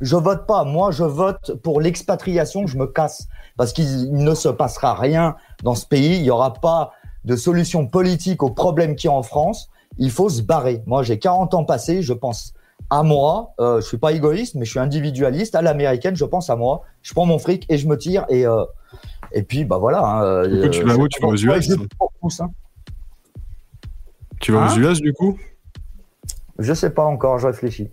Je vote pas. Moi, je vote pour l'expatriation. Je me casse parce qu'il ne se passera rien dans ce pays. Il n'y aura pas de solution politique aux problèmes qu'il y a en France. Il faut se barrer. Moi, j'ai 40 ans passés. Je pense à moi. Euh, je suis pas égoïste, mais je suis individualiste. À l'américaine, je pense à moi. Je prends mon fric et je me tire. Et euh, et puis, bah voilà. hein, euh, Du coup, tu vas où Tu vas aux US je pour tous, hein. Tu vas Hein aux US du coup? Je sais pas encore. Je réfléchis.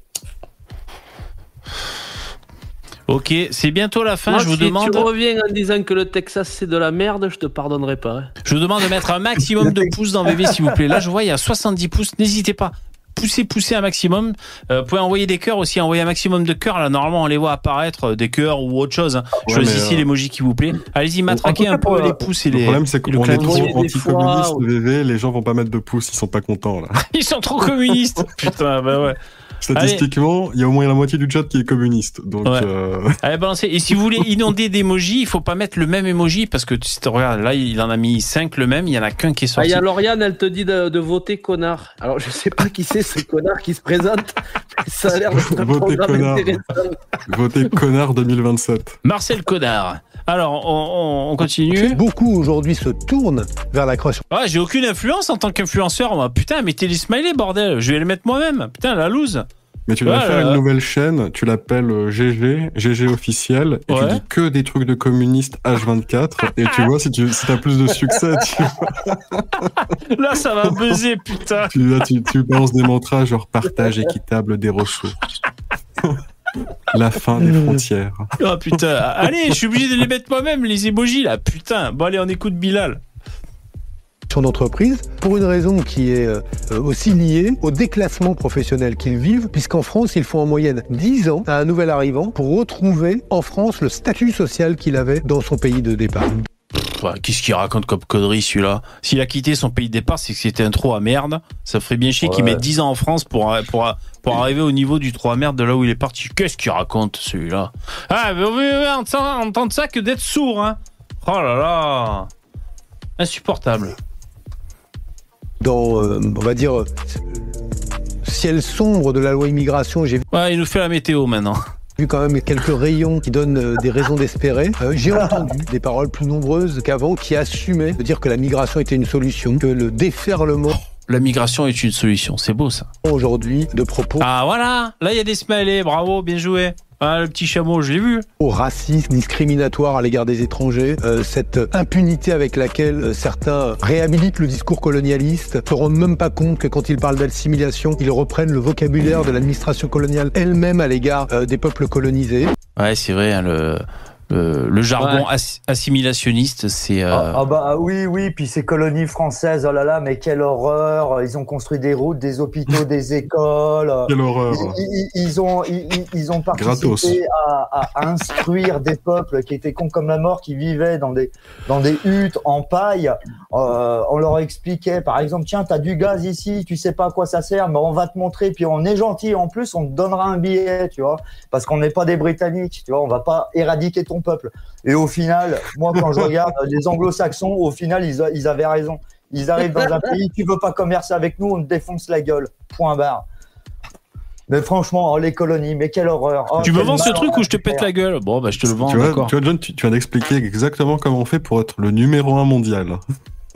Ok, c'est bientôt la fin. Moi, je vous si demande. tu reviens en disant que le Texas c'est de la merde, je te pardonnerai pas. hein. Je vous demande de mettre un maximum de pouces dans VV, s'il vous plaît. Là, je vois, il y a 70 pouces. N'hésitez pas. Poussez, poussez un maximum. Euh, vous pouvez envoyer des cœurs aussi. Envoyer un maximum de cœurs. Là, normalement, on les voit apparaître, euh, des cœurs ou autre chose. hein. Ouais, Choisissez euh, l'emoji qui vous plaît. Allez-y, matraquez un peu les pouces et Le les. problème, c'est le qu'on est trop anticommuniste, VV, les gens vont pas mettre de pouces, ils sont pas contents là. Ils sont trop communistes. Putain, bah ouais. Statistiquement, il y a au moins la moitié du chat qui est communiste. Donc, Ouais. euh, Allez, balancez. Et si vous voulez inonder d'emojis, il faut pas mettre le même emoji parce que tu regarde, là, il en a mis 5 le même. Il y en a qu'un qui est Ah, sorti. il y a Lauriane, elle te dit de, de voter connard. Alors, je sais pas qui c'est ce connard qui se présente. mais Ça a l'air d'être un Votez programme connard. intéressant. votez connard 2027. Marcel Connard. Alors, on, on- on continue. Beaucoup aujourd'hui se tournent vers la création. Ah, j'ai aucune influence en tant qu'influenceur, moi. Putain, mettez les smileys, bordel. Je vais les mettre moi-même. Putain, la loose. Mais tu vas Ouais, faire là, une nouvelle chaîne, tu l'appelles euh, GG, GG officiel, et Ouais. tu dis que des trucs de communistes H24, et tu vois si tu si as plus de succès, tu, Là, ça va buzzer, putain. tu, là, tu, tu balances des mantras genre partage équitable des ressources. La fin des frontières. Oh putain. Allez, je suis obligé de les mettre moi-même, les emojis, là. Putain. Bon, allez, on écoute Bilal. d'entreprise pour une raison qui est euh, aussi liée au déclassement professionnel qu'ils vivent, puisqu'en France, il faut en moyenne 10 ans à un nouvel arrivant pour retrouver en France le statut social qu'il avait dans son pays de départ. Qu'est-ce qu'il raconte comme connerie, celui-là? S'il a quitté son pays de départ, c'est que c'était un trou à merde. Ça ferait bien chier qu'il mette 10 ans en France pour, pour, pour arriver au niveau du trou à merde de là où il est parti. Qu'est-ce qu'il raconte, celui-là? Ah, mais on veut entendre, entendre ça que d'être sourd, hein Oh là là Insupportable. Dans, euh, on va dire, euh, ciel sombre de la loi immigration, j'ai Ouais, il nous fait la météo maintenant. Vu quand même quelques rayons qui donnent euh, des raisons d'espérer. Euh, j'ai entendu des paroles plus nombreuses qu'avant qui assumaient de dire que la migration était une solution, que le déferlement La migration est une solution, c'est beau ça. aujourd'hui de propos Ah voilà, là il y a des smileys, bravo, bien joué. Ah, le petit chameau, je l'ai vu. au racisme discriminatoire à l'égard des étrangers, euh, cette impunité avec laquelle euh, certains réhabilitent le discours colonialiste, se rendent même pas compte que quand ils parlent d'assimilation, ils reprennent le vocabulaire de l'administration coloniale elle-même à l'égard euh, des peuples colonisés. Ouais, c'est vrai, hein, le, le, le jargon Ouais. as- assimilationniste, c'est... euh, Ah, ah bah ah oui, oui, puis ces colonies françaises, oh là là, mais quelle horreur Ils ont construit des routes, des hôpitaux, des écoles. Quelle horreur. Ils, ils- ils ont, ils, ont participé à instruire des peuples qui étaient cons comme la mort, qui vivaient dans des, dans des huttes en paille, euh, on leur expliquait, par exemple, tiens, t'as du gaz ici, tu sais pas à quoi ça sert, mais on va te montrer, puis on est gentil en plus, on te donnera un billet, tu vois, parce qu'on n'est pas des Britanniques, tu vois, on va pas éradiquer ton peuple. Et au final, moi, quand je regarde les Anglo-Saxons, au final, ils, avaient raison. Ils arrivent dans un pays, tu veux pas commercer avec nous, on te défonce la gueule. Point barre. Mais franchement, oh, les colonies, mais quelle horreur. Oh, tu me vends ce truc ou je te pète la gueule? Bon, bah je te le vends, tu, vois, tu vois, John, tu, tu viens d'expliquer exactement comment on fait pour être le numéro un mondial.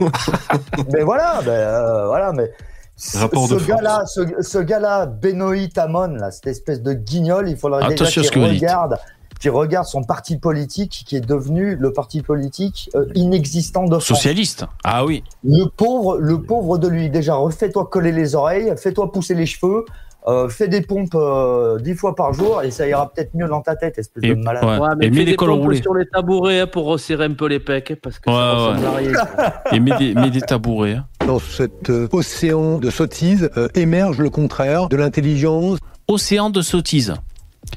mais voilà, ben, euh, voilà, mais ce, Rapport gars-là, ce, ce gars-là, Benoît Hamon, là, cette espèce de guignol, il faudrait Attention à déjà ce qu'il que vous dites. regarde, qu'il regarde son parti politique, qui est devenu le parti politique euh, inexistant de France. Socialiste. Ah oui. Le pauvre, le pauvre de lui. Déjà, refais-toi coller les oreilles, fais-toi pousser les cheveux. euh, fais des pompes euh, dix fois par jour et ça ira peut-être mieux dans ta tête, espèce de malade. Ouais, mais Et fais mets des des cols pompes roulés. sur les tabourets hein, pour resserrer un peu les pecs, parce que Ouais, ça ressemble ouais. à rien. ça. Et mets des, mets des tabourets. hein. Dans cet euh, océan de sottises euh, émerge le contraire de l'intelligence. Océan de sottises.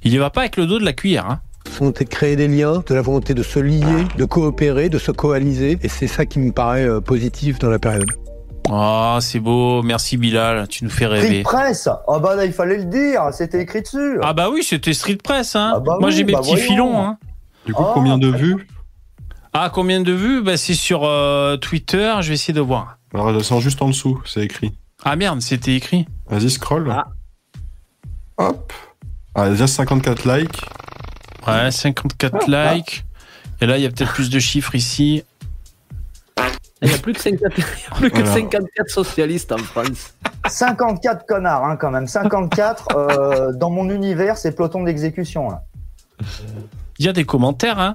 Il y va pas avec le dos de la cuillère. Hein. Sont créer des liens, de la volonté de se lier, de coopérer, de se coaliser. Et c'est ça qui me paraît euh, positif dans la période. Ah, c'est beau. Merci Bilal. Tu nous fais Street rêver. Press Ah bah là, il fallait le dire, c'était écrit dessus. Ah bah oui, c'était Street Press. Hein. Ah bah Moi oui, j'ai mes bah petits voyons. filons. Hein. Du coup, Oh. combien de vues? Ah, combien de vues? Bah, C'est sur euh, Twitter. Je vais essayer de voir. Alors, je sens juste en dessous, c'est écrit. Ah merde, c'était écrit. Vas-y, scroll. Ah. Hop. Ah, déjà 54 likes. Ouais, 54 likes. Et là, il y a peut-être plus de chiffres ici. Il n'y a plus que 54, il y a plus que Voilà. 54 socialistes en France. 54 connards, hein, quand même. 54, euh, dans mon univers, c'est peloton d'exécution. là. Il y a des commentaires. Hein.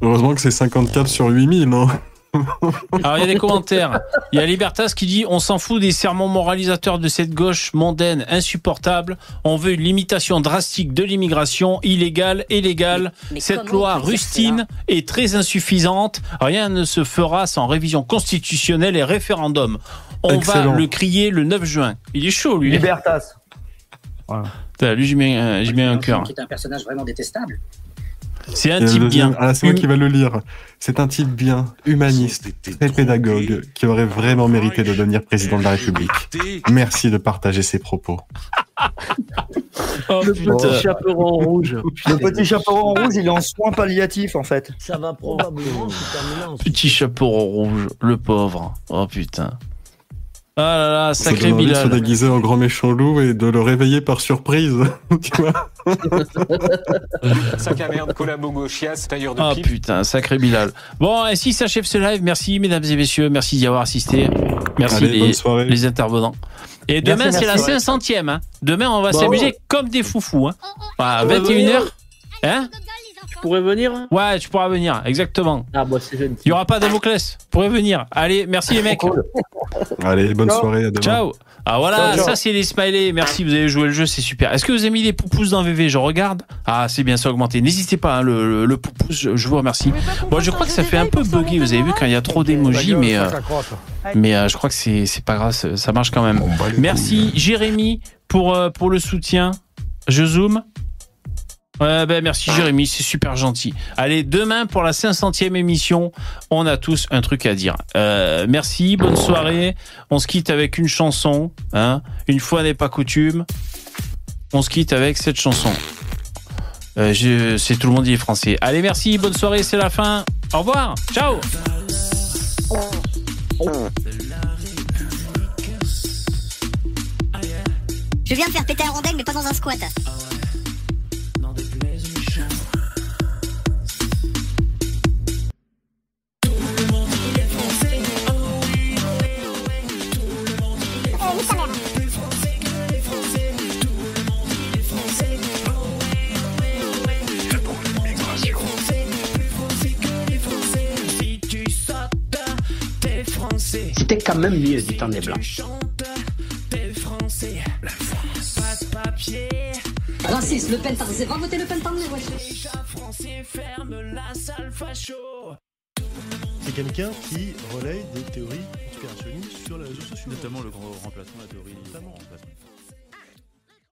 Heureusement que c'est 54 sur 8000, non? Alors, il y a des commentaires. Il y a Libertas qui dit On s'en fout des sermons moralisateurs de cette gauche mondaine insupportable. On veut une limitation drastique de l'immigration, illégale et légale. Cette loi rustine est très insuffisante. Rien ne se fera sans révision constitutionnelle et référendum. On Excellent. va le crier le 9 juin. Il est chaud, lui. Libertas. Putain, Lui, j'y mets, j'y mets un cœur. Qui est un personnage vraiment détestable. C'est un le type bien. Ah, c'est moi qui va le lire. C'est un type bien, humaniste, très pédagogue, qui aurait vraiment mérité de devenir président de la République. Merci de partager ses propos. Oh, Le putain. petit chaperon rouge. Le petit chaperon rouge, il est en soins palliatifs, en fait. Ça va probablement se terminer en Petit chapeau rouge, le pauvre. Oh putain. Ah là là, sacré envie de se Bilal. déguiser en grand méchant loup et de le réveiller par surprise. tu vois Sac à merde, collabo gauchias, tailleur de Ah pipe. putain, sacré Bilal. Bon, ainsi s'achève ce live. Merci mesdames et messieurs, merci d'y avoir assisté. Merci Allez, les, intervenants. Et demain, c'est la merci. 500e. Hein. Demain, on va Bon. s'amuser comme des foufous. Hein. À Ouais, 21h. Hein pourrais venir Ouais, tu pourras venir, exactement. Ah, bah c'est gentil. Il n'y aura pas Damoclès. Vous pourrez venir. Allez, merci les mecs. Allez, bonne Ciao. soirée, à demain. Ciao. Ah voilà, ça c'est les smileys. Merci, vous avez joué le jeu, c'est super. Est-ce que vous avez mis des poupous dans VV Je regarde. Ah, c'est bien, ça a augmenté. N'hésitez pas, hein, le, le, le poupous, je, je vous remercie. Bon, je crois que ça fait un peu buggy. Vous avez vu quand il y a trop d'émojis, mais euh, mais euh, je crois que c'est c'est pas grave, ça ça marche quand même. Merci Jérémy pour euh, pour le soutien. Je zoome. Ben merci Jérémy, c'est super gentil. Allez, demain pour la 500e émission, on a tous un truc à dire. Euh, merci, bonne soirée. On se quitte avec une chanson. Hein. Une fois n'est pas coutume. On se quitte avec cette chanson. Euh, c'est tout le monde est français. Allez, merci, bonne soirée, c'est la fin. Au revoir, ciao. Je viens de faire péter un rondel, mais pas dans un squat. C'était quand même mieux du temps des Blancs. Raciste, Le Pen, c'est va voter Le Pen, par ouais. C'est quelqu'un qui relaye des théories conspirationnistes sur les réseaux sociaux. Notamment le grand remplacement, la théorie du remplacement.